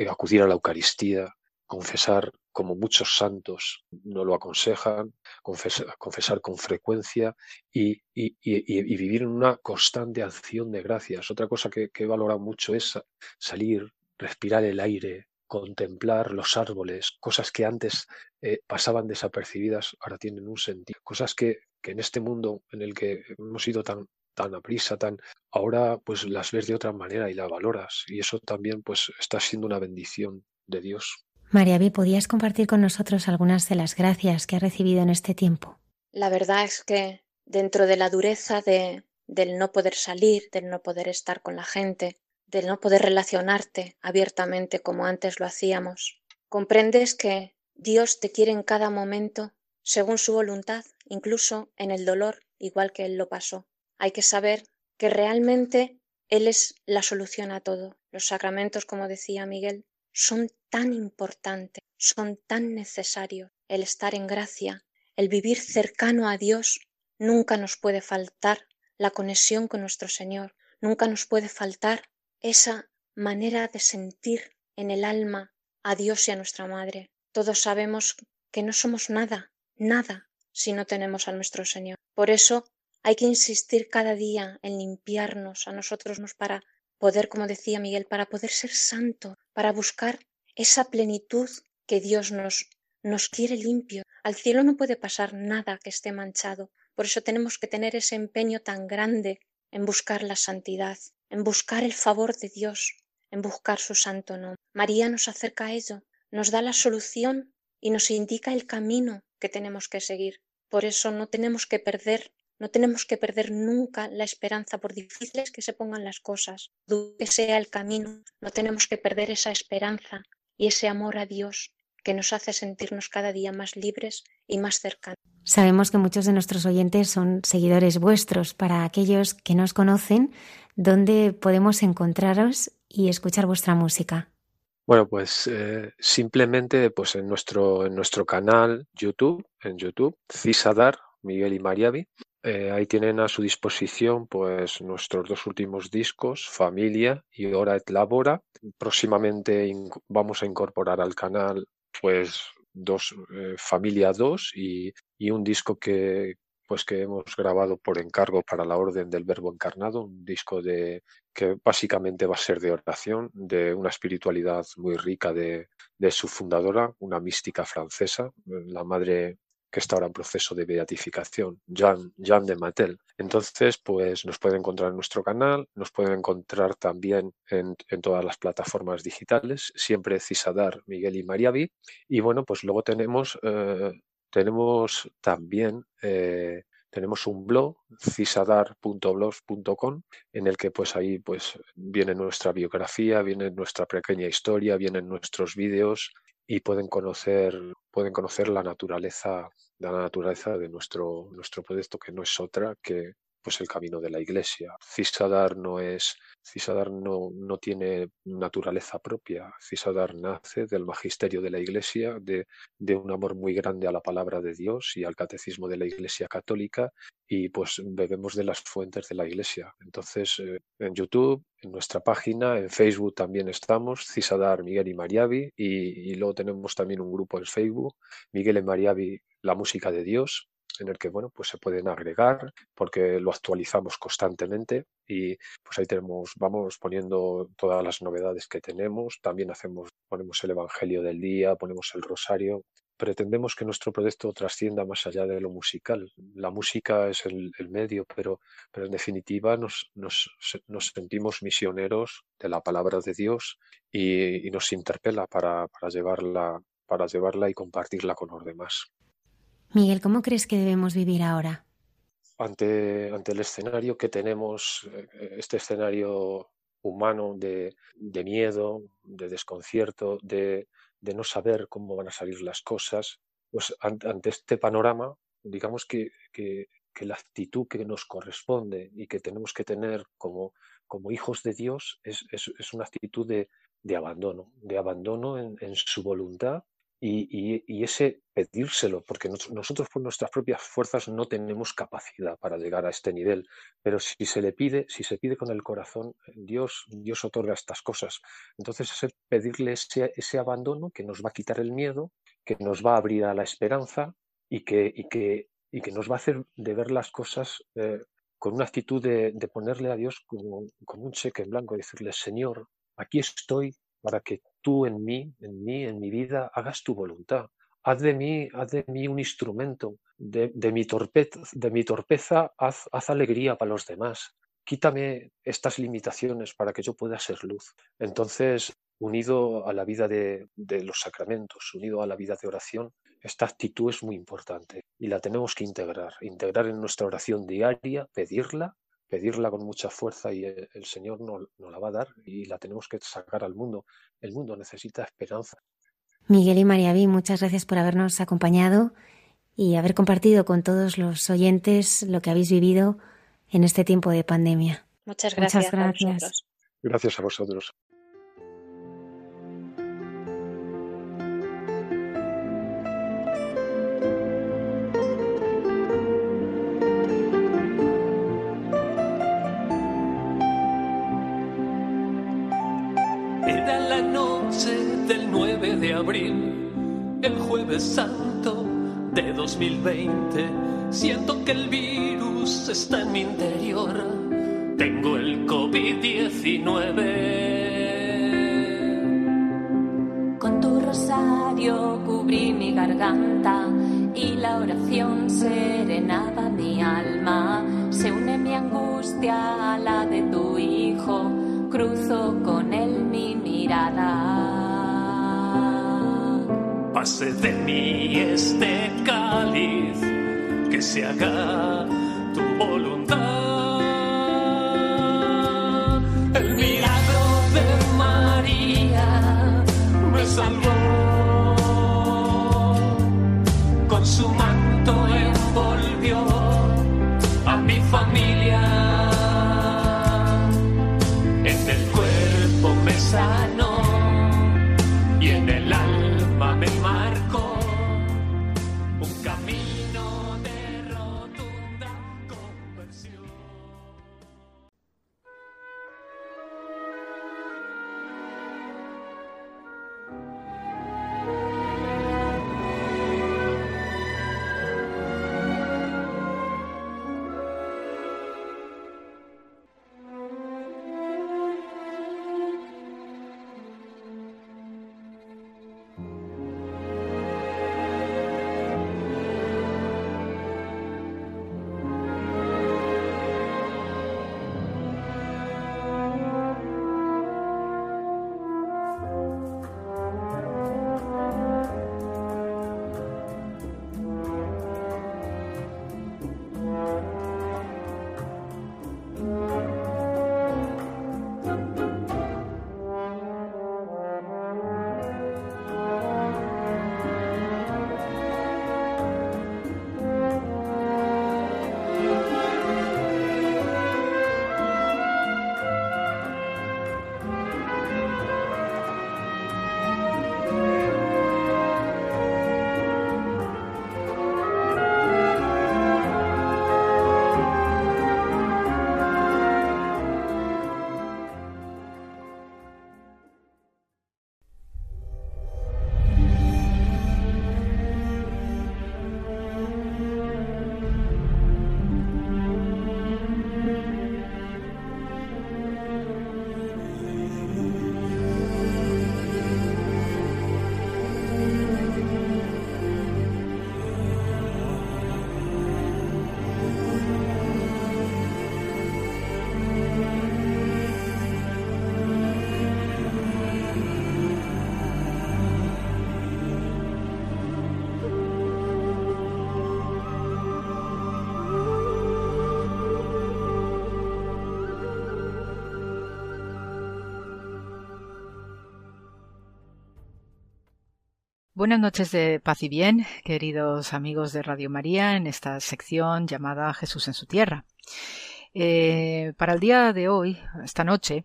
acudir a la Eucaristía, confesar como muchos santos no lo aconsejan, confesar, confesar con frecuencia y, y, y, vivir en una constante acción de gracias. Otra cosa que, que valora mucho es salir, respirar el aire, contemplar los árboles, cosas que antes eh, pasaban desapercibidas, ahora tienen un sentido, cosas que, que, en este mundo en el que hemos sido tan tan a prisa, tan ahora pues las ves de otra manera y la valoras y eso también pues está siendo una bendición de Dios. María Vi, ¿podías compartir con nosotros algunas de las gracias que ha recibido en este tiempo? La verdad es que dentro de la dureza de, del no poder salir, del no poder estar con la gente, del no poder relacionarte abiertamente como antes lo hacíamos, comprendes que Dios te quiere en cada momento según su voluntad, incluso en el dolor, igual que Él lo pasó. Hay que saber que realmente Él es la solución a todo. Los sacramentos, como decía Miguel, son tan importantes, son tan necesarios. El estar en gracia, el vivir cercano a Dios, nunca nos puede faltar la conexión con nuestro Señor, nunca nos puede faltar esa manera de sentir en el alma a Dios y a nuestra Madre. Todos sabemos que no somos nada, nada, si no tenemos a nuestro Señor. Por eso hay que insistir cada día en limpiarnos a nosotros para poder, como decía Miguel, para poder ser santo, para buscar esa plenitud que Dios nos, nos quiere limpio. Al cielo no puede pasar nada que esté manchado. Por eso tenemos que tener ese empeño tan grande en buscar la santidad, en buscar el favor de Dios, en buscar su santo nombre. María nos acerca a ello, nos da la solución y nos indica el camino que tenemos que seguir. Por eso no tenemos que perder no tenemos que perder nunca la esperanza, por difíciles que se pongan las cosas, que sea el camino, no tenemos que perder esa esperanza y ese amor a Dios que nos hace sentirnos cada día más libres y más cercanos. Sabemos que muchos de nuestros oyentes son seguidores vuestros. Para aquellos que nos conocen, ¿dónde podemos encontraros y escuchar vuestra música? Bueno, pues eh, simplemente pues en nuestro, en nuestro canal YouTube, en YouTube, Cisadar, Miguel y Mariavi, eh, ahí tienen a su disposición pues nuestros dos últimos discos, Familia y Hora et Labora. Próximamente vamos a incorporar al canal pues dos eh, Familia 2 y, y, un disco que pues que hemos grabado por encargo para la Orden del Verbo Encarnado, un disco de que básicamente va a ser de oración, de una espiritualidad muy rica de, de su fundadora, una mística francesa, la madre que está ahora en proceso de beatificación, Jean, Jean de Matel. Entonces, pues nos pueden encontrar en nuestro canal, nos pueden encontrar también en, todas las plataformas digitales, siempre Cisadar, Miguel y Mariavi. Y bueno, pues luego tenemos, eh, tenemos también eh, tenemos un blog cisadar.blogs.com en el que pues ahí pues viene nuestra biografía, viene nuestra pequeña historia, vienen nuestros vídeos y pueden conocer pueden conocer la naturaleza la naturaleza de nuestro nuestro proyecto que no es otra que pues el camino de la iglesia. Cisadar no es, Cisadar no, no tiene naturaleza propia. Cisadar nace del magisterio de la iglesia, de, de un amor muy grande a la palabra de Dios y al catecismo de la iglesia católica y pues bebemos de las fuentes de la iglesia. Entonces, eh, en YouTube, en nuestra página, en Facebook también estamos, Cisadar, Miguel y Mariavi, y, y luego tenemos también un grupo en Facebook, Miguel y Mariavi, la música de Dios, en el que bueno pues se pueden agregar porque lo actualizamos constantemente y pues ahí tenemos vamos poniendo todas las novedades que tenemos. También hacemos ponemos el evangelio del día ponemos el rosario. Pretendemos que nuestro proyecto trascienda más allá de lo musical. La música es el, medio pero pero en definitiva nos, nos, nos, sentimos misioneros de la palabra de Dios y, y nos interpela para, para llevarla para llevarla y compartirla con los demás. Miguel, ¿cómo crees que debemos vivir ahora? Ante, ante el escenario que tenemos, eh, este escenario humano de, miedo, de desconcierto, de, no saber cómo van a salir las cosas, pues ante, este panorama, digamos que, que, la actitud que nos corresponde y que tenemos que tener como, como hijos de Dios es, es, una actitud de, de, abandono, de abandono en, en su voluntad y, ese pedírselo, porque nosotros por nuestras propias fuerzas no tenemos capacidad para llegar a este nivel, pero si se le pide, si se pide con el corazón, Dios, Dios otorga estas cosas. Entonces es pedirle ese, ese abandono que nos va a quitar el miedo, que nos va a abrir a la esperanza y que, y que, y que nos va a hacer de ver las cosas eh, con una actitud de, de, ponerle a Dios como, como un cheque en blanco, decirle, Señor, aquí estoy para que tú en mí, en mí, en mi vida, hagas tu voluntad. haz de mí, haz de mí un instrumento, de, mi, torpeza, de mi torpeza haz, haz alegría para los demás, quítame estas limitaciones para que yo pueda ser luz. Entonces, unido a la vida de, los sacramentos, unido a la vida de oración, esta actitud es muy importante y la tenemos que integrar, integrar en nuestra oración diaria, pedirla, pedirla con mucha fuerza y el, Señor nos, nos la va a dar y la tenemos que sacar al mundo. El mundo necesita esperanza. Miguel y María Vi, muchas gracias por habernos acompañado y haber compartido con todos los oyentes lo que habéis vivido en este tiempo de pandemia. Muchas gracias. Muchas gracias. gracias a vosotros. Santo de 2020. Siento que el virus está en mi interior. Tengo el COVID-19. Con tu rosario cubrí mi garganta y la oración serenaba mi alma. Se une mi angustia a la de tu hijo. Cruzo con él mi mirada pase de mí este cáliz, que se haga Buenas noches de paz y bien, queridos amigos de Radio María, en esta sección llamada Jesús en su tierra. Eh, para el día de hoy, esta noche,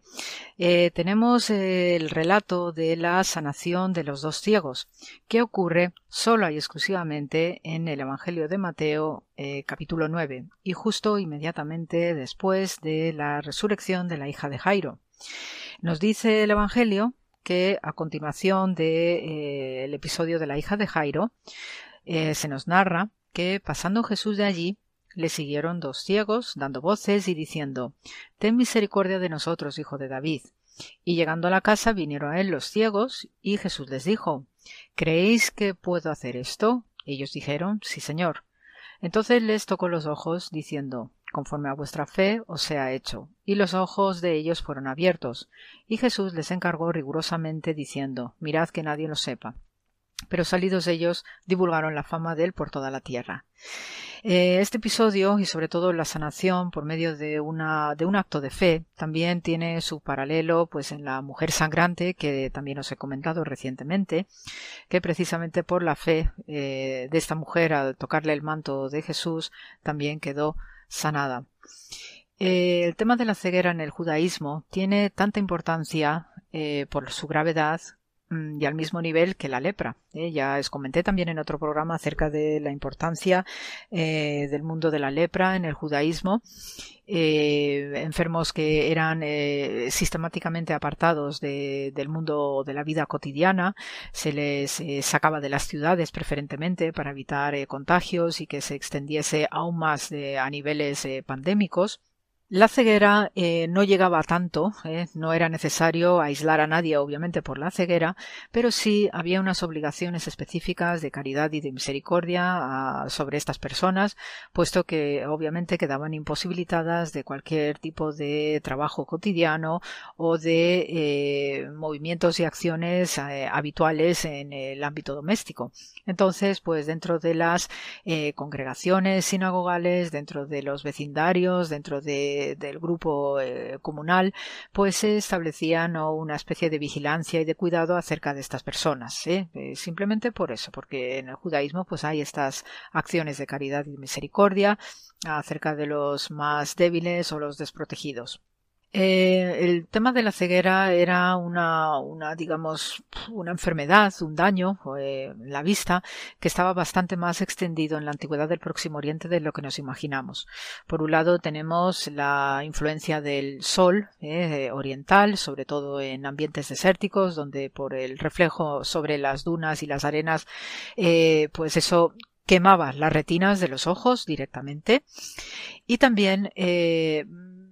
eh, tenemos el relato de la sanación de los dos ciegos, que ocurre solo y exclusivamente en el Evangelio de Mateo, eh, capítulo 9, y justo inmediatamente después de la resurrección de la hija de Jairo. Nos dice el Evangelio que a continuación del de, eh, episodio de la hija de Jairo, eh, se nos narra que pasando Jesús de allí, le siguieron dos ciegos, dando voces y diciendo Ten misericordia de nosotros, hijo de David. Y llegando a la casa vinieron a él los ciegos, y Jesús les dijo ¿Creéis que puedo hacer esto? Ellos dijeron, Sí, señor. Entonces les tocó los ojos, diciendo, Conforme a vuestra fe os sea hecho. Y los ojos de ellos fueron abiertos. Y Jesús les encargó rigurosamente, diciendo, Mirad que nadie lo sepa. Pero salidos ellos, divulgaron la fama de él por toda la tierra. Eh, este episodio y sobre todo la sanación por medio de, una, de un acto de fe también tiene su paralelo pues en la mujer sangrante que también os he comentado recientemente que precisamente por la fe eh, de esta mujer al tocarle el manto de Jesús también quedó sanada. Eh, el tema de la ceguera en el judaísmo tiene tanta importancia por su gravedad y al mismo nivel que la lepra. ¿eh? Ya os comenté también en otro programa acerca de la importancia eh, del mundo de la lepra en el judaísmo. Eh, enfermos que eran sistemáticamente apartados del mundo de la vida cotidiana, se les sacaba de las ciudades preferentemente para evitar contagios y que se extendiese aún más a niveles pandémicos. La ceguera eh, no llegaba tanto, eh, no era necesario aislar a nadie, obviamente, por la ceguera, pero sí había unas obligaciones específicas de caridad y de misericordia ah, sobre estas personas, puesto que obviamente quedaban imposibilitadas de cualquier tipo de trabajo cotidiano o de eh, movimientos y acciones habituales en el ámbito doméstico. Entonces, pues dentro de las congregaciones sinagogales, dentro de los vecindarios, dentro de del grupo eh, comunal, pues se establecía una especie de vigilancia y de cuidado acerca de estas personas. ¿eh? Eh, simplemente por eso, porque en el judaísmo pues hay estas acciones de caridad y misericordia acerca de los más débiles o los desprotegidos. Eh, el tema de la ceguera era una, una, digamos, una enfermedad, un daño eh, la vista que estaba bastante más extendido en la antigüedad del Próximo Oriente de lo que nos imaginamos. Por un lado tenemos la influencia del sol eh, oriental, sobre todo en ambientes desérticos, donde por el reflejo sobre las dunas y las arenas, pues eso quemaba las retinas de los ojos directamente. Y también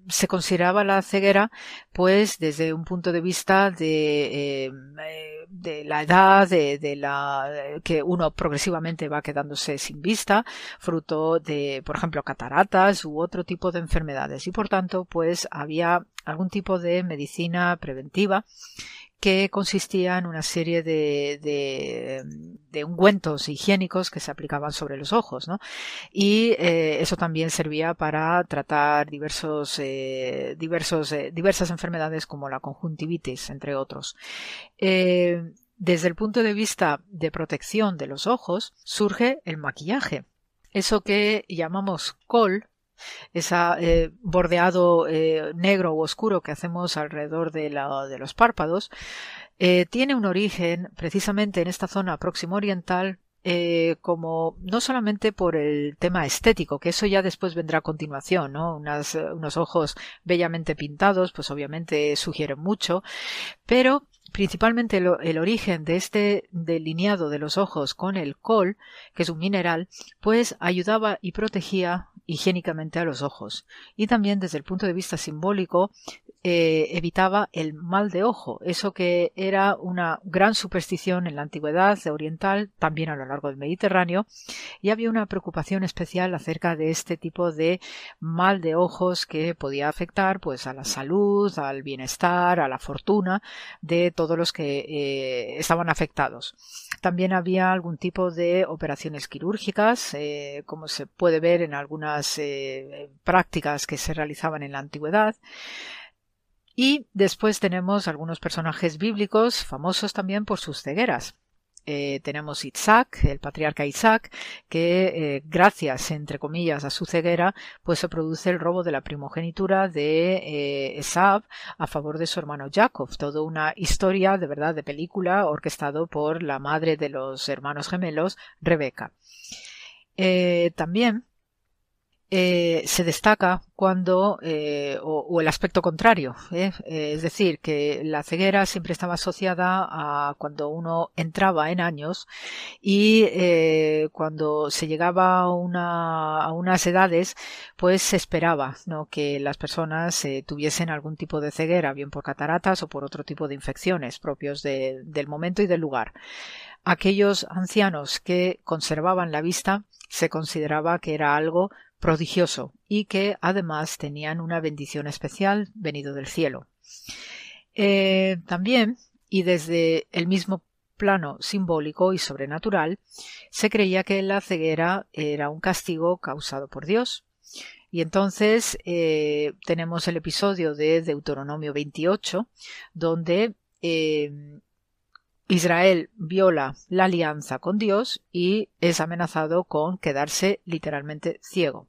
se consideraba la ceguera pues desde un punto de vista de, eh, de la edad, de, de, la que uno progresivamente va quedándose sin vista, fruto de, por ejemplo, cataratas u otro tipo de enfermedades. Y por tanto, pues había algún tipo de medicina preventiva que consistía en una serie de, de, ungüentos higiénicos que se aplicaban sobre los ojos, ¿no? Y eh, eso también servía para tratar diversos, eh, diversos, eh, diversas enfermedades como la conjuntivitis, entre otros. desde el punto de vista de protección de los ojos, surge el maquillaje. Eso que llamamos col ese eh, bordeado eh, negro o oscuro que hacemos alrededor de, de los párpados, eh, tiene un origen precisamente en esta zona próximo oriental como no solamente por el tema estético, que eso ya después vendrá a continuación, ¿no? unos ojos bellamente pintados, pues obviamente sugieren mucho, pero principalmente el, origen de este delineado de los ojos con el col, que es un mineral, pues ayudaba y protegía higiénicamente a los ojos. Y también desde el punto de vista simbólico eh, evitaba el mal de ojo, eso que era una gran superstición en la antigüedad oriental, también a lo largo del Mediterráneo, y había una preocupación especial acerca de este tipo de mal de ojos que podía afectar pues a la salud, al bienestar, a la fortuna de todos los que eh, estaban afectados. También había algún tipo de operaciones quirúrgicas, eh, como se puede ver en algunas prácticas que se realizaban en la antigüedad. Y después tenemos algunos personajes bíblicos famosos también por sus cegueras. Eh, tenemos Isaac, el patriarca Isaac, que eh, gracias, entre comillas, a su ceguera, pues se produce el robo de la primogenitura de eh, Esab a favor de su hermano Jacob. Toda una historia de verdad de película orquestado por la madre de los hermanos gemelos, Rebeca. también eh, se destaca cuando, eh, o, el aspecto contrario, ¿eh? es decir, que la ceguera siempre estaba asociada a cuando uno entraba en años y cuando se llegaba a, una, a unas edades, pues se esperaba ¿no? que las personas tuviesen algún tipo de ceguera, bien por cataratas o por otro tipo de infecciones propios del momento y del lugar. Aquellos ancianos que conservaban la vista se consideraba que era algo prodigioso y que además tenían una bendición especial venido del cielo. Eh, también, y desde el mismo plano simbólico y sobrenatural, se creía que la ceguera era un castigo causado por Dios. Y entonces eh, tenemos el episodio de Deuteronomio 28, donde eh, Israel viola la alianza con Dios y es amenazado con quedarse literalmente ciego.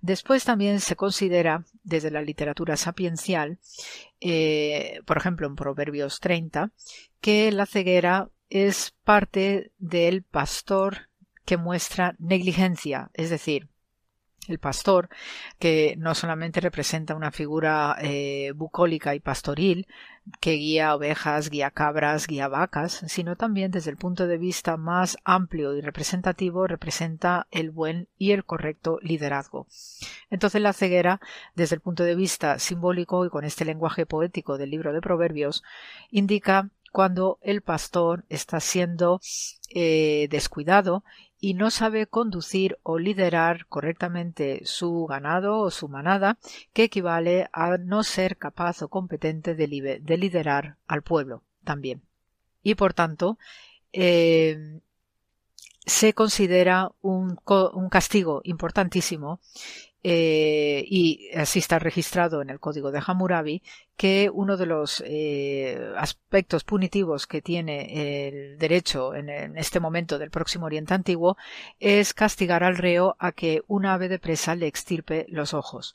Después también se considera desde la literatura sapiencial, eh, por ejemplo en Proverbios 30, que la ceguera es parte del pastor que muestra negligencia, es decir, el pastor, que no solamente representa una figura eh, bucólica y pastoril, que guía ovejas, guía cabras, guía vacas, sino también desde el punto de vista más amplio y representativo representa el buen y el correcto liderazgo. Entonces la ceguera, desde el punto de vista simbólico y con este lenguaje poético del libro de Proverbios, indica cuando el pastor está siendo eh, descuidado y no sabe conducir o liderar correctamente su ganado o su manada, que equivale a no ser capaz o competente de, liderar al pueblo también. Y por tanto, eh, se considera un, un castigo importantísimo eh, y así está registrado en el código de Hammurabi que uno de los eh, aspectos punitivos que tiene el derecho en, este momento del próximo Oriente Antiguo es castigar al reo a que una ave de presa le extirpe los ojos.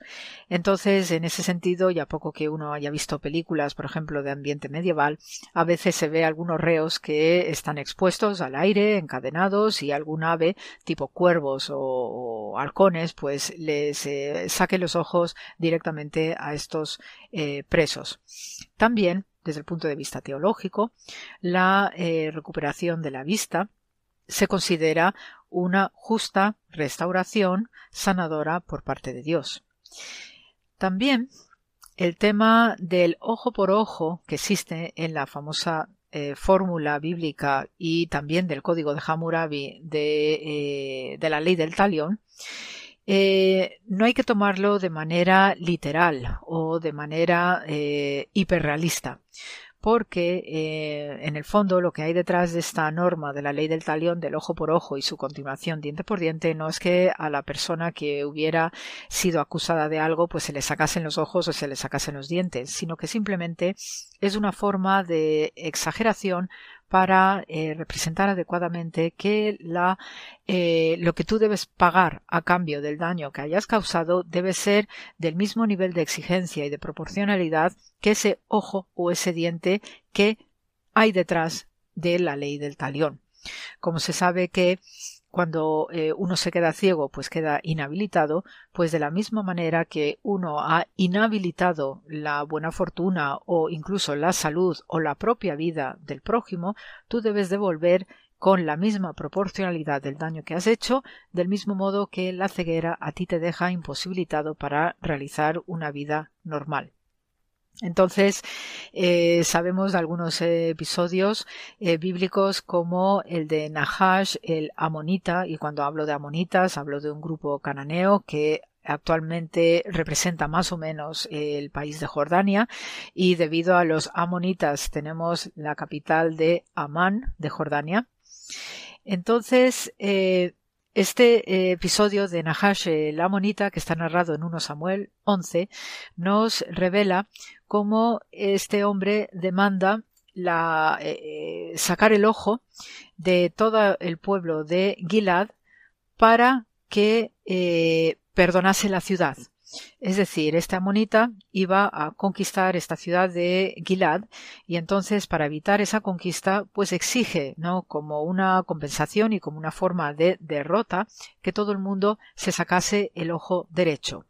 Entonces, en ese sentido, ya poco que uno haya visto películas, por ejemplo, de ambiente medieval, a veces se ve algunos reos que están expuestos al aire, encadenados, y algún ave, tipo cuervos o, halcones, pues les eh, saque los ojos directamente a estos eh, presos también, desde el punto de vista teológico, la eh, recuperación de la vista se considera una justa restauración sanadora por parte de Dios. También el tema del ojo por ojo que existe en la famosa eh, fórmula bíblica y también del código de Hammurabi de, eh, de la ley del talión eh, no hay que tomarlo de manera literal o de manera eh, hiperrealista, porque eh, en el fondo lo que hay detrás de esta norma de la ley del talión del ojo por ojo y su continuación diente por diente no es que a la persona que hubiera sido acusada de algo pues se le sacasen los ojos o se le sacasen los dientes, sino que simplemente es una forma de exageración para eh, representar adecuadamente que la, eh, lo que tú debes pagar a cambio del daño que hayas causado debe ser del mismo nivel de exigencia y de proporcionalidad que ese ojo o ese diente que hay detrás de la ley del talión. Como se sabe que cuando eh, uno se queda ciego, pues queda inhabilitado, pues de la misma manera que uno ha inhabilitado la buena fortuna o incluso la salud o la propia vida del prójimo, tú debes devolver con la misma proporcionalidad del daño que has hecho, del mismo modo que la ceguera a ti te deja imposibilitado para realizar una vida normal. Entonces, eh, sabemos de algunos episodios eh, bíblicos como el de Nahash, el amonita, y cuando hablo de amonitas hablo de un grupo cananeo que actualmente representa más o menos el país de Jordania y debido a los amonitas tenemos la capital de Amán de Jordania. Entonces, eh, este eh, episodio de Nahash la Monita, que está narrado en 1 Samuel 11, nos revela cómo este hombre demanda la, eh, eh, sacar el ojo de todo el pueblo de Gilad para que perdonase la ciudad. Es decir, esta amonita iba a conquistar esta ciudad de Gilad y entonces para evitar esa conquista pues exige, ¿no? como una compensación y como una forma de derrota que todo el mundo se sacase el ojo derecho.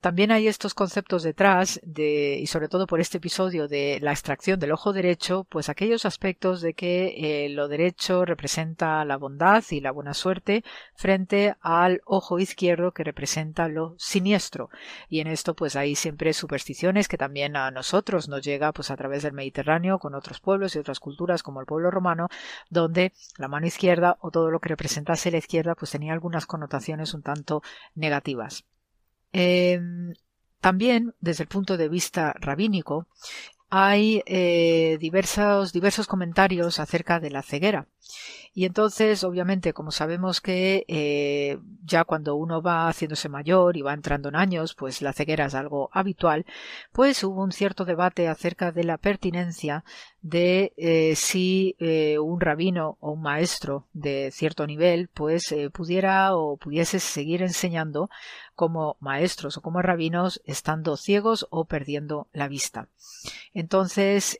También hay estos conceptos detrás de, y sobre todo por este episodio de la extracción del ojo derecho, pues aquellos aspectos de que eh, lo derecho representa la bondad y la buena suerte frente al ojo izquierdo que representa lo siniestro. Y en esto pues hay siempre supersticiones que también a nosotros nos llega pues a través del Mediterráneo con otros pueblos y otras culturas como el pueblo romano, donde la mano izquierda o todo lo que representase la izquierda pues tenía algunas connotaciones un tanto negativas. Em, también, desde el punto de vista rabínico, hay eh, diversos, diversos comentarios acerca de la ceguera. Y entonces, obviamente, como sabemos que eh, ya cuando uno va haciéndose mayor y va entrando en años, pues la ceguera es algo habitual, pues hubo un cierto debate acerca de la pertinencia de eh, si eh, un rabino o un maestro de cierto nivel, pues pudiera o pudiese seguir enseñando como maestros o como rabinos estando ciegos o perdiendo la vista. Entonces,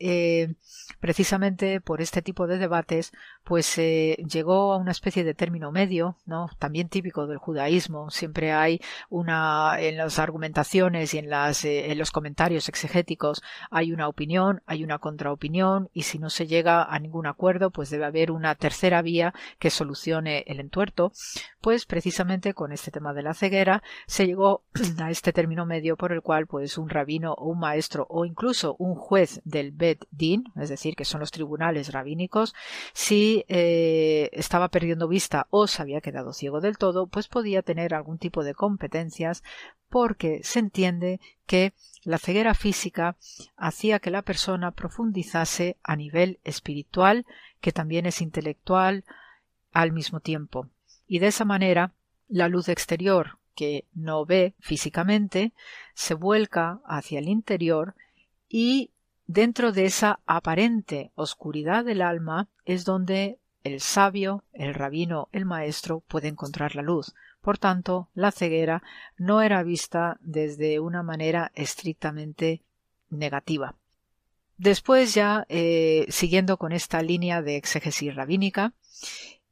precisamente por este tipo de debates, pues llegó a una especie de término medio, ¿no? También típico del judaísmo. Siempre hay una, en las argumentaciones y en las, eh, en los comentarios exegéticos hay una opinión, hay una contraopinión y si no se llega a ningún acuerdo, pues debe haber una tercera vía que solucione el entuerto. Pues precisamente con este tema de la ceguera se llegó a este término medio por el cual pues un rabino o un maestro o incluso un juez del Bet Din, es decir, que son los tribunales rabínicos, si eh, estaba perdiendo vista o se había quedado ciego del todo, pues podía tener algún tipo de competencias porque se entiende que la ceguera física hacía que la persona profundizase a nivel espiritual, que también es intelectual al mismo tiempo. Y de esa manera, la luz exterior, que no ve físicamente, se vuelca hacia el interior y dentro de esa aparente oscuridad del alma es donde el sabio, el rabino, el maestro puede encontrar la luz. Por tanto, la ceguera no era vista desde una manera estrictamente negativa. Después ya, eh, siguiendo con esta línea de exégesis rabínica,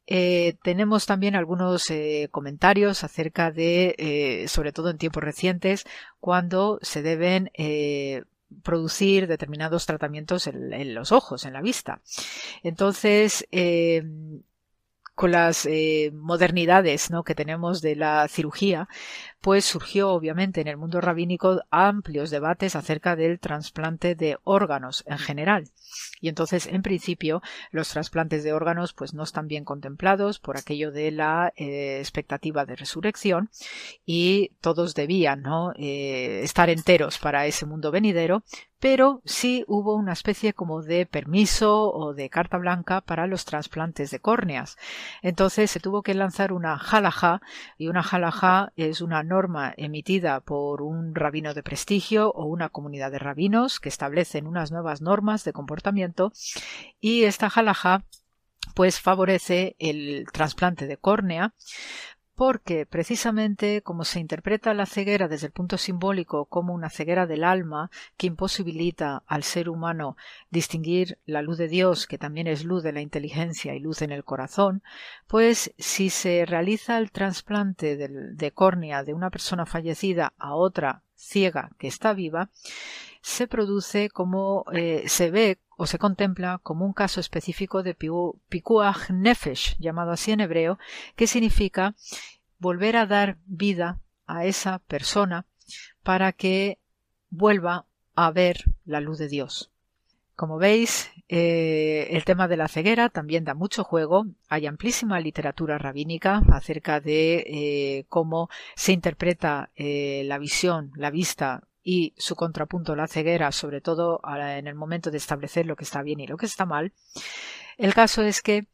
eh, tenemos también algunos eh, comentarios acerca de, sobre todo en tiempos recientes, cuando se deben producir determinados tratamientos en, los ojos, en la vista. Entonces, eh, con las eh, modernidades ¿no? que tenemos de la cirugía, pues surgió obviamente en el mundo rabínico amplios debates acerca del trasplante de órganos en general. Y entonces, en principio, los trasplantes de órganos pues no están bien contemplados por aquello de la eh, expectativa de resurrección y todos debían ¿no? Eh, estar enteros para ese mundo venidero, pero sí hubo una especie como de permiso o de carta blanca para los trasplantes de córneas. Entonces se tuvo que lanzar una halajá y una halajá es una norma emitida por un rabino de prestigio o una comunidad de rabinos que establecen unas nuevas normas de comportamiento y esta halajá pues favorece el trasplante de córnea porque precisamente como se interpreta la ceguera desde el punto simbólico como una ceguera del alma que imposibilita al ser humano distinguir la luz de Dios, que también es luz de la inteligencia y luz en el corazón, pues si se realiza el trasplante de, córnea de una persona fallecida a otra ciega que está viva, se produce como eh, se ve o se contempla como un caso específico de pikuach nefesh, llamado así en hebreo, que significa volver a dar vida a esa persona para que vuelva a ver la luz de Dios. Como veis, eh, el tema de la ceguera también da mucho juego. Hay amplísima literatura rabínica acerca de eh, cómo se interpreta eh, la visión, la vista y su contrapunto, la ceguera, sobre todo en el momento de establecer lo que está bien y lo que está mal. El caso es que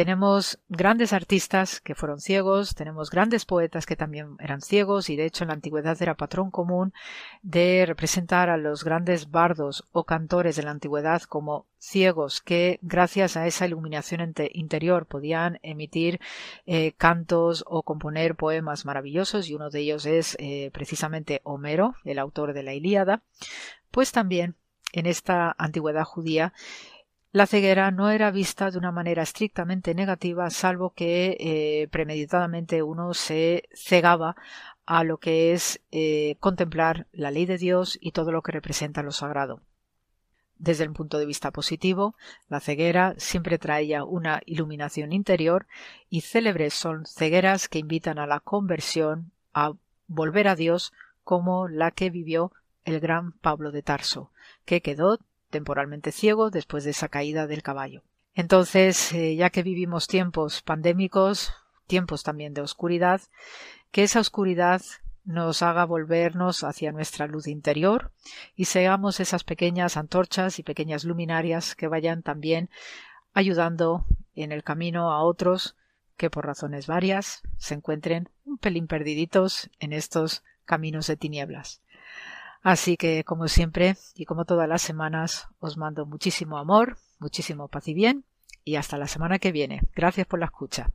tenemos grandes artistas que fueron ciegos, tenemos grandes poetas que también eran ciegos y de hecho en la antigüedad era patrón común de representar a los grandes bardos o cantores de la antigüedad como ciegos que gracias a esa iluminación interior podían emitir eh, cantos o componer poemas maravillosos y uno de ellos es eh, precisamente Homero, el autor de la Ilíada, pues también en esta antigüedad judía la ceguera no era vista de una manera estrictamente negativa, salvo que eh, premeditadamente uno se cegaba a lo que es eh, contemplar la ley de Dios y todo lo que representa lo sagrado. Desde el punto de vista positivo, la ceguera siempre traía una iluminación interior y célebres son cegueras que invitan a la conversión, a volver a Dios, como la que vivió el gran Pablo de Tarso, que quedó temporalmente ciego después de esa caída del caballo. Entonces, eh, ya que vivimos tiempos pandémicos, tiempos también de oscuridad, que esa oscuridad nos haga volvernos hacia nuestra luz interior y seamos esas pequeñas antorchas y pequeñas luminarias que vayan también ayudando en el camino a otros que por razones varias se encuentren un pelín perdiditos en estos caminos de tinieblas. Así que, como siempre, y como todas las semanas, os mando muchísimo amor, muchísimo paz y bien, y hasta la semana que viene. Gracias por la escucha.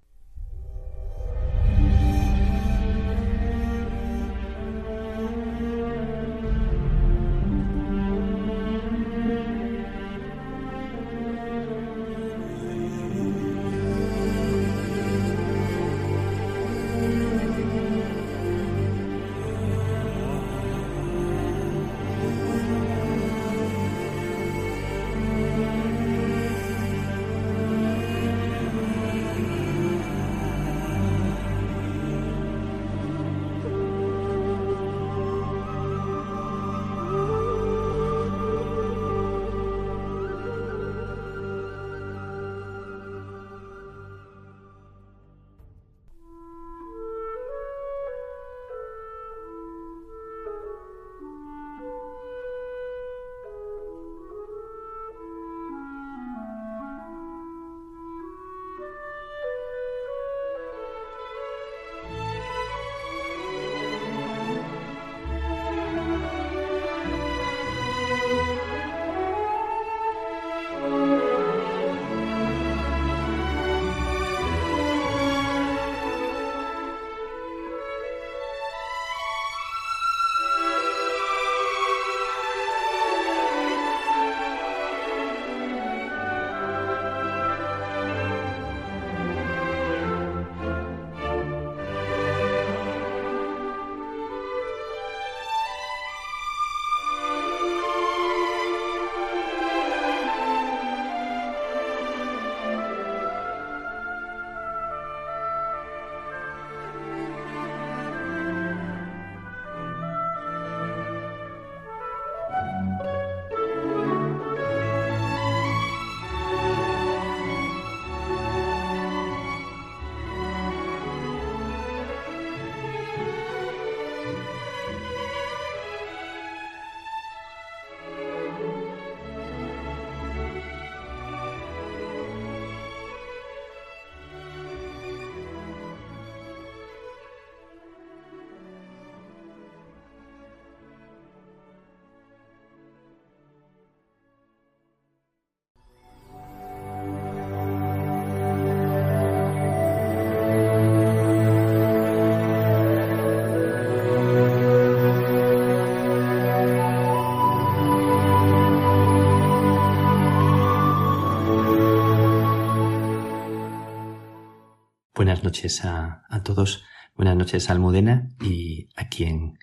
Noches a, todos, buenas noches Almudena y a quien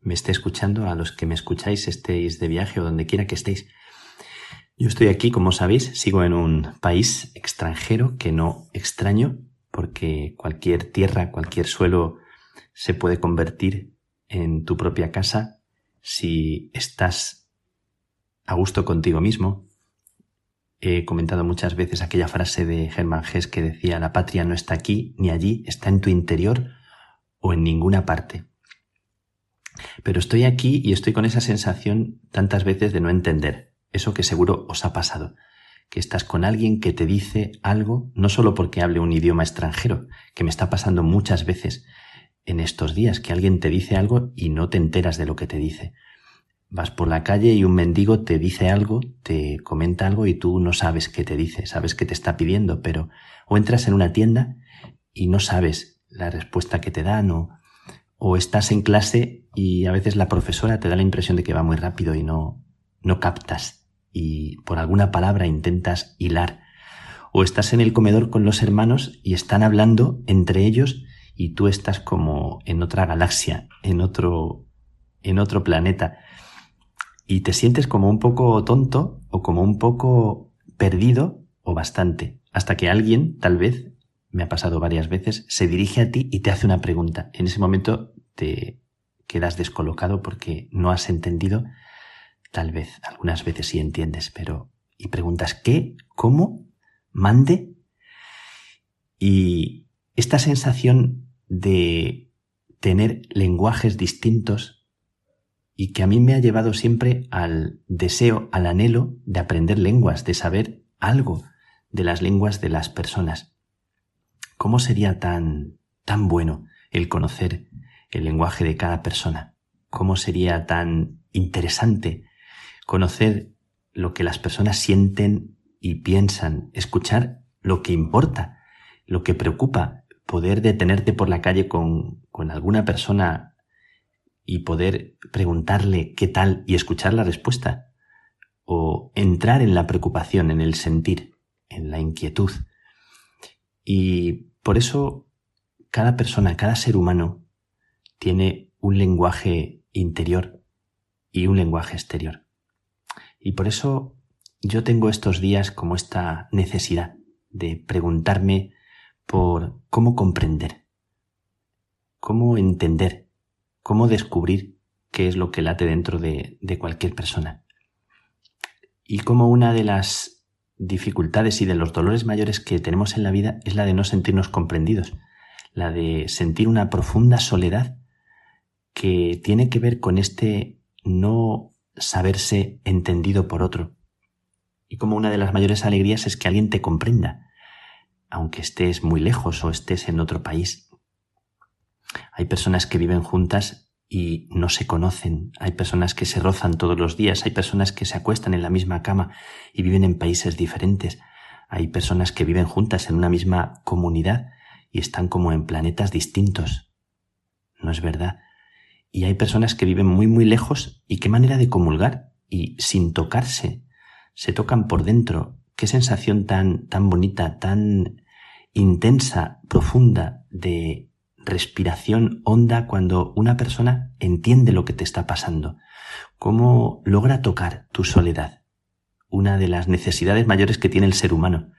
me esté escuchando, a los que me escucháis, estéis de viaje o donde quiera que estéis. Yo estoy aquí, como sabéis, sigo en un país extranjero que no extraño, porque cualquier tierra, cualquier suelo se puede convertir en tu propia casa si estás a gusto contigo mismo, He comentado muchas veces aquella frase de Germán Hess que decía la patria no está aquí ni allí, está en tu interior o en ninguna parte. Pero estoy aquí y estoy con esa sensación tantas veces de no entender, eso que seguro os ha pasado, que estás con alguien que te dice algo, no solo porque hable un idioma extranjero, que me está pasando muchas veces en estos días, que alguien te dice algo y no te enteras de lo que te dice. Vas por la calle y un mendigo te dice algo, te comenta algo y tú no sabes qué te dice, sabes qué te está pidiendo, pero o entras en una tienda y no sabes la respuesta que te dan o, o estás en clase y a veces la profesora te da la impresión de que va muy rápido y no, no captas y por alguna palabra intentas hilar. O estás en el comedor con los hermanos y están hablando entre ellos y tú estás como en otra galaxia, en otro, en otro planeta. Y te sientes como un poco tonto o como un poco perdido o bastante. Hasta que alguien, tal vez, me ha pasado varias veces, se dirige a ti y te hace una pregunta. En ese momento te quedas descolocado porque no has entendido Tal vez, algunas veces sí entiendes, pero... Y preguntas, ¿qué? ¿Cómo? ¿Mande? Y esta sensación de tener lenguajes distintos y que a mí me ha llevado siempre al deseo, al anhelo de aprender lenguas, de saber algo de las lenguas de las personas. ¿Cómo sería tan, tan bueno el conocer el lenguaje de cada persona? ¿Cómo sería tan interesante conocer lo que las personas sienten y piensan, escuchar lo que importa, lo que preocupa, poder detenerte por la calle con, con alguna persona y poder preguntarle qué tal y escuchar la respuesta, o entrar en la preocupación, en el sentir, en la inquietud. Y por eso cada persona, cada ser humano tiene un lenguaje interior y un lenguaje exterior. Y por eso yo tengo estos días como esta necesidad de preguntarme por cómo comprender, cómo entender, cómo descubrir qué es lo que late dentro de, de cualquier persona. Y como una de las dificultades y de los dolores mayores que tenemos en la vida es la de no sentirnos comprendidos, la de sentir una profunda soledad que tiene que ver con este no saberse entendido por otro. Y como una de las mayores alegrías es que alguien te comprenda, aunque estés muy lejos o estés en otro país. Hay personas que viven juntas y no se conocen, hay personas que se rozan todos los días, hay personas que se acuestan en la misma cama y viven en países diferentes, hay personas que viven juntas en una misma comunidad y están como en planetas distintos. No es verdad y hay personas que viven muy muy lejos y qué manera de comulgar y sin tocarse, se tocan por dentro, qué sensación tan tan bonita, tan intensa, profunda de respiración honda cuando una persona entiende lo que te está pasando, cómo logra tocar tu soledad, una de las necesidades mayores que tiene el ser humano,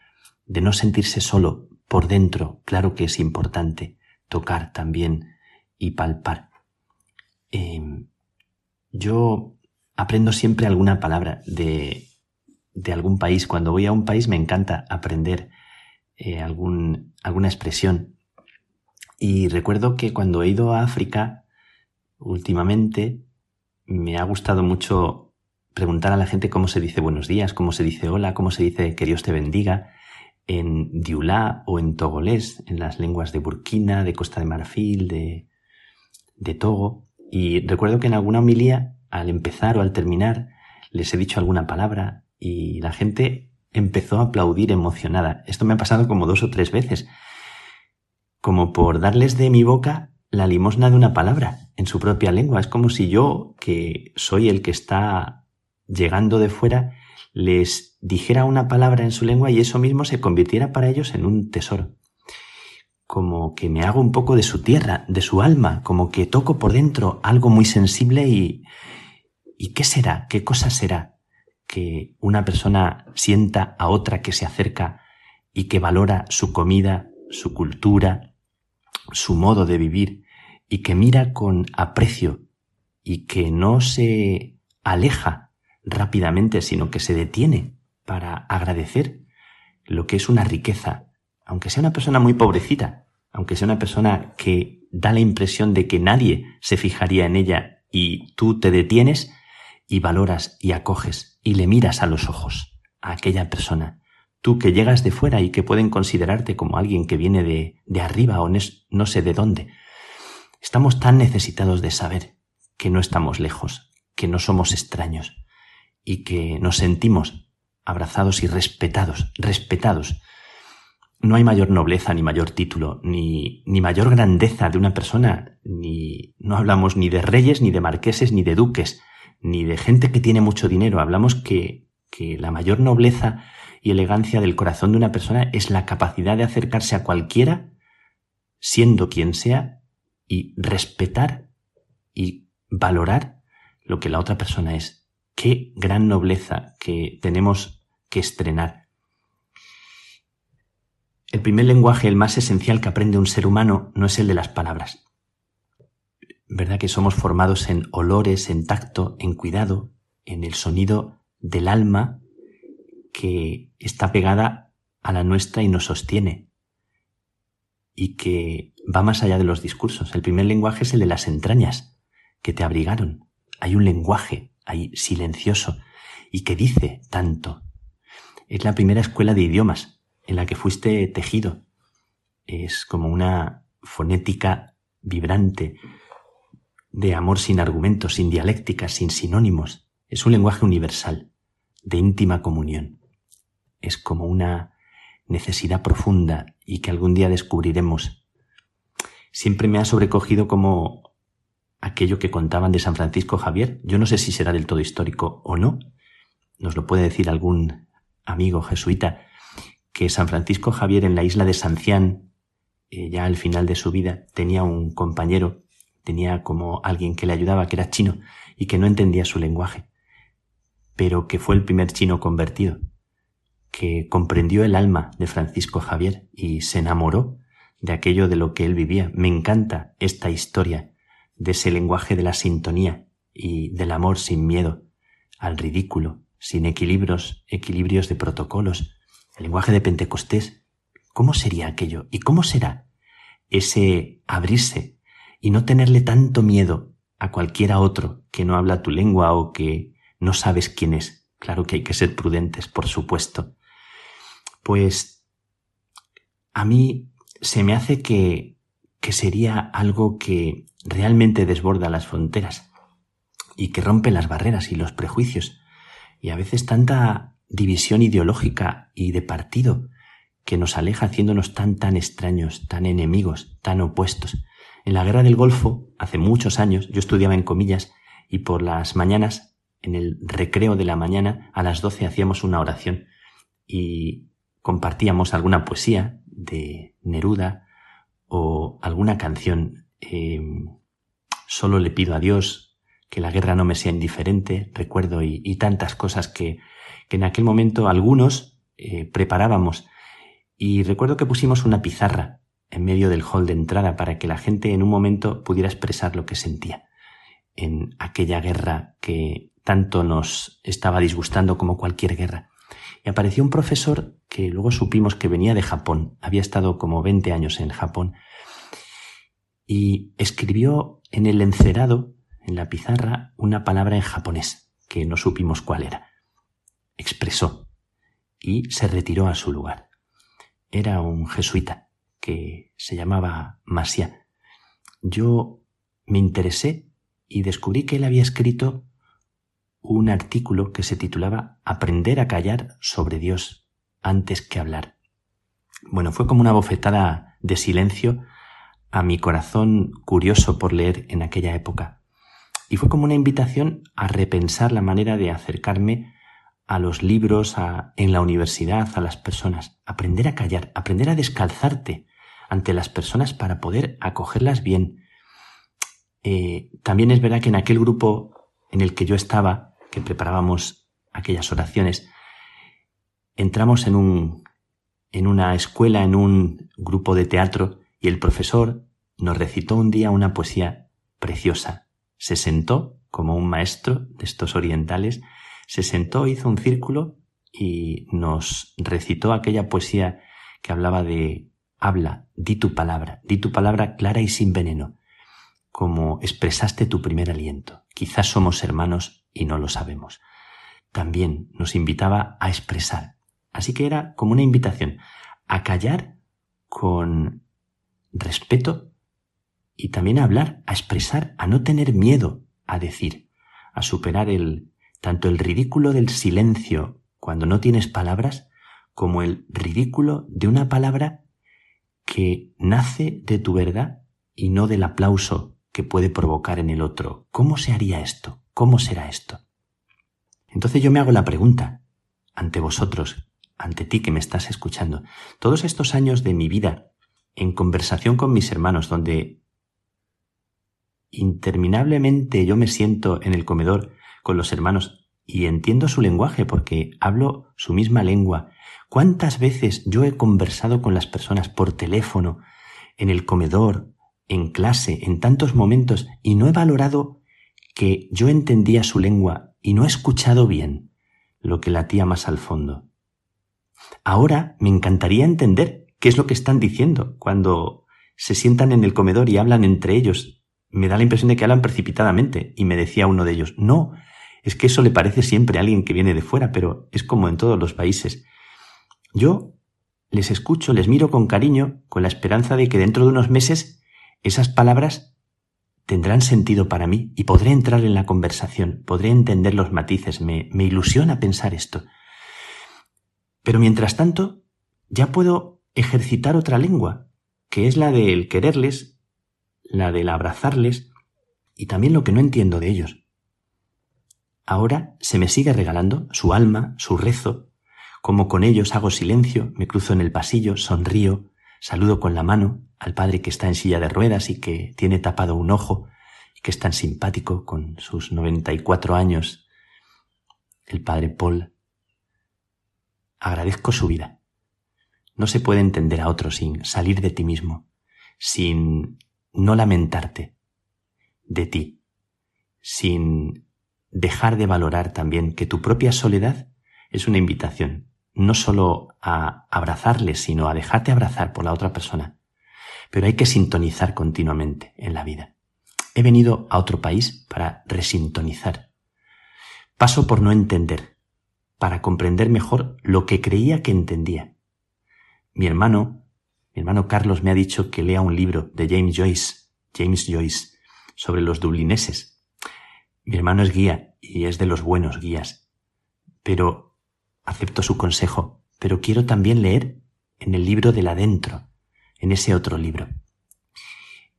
de no sentirse solo por dentro, claro que es importante tocar también y palpar. Em, yo aprendo siempre alguna palabra de, de, algún país. Cuando voy a un país me encanta aprender eh, algún, alguna expresión. Y recuerdo que cuando he ido a África, últimamente, me ha gustado mucho preguntar a la gente cómo se dice buenos días, cómo se dice hola, cómo se dice que Dios te bendiga en Diulá o en togolés, en las lenguas de Burkina, de Costa de Marfil, de, de Togo. Y recuerdo que en alguna homilía, al empezar o al terminar, les he dicho alguna palabra y la gente empezó a aplaudir emocionada. Esto me ha pasado como dos o tres veces, como por darles de mi boca la limosna de una palabra en su propia lengua. Es como si yo, que soy el que está llegando de fuera, les dijera una palabra en su lengua y eso mismo se convirtiera para ellos en un tesoro como que me hago un poco de su tierra, de su alma, como que toco por dentro algo muy sensible y... ¿Y qué será? ¿Qué cosa será? Que una persona sienta a otra que se acerca y que valora su comida, su cultura, su modo de vivir y que mira con aprecio y que no se aleja rápidamente, sino que se detiene para agradecer lo que es una riqueza aunque sea una persona muy pobrecita, aunque sea una persona que da la impresión de que nadie se fijaría en ella y tú te detienes y valoras y acoges y le miras a los ojos a aquella persona. Tú que llegas de fuera y que pueden considerarte como alguien que viene de, de arriba o no sé de dónde. Estamos tan necesitados de saber que no estamos lejos, que no somos extraños y que nos sentimos abrazados y respetados, respetados. No hay mayor nobleza, ni mayor título, ni, ni mayor grandeza de una persona, ni no hablamos ni de reyes, ni de marqueses, ni de duques, ni de gente que tiene mucho dinero. Hablamos que, que la mayor nobleza y elegancia del corazón de una persona es la capacidad de acercarse a cualquiera, siendo quien sea, y respetar y valorar lo que la otra persona es. Qué gran nobleza que tenemos que estrenar. El primer lenguaje, el más esencial que aprende un ser humano, no es el de las palabras. ¿Verdad que somos formados en olores, en tacto, en cuidado, en el sonido del alma que está pegada a la nuestra y nos sostiene? Y que va más allá de los discursos. El primer lenguaje es el de las entrañas, que te abrigaron. Hay un lenguaje ahí silencioso y que dice tanto. Es la primera escuela de idiomas en la que fuiste tejido. Es como una fonética vibrante de amor sin argumentos, sin dialéctica, sin sinónimos. Es un lenguaje universal, de íntima comunión. Es como una necesidad profunda y que algún día descubriremos. Siempre me ha sobrecogido como aquello que contaban de San Francisco Javier. Yo no sé si será del todo histórico o no. Nos lo puede decir algún amigo jesuita que San Francisco Javier en la isla de Sancián, eh, ya al final de su vida, tenía un compañero, tenía como alguien que le ayudaba, que era chino, y que no entendía su lenguaje, pero que fue el primer chino convertido, que comprendió el alma de Francisco Javier y se enamoró de aquello de lo que él vivía. Me encanta esta historia de ese lenguaje de la sintonía y del amor sin miedo al ridículo, sin equilibrios, equilibrios de protocolos, el lenguaje de Pentecostés, ¿cómo sería aquello? ¿Y cómo será ese abrirse y no tenerle tanto miedo a cualquiera otro que no habla tu lengua o que no sabes quién es? Claro que hay que ser prudentes, por supuesto. Pues a mí se me hace que, que sería algo que realmente desborda las fronteras y que rompe las barreras y los prejuicios. Y a veces tanta división ideológica y de partido que nos aleja haciéndonos tan tan extraños, tan enemigos, tan opuestos. En la guerra del Golfo, hace muchos años, yo estudiaba en comillas y por las mañanas, en el recreo de la mañana, a las doce hacíamos una oración y compartíamos alguna poesía de Neruda o alguna canción. Eh, solo le pido a Dios que la guerra no me sea indiferente, recuerdo, y tantas cosas que que en aquel momento algunos eh, preparábamos. Y recuerdo que pusimos una pizarra en medio del hall de entrada para que la gente en un momento pudiera expresar lo que sentía en aquella guerra que tanto nos estaba disgustando como cualquier guerra. Y apareció un profesor que luego supimos que venía de Japón, había estado como 20 años en Japón, y escribió en el encerado, en la pizarra, una palabra en japonés, que no supimos cuál era expresó y se retiró a su lugar. Era un jesuita que se llamaba Masia. Yo me interesé y descubrí que él había escrito un artículo que se titulaba Aprender a callar sobre Dios antes que hablar. Bueno, fue como una bofetada de silencio a mi corazón curioso por leer en aquella época. Y fue como una invitación a repensar la manera de acercarme a los libros, a, en la universidad, a las personas. Aprender a callar, aprender a descalzarte ante las personas para poder acogerlas bien. Eh, también es verdad que en aquel grupo en el que yo estaba, que preparábamos aquellas oraciones, entramos en un, en una escuela, en un grupo de teatro, y el profesor nos recitó un día una poesía preciosa. Se sentó como un maestro de estos orientales se sentó, hizo un círculo y nos recitó aquella poesía que hablaba de habla, di tu palabra, di tu palabra clara y sin veneno, como expresaste tu primer aliento. Quizás somos hermanos y no lo sabemos. también nos invitaba a expresar. Así que era como una invitación a callar con respeto y también a hablar, a expresar, a no tener miedo a decir, a superar el tanto el ridículo del silencio cuando no tienes palabras como el ridículo de una palabra que nace de tu verdad y no del aplauso que puede provocar en el otro. ¿Cómo se haría esto? ¿Cómo será esto? Entonces yo me hago la pregunta ante vosotros, ante ti que me estás escuchando. Todos estos años de mi vida en conversación con mis hermanos, donde interminablemente yo me siento en el comedor con los hermanos y entiendo su lenguaje porque hablo su misma lengua. ¿Cuántas veces yo he conversado con las personas por teléfono, en el comedor, en clase, en tantos momentos, y no he valorado que yo entendía su lengua y no he escuchado bien lo que latía más al fondo. Ahora me encantaría entender qué es lo que están diciendo cuando se sientan en el comedor y hablan entre ellos. Me da la impresión de que hablan precipitadamente y me decía uno de ellos, no, es que eso le parece siempre a alguien que viene de fuera, pero es como en todos los países. Yo les escucho, les miro con cariño, con la esperanza de que dentro de unos meses esas palabras tendrán sentido para mí y podré entrar en la conversación, podré entender los matices, me, me ilusiona pensar esto. Pero mientras tanto, ya puedo ejercitar otra lengua, que es la del quererles, la del abrazarles y también lo que no entiendo de ellos. Ahora se me sigue regalando su alma, su rezo, como con ellos hago silencio, me cruzo en el pasillo, sonrío, Saludo con la mano al padre que está en silla de ruedas y que tiene tapado un ojo que es tan simpático con sus 94 años. El padre Paul. Agradezco su vida. No se puede entender a otro sin salir de ti mismo, sin no lamentarte de ti, sin dejar de valorar también que tu propia soledad es una invitación no solo a abrazarle, sino a dejarte abrazar por la otra persona. Pero hay que sintonizar continuamente en la vida. He venido a otro país para resintonizar. Paso por no entender, para comprender mejor lo que creía que entendía. Mi hermano, mi hermano Carlos me ha dicho que lea un libro de James Joyce, James Joyce, sobre los dublineses. Mi hermano es guía y es de los buenos guías. Pero acepto su consejo, pero quiero también leer en el libro del adentro, en ese otro libro.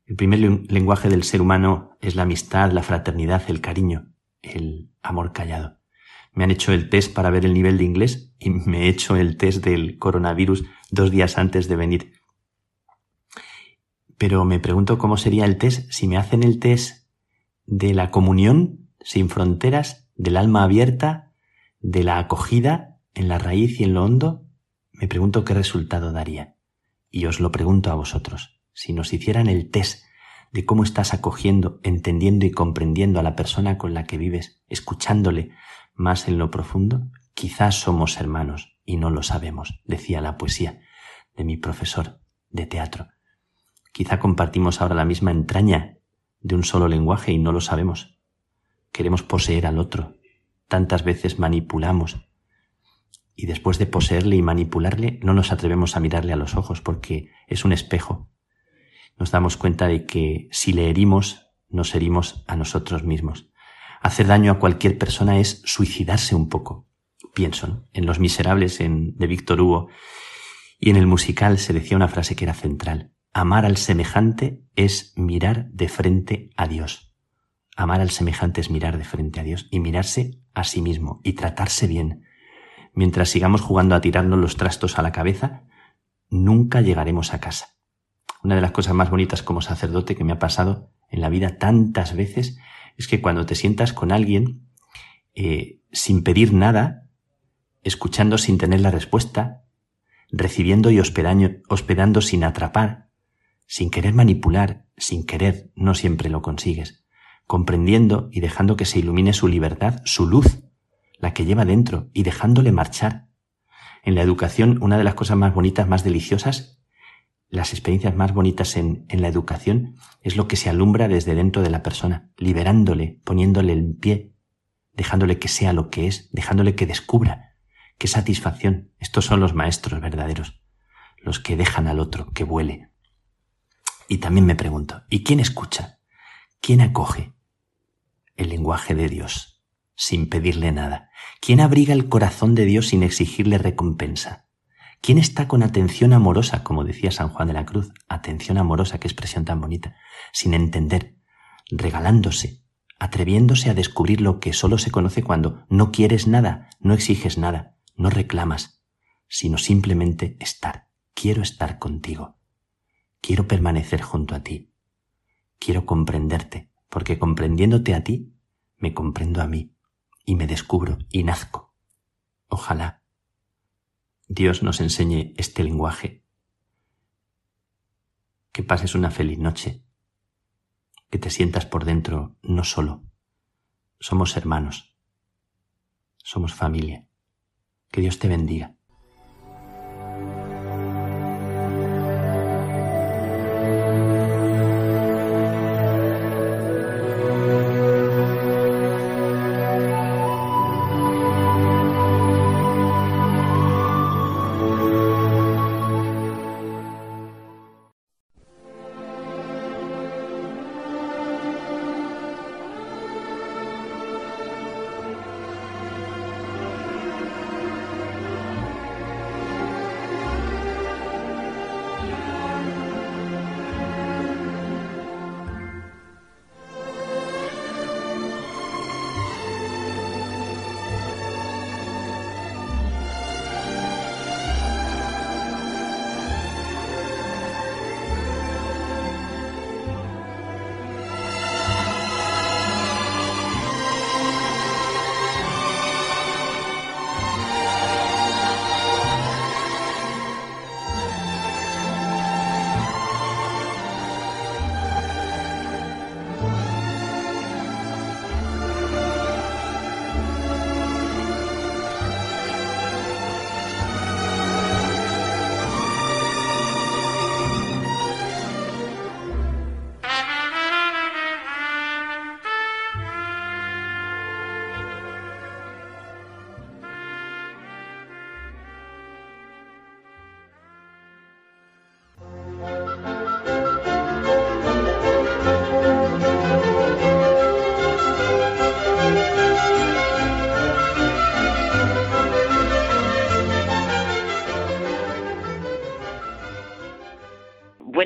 El primer lenguaje del ser humano es la amistad, la fraternidad, el cariño, el amor callado. Me han hecho el test para ver el nivel de inglés y me he hecho el test del coronavirus dos días antes de venir. Pero me pregunto cómo sería el test si me hacen el test de la comunión sin fronteras, del alma abierta, de la acogida en la raíz y en lo hondo, me pregunto qué resultado daría. Y os lo pregunto a vosotros. Si nos hicieran el test de cómo estás acogiendo, entendiendo y comprendiendo a la persona con la que vives, escuchándole más en lo profundo, quizás somos hermanos y no lo sabemos, decía la poesía de mi profesor de teatro. Quizá compartimos ahora la misma entraña de un solo lenguaje y no lo sabemos. Queremos poseer al otro. Tantas veces manipulamos y después de poseerle y manipularle no nos atrevemos a mirarle a los ojos porque es un espejo. Nos damos cuenta de que si le herimos, nos herimos a nosotros mismos. Hacer daño a cualquier persona es suicidarse un poco. Pienso en Los Miserables en, de Víctor Hugo y en el musical se decía una frase que era central. Amar al semejante es mirar de frente a Dios. Amar al semejante es mirar de frente a Dios y mirarse a sí mismo y tratarse bien mientras sigamos jugando a tirarnos los trastos a la cabeza, nunca llegaremos a casa. Una de las cosas más bonitas como sacerdote que me ha pasado en la vida tantas veces es que cuando te sientas con alguien eh, sin pedir nada, escuchando sin tener la respuesta, recibiendo y hospedando, hospedando sin atrapar, sin querer manipular, sin querer, no siempre lo consigues, comprendiendo y dejando que se ilumine su libertad, su luz, la que lleva dentro, y dejándole marchar. En la educación, una de las cosas más bonitas, más deliciosas, las experiencias más bonitas en, en la educación, es lo que se alumbra desde dentro de la persona, liberándole, poniéndole el pie, dejándole que sea lo que es, dejándole que descubra. Qué satisfacción. Estos son los maestros verdaderos, los que dejan al otro que vuele. Y también me pregunto, ¿y quién escucha? ¿Quién acoge el lenguaje de Dios sin pedirle nada? ¿Quién abriga el corazón de Dios sin exigirle recompensa? ¿Quién está con atención amorosa, como decía San Juan de la Cruz, atención amorosa, qué expresión tan bonita, sin entender, regalándose, atreviéndose a descubrir lo que solo se conoce cuando no quieres nada, no exiges nada, no reclamas, sino simplemente estar. Quiero estar contigo. Quiero permanecer junto a ti. Quiero comprenderte, porque comprendiéndote a ti, me comprendo a mí, y me descubro y nazco. Ojalá Dios nos enseñe este lenguaje. Que pases una feliz noche, que te sientas por dentro no solo. Somos hermanos, somos familia. Que Dios te bendiga.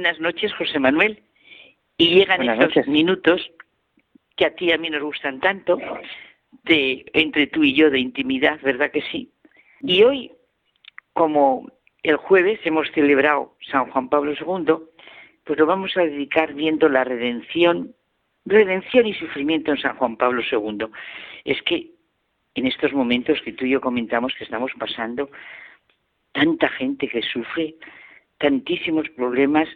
Buenas noches, José Manuel. Y llegan esos minutos que a ti y a mí nos gustan tanto, de entre tú y yo de intimidad, ¿verdad que sí? Y hoy, como el jueves hemos celebrado San Juan Pablo II, pues lo vamos a dedicar viendo la redención, redención y sufrimiento en San Juan Pablo II. Es que en estos momentos que tú y yo comentamos que estamos pasando, tanta gente que sufre, tantísimos problemas,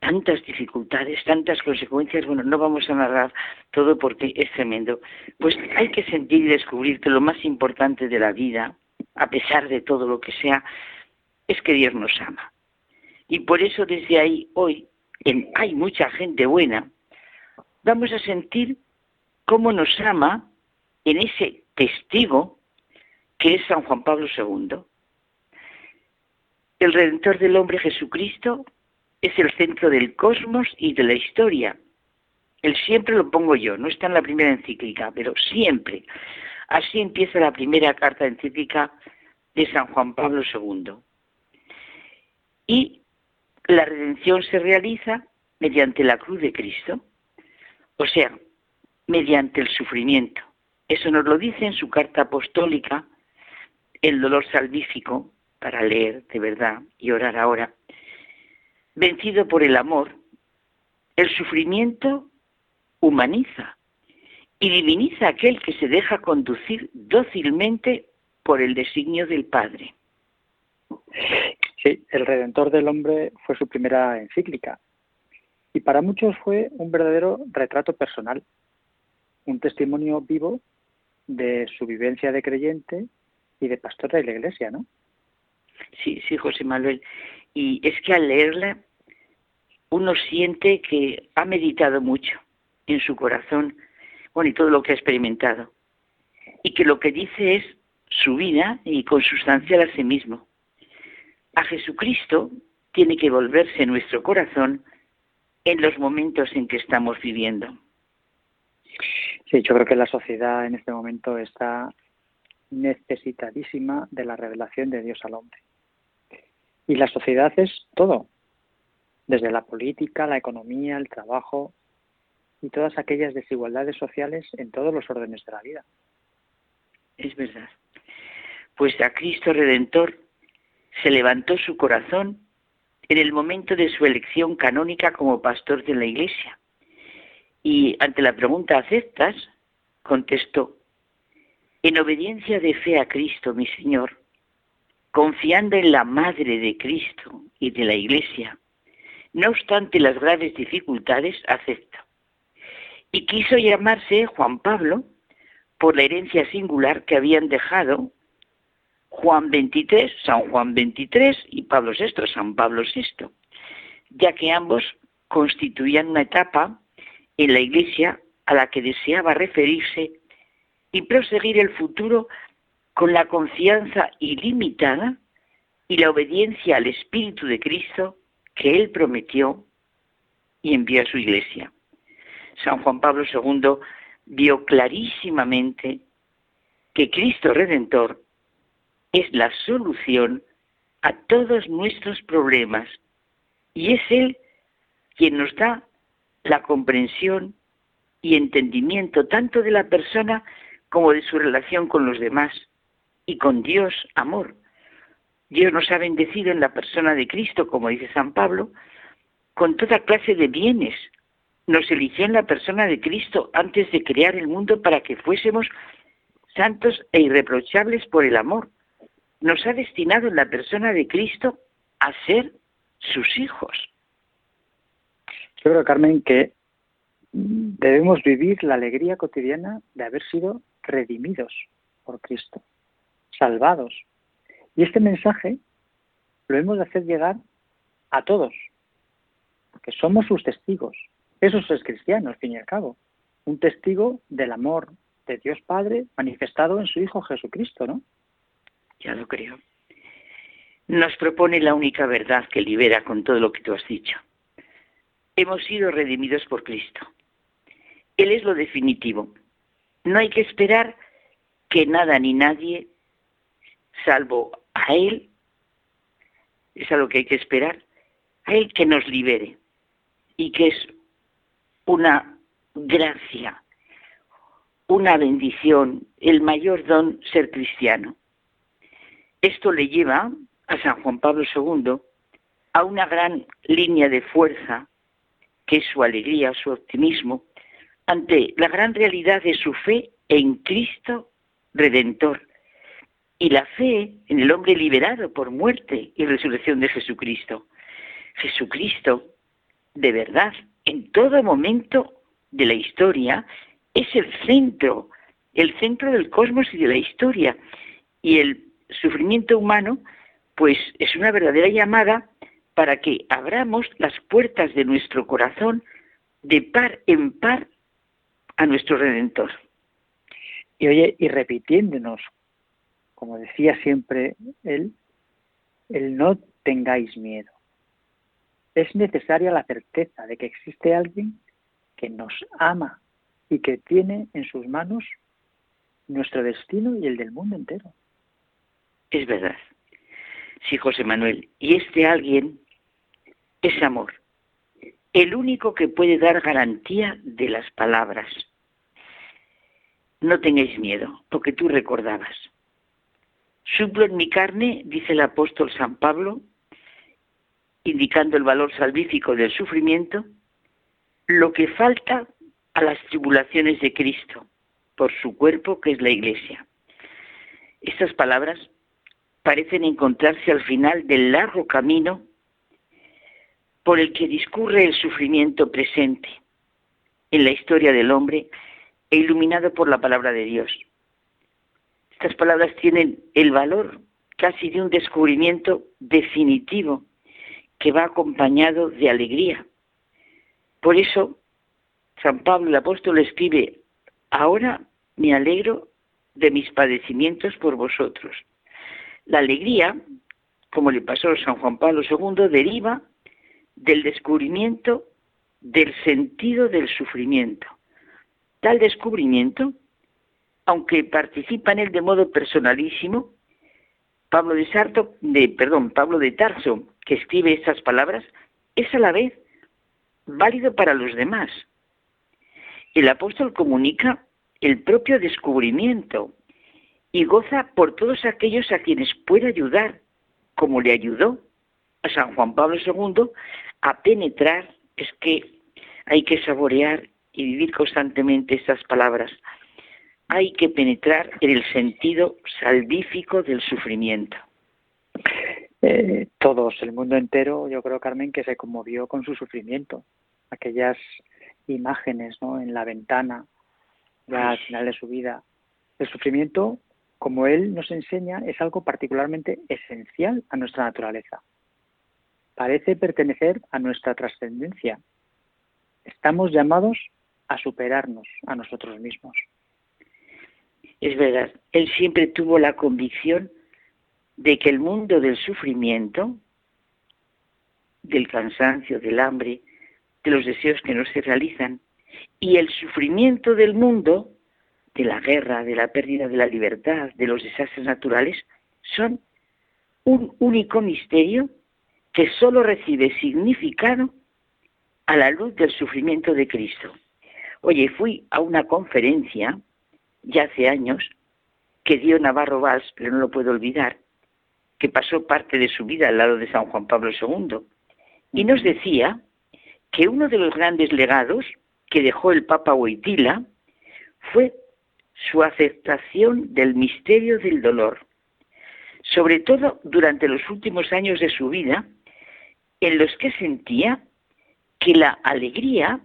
tantas dificultades, tantas consecuencias. Bueno, no vamos a narrar todo porque es tremendo. Pues hay que sentir y descubrir que lo más importante de la vida, a pesar de todo lo que sea, es que Dios nos ama. Y por eso desde ahí, hoy, en Hay mucha gente buena, vamos a sentir cómo nos ama en ese testigo que es San Juan Pablo II el Redentor del hombre Jesucristo es el centro del cosmos y de la historia. El siempre lo pongo yo, no está en la primera encíclica, pero siempre. Así empieza la primera carta encíclica de San Juan Pablo II. Y la redención se realiza mediante la cruz de Cristo, o sea, mediante el sufrimiento. Eso nos lo dice en su carta apostólica, el dolor salvífico, para leer de verdad y orar ahora, vencido por el amor, el sufrimiento humaniza y diviniza a aquel que se deja conducir dócilmente por el designio del Padre. Sí, el Redentor del Hombre fue su primera encíclica y para muchos fue un verdadero retrato personal, un testimonio vivo de su vivencia de creyente y de pastor de la Iglesia, ¿no? Sí, sí, José Manuel. Y es que al leerla uno siente que ha meditado mucho en su corazón, bueno, y todo lo que ha experimentado. y que lo que dice es su vida y consustancial a sí mismo. A Jesucristo tiene que volverse nuestro corazón en los momentos en que estamos viviendo. Sí, yo creo que la sociedad en este momento está necesitadísima de la revelación de Dios al hombre. Y la sociedad es todo, desde la política, la economía, el trabajo y todas aquellas desigualdades sociales en todos los órdenes de la vida. Es verdad. Pues a Cristo Redentor se levantó su corazón en el momento de su elección canónica como pastor de la Iglesia. Y ante la pregunta ¿aceptas? contestó, en obediencia de fe a Cristo, mi Señor, confiando en la Madre de Cristo y de la Iglesia, no obstante las graves dificultades, acepta. Y quiso llamarse Juan Pablo por la herencia singular que habían dejado Juan 23, San Juan 23 y Pablo VI, San Pablo VI, ya que ambos constituían una etapa en la Iglesia a la que deseaba referirse y proseguir el futuro con la confianza ilimitada y la obediencia al Espíritu de Cristo que Él prometió y envió a su Iglesia. San Juan Pablo II vio clarísimamente que Cristo Redentor es la solución a todos nuestros problemas y es Él quien nos da la comprensión y entendimiento tanto de la persona como de su relación con los demás y con Dios, amor. Dios nos ha bendecido en la persona de Cristo, como dice San Pablo, con toda clase de bienes. Nos eligió en la persona de Cristo antes de crear el mundo para que fuésemos santos e irreprochables por el amor nos ha destinado en la persona de Cristo a ser sus hijos. Yo creo, Carmen, que debemos vivir la alegría cotidiana de haber sido redimidos por Cristo, salvados. Y este mensaje lo hemos de hacer llegar a todos, porque somos sus testigos. Eso es cristiano, al fin y al cabo. Un testigo del amor de Dios Padre manifestado en su Hijo Jesucristo, ¿no? ya lo creo. Nos propone la única verdad que libera con todo lo que tú has dicho. Hemos sido redimidos por Cristo. Él es lo definitivo. No hay que esperar que nada ni nadie, salvo a Él, es a lo que hay que esperar, a Él que nos libere y que es una gracia, una bendición, el mayor don ser cristiano. Esto le lleva a San Juan Pablo II a una gran línea de fuerza, que es su alegría, su optimismo, ante la gran realidad de su fe en Cristo Redentor y la fe en el hombre liberado por muerte y resurrección de Jesucristo. Jesucristo, de verdad, en todo momento de la historia, es el centro, el centro del cosmos y de la historia. Y el sufrimiento humano, pues es una verdadera llamada para que abramos las puertas de nuestro corazón de par en par a nuestro Redentor. Y oye, y repitiéndonos, como decía siempre él, el no tengáis miedo. Es necesaria la certeza de que existe alguien que nos ama y que tiene en sus manos nuestro destino y el del mundo entero. Es verdad. Sí, José Manuel. Y este alguien es amor. El único que puede dar garantía de las palabras. No tengáis miedo, lo que tú recordabas. Suplo en mi carne, dice el apóstol San Pablo, indicando el valor salvífico del sufrimiento, lo que falta a las tribulaciones de Cristo por su cuerpo que es la Iglesia. Estas palabras parecen encontrarse al final del largo camino por el que discurre el sufrimiento presente en la historia del hombre e iluminado por la palabra de Dios. Estas palabras tienen el valor casi de un descubrimiento definitivo que va acompañado de alegría. Por eso, San Pablo el apóstol escribe, ahora me alegro de mis padecimientos por vosotros. La alegría, como le pasó a San Juan Pablo II, deriva del descubrimiento del sentido del sufrimiento. Tal descubrimiento, aunque participa en él de modo personalísimo, Pablo de Sarto, de, perdón, Pablo de Tarso, que escribe estas palabras, es a la vez válido para los demás. El apóstol comunica el propio descubrimiento y goza por todos aquellos a quienes puede ayudar, como le ayudó a San Juan Pablo II a penetrar, es que hay que saborear y vivir constantemente estas palabras. Hay que penetrar en el sentido salvífico del sufrimiento. Eh, todos, el mundo entero, yo creo, Carmen, que se conmovió con su sufrimiento. Aquellas imágenes ¿no? en la ventana, ya al final de su vida. El sufrimiento, como él nos enseña, es algo particularmente esencial a nuestra naturaleza. Parece pertenecer a nuestra trascendencia. Estamos llamados a superarnos a nosotros mismos. Es verdad, él siempre tuvo la convicción de que el mundo del sufrimiento, del cansancio, del hambre, de los deseos que no se realizan, y el sufrimiento del mundo, de la guerra, de la pérdida de la libertad, de los desastres naturales, son un único misterio que sólo recibe significado a la luz del sufrimiento de Cristo. Oye, fui a una conferencia ya hace años que dio Navarro Valls, pero no lo puedo olvidar, que pasó parte de su vida al lado de San Juan Pablo II, y nos decía que uno de los grandes legados que dejó el Papa Wojtyla fue su aceptación del misterio del dolor, sobre todo durante los últimos años de su vida, en los que sentía que la alegría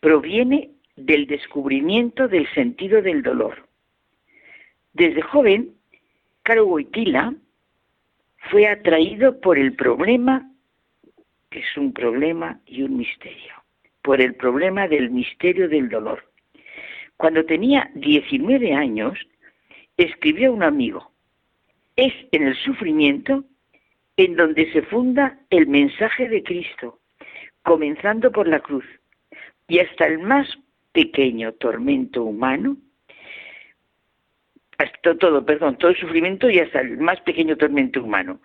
proviene del descubrimiento del sentido del dolor. Desde joven, Caro Wojtyla fue atraído por el problema, que es un problema y un misterio, por el problema del misterio del dolor. Cuando tenía 19 años, escribió a un amigo, es en el sufrimiento en donde se funda el mensaje de Cristo, comenzando por la cruz, y hasta el más pequeño tormento humano, hasta todo, perdón, todo el sufrimiento y hasta el más pequeño tormento humano.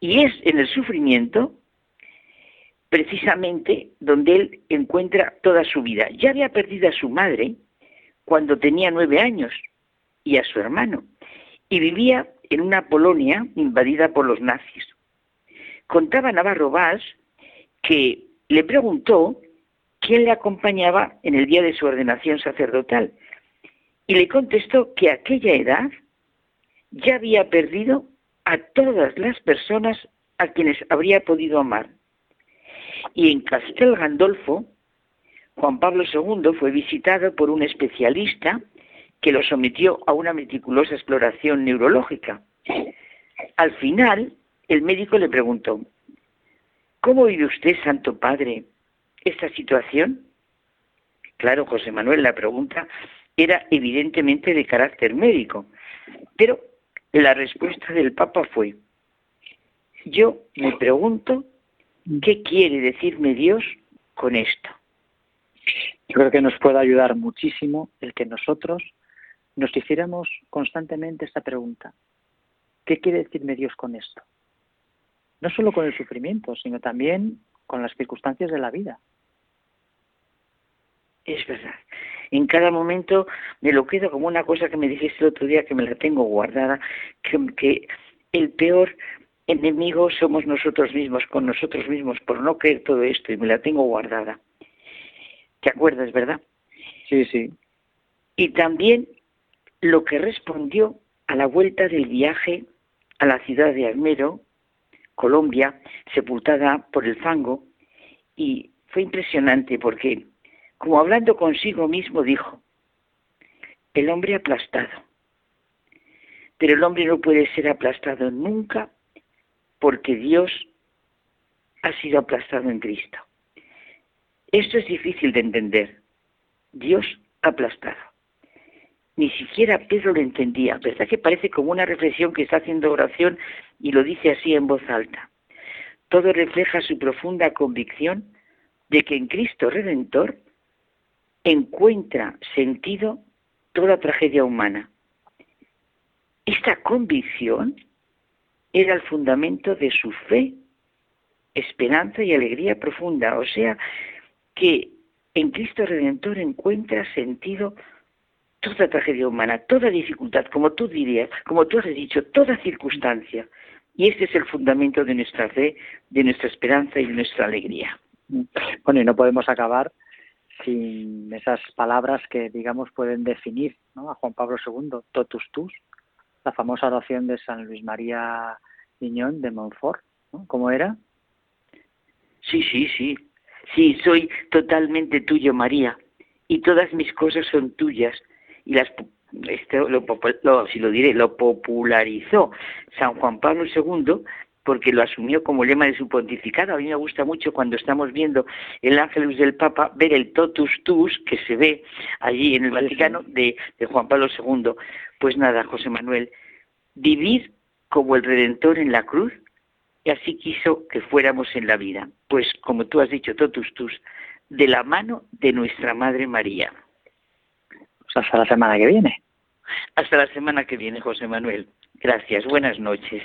Y es en el sufrimiento precisamente donde él encuentra toda su vida. Ya había perdido a su madre cuando tenía nueve años y a su hermano, y vivía en una Polonia invadida por los nazis. Contaba Navarro Valls que le preguntó quién le acompañaba en el día de su ordenación sacerdotal y le contestó que a aquella edad ya había perdido a todas las personas a quienes habría podido amar. Y en Castel Gandolfo, Juan Pablo II fue visitado por un especialista que lo sometió a una meticulosa exploración neurológica. Al final, el médico le preguntó, ¿Cómo vive usted, Santo Padre, esta situación? Claro, José Manuel, la pregunta era evidentemente de carácter médico, pero la respuesta del Papa fue, yo me pregunto qué quiere decirme Dios con esto. Yo creo que nos puede ayudar muchísimo el que nosotros nos hiciéramos constantemente esta pregunta. ¿Qué quiere decirme Dios con esto? No solo con el sufrimiento, sino también con las circunstancias de la vida. Es verdad. En cada momento me lo quedo como una cosa que me dijiste el otro día que me la tengo guardada, que, que el peor enemigo somos nosotros mismos, con nosotros mismos, por no creer todo esto, y me la tengo guardada. ¿Te acuerdas, verdad? Sí, sí. Y también lo que respondió a la vuelta del viaje a la ciudad de Almero, Colombia, sepultada por el fango, y fue impresionante porque, como hablando consigo mismo, dijo, el hombre aplastado, pero el hombre no puede ser aplastado nunca porque Dios ha sido aplastado en Cristo. Esto es difícil de entender. Dios aplastado. ni siquiera Pedro lo entendía. ¿Verdad que parece como una reflexión que está haciendo oración y lo dice así en voz alta? Todo refleja su profunda convicción de que en Cristo Redentor encuentra sentido toda tragedia humana. Esta convicción era el fundamento de su fe, esperanza y alegría profunda. O sea, que en Cristo Redentor encuentra sentido toda tragedia humana, toda dificultad, como tú dirías, como tú has dicho, toda circunstancia. Y este es el fundamento de nuestra fe, de nuestra esperanza y de nuestra alegría. Bueno, y no podemos acabar sin esas palabras que, digamos, pueden definir a Juan Pablo II, totus tus, la famosa oración de San Luis María Niñón de Montfort. ¿no? ¿Cómo era? Sí, sí, sí. Sí, soy totalmente tuyo, María, y todas mis cosas son tuyas y las esto lo, si lo diré, lo popularizó San Juan Pablo II porque lo asumió como lema de su pontificado. A mí me gusta mucho cuando estamos viendo el Ángelus del Papa ver el totus tus que se ve allí en el Vaticano de, de Juan Pablo II. Pues nada, José Manuel, vivir como el Redentor en la cruz y así quiso que fuéramos en la vida. Pues como tú has dicho, totus tus, de la mano de nuestra Madre María. Pues hasta la semana que viene. Hasta la semana que viene, José Manuel. Gracias. Buenas noches.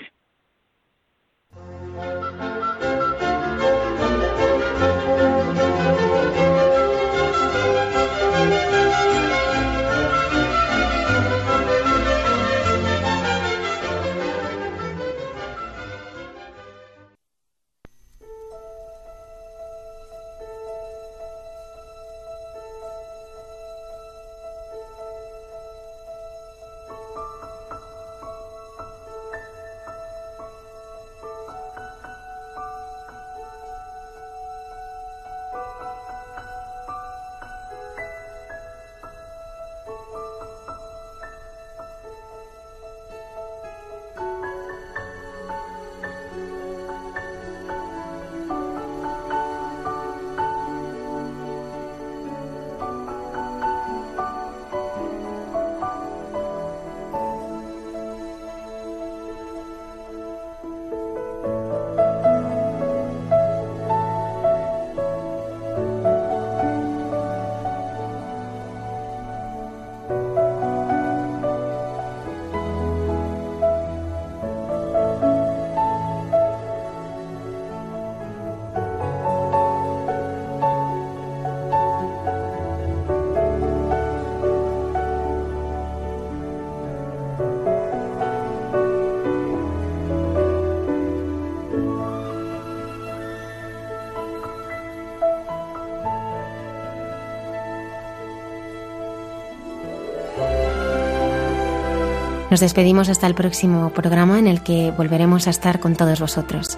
Nos despedimos hasta el próximo programa en el que volveremos a estar con todos vosotros.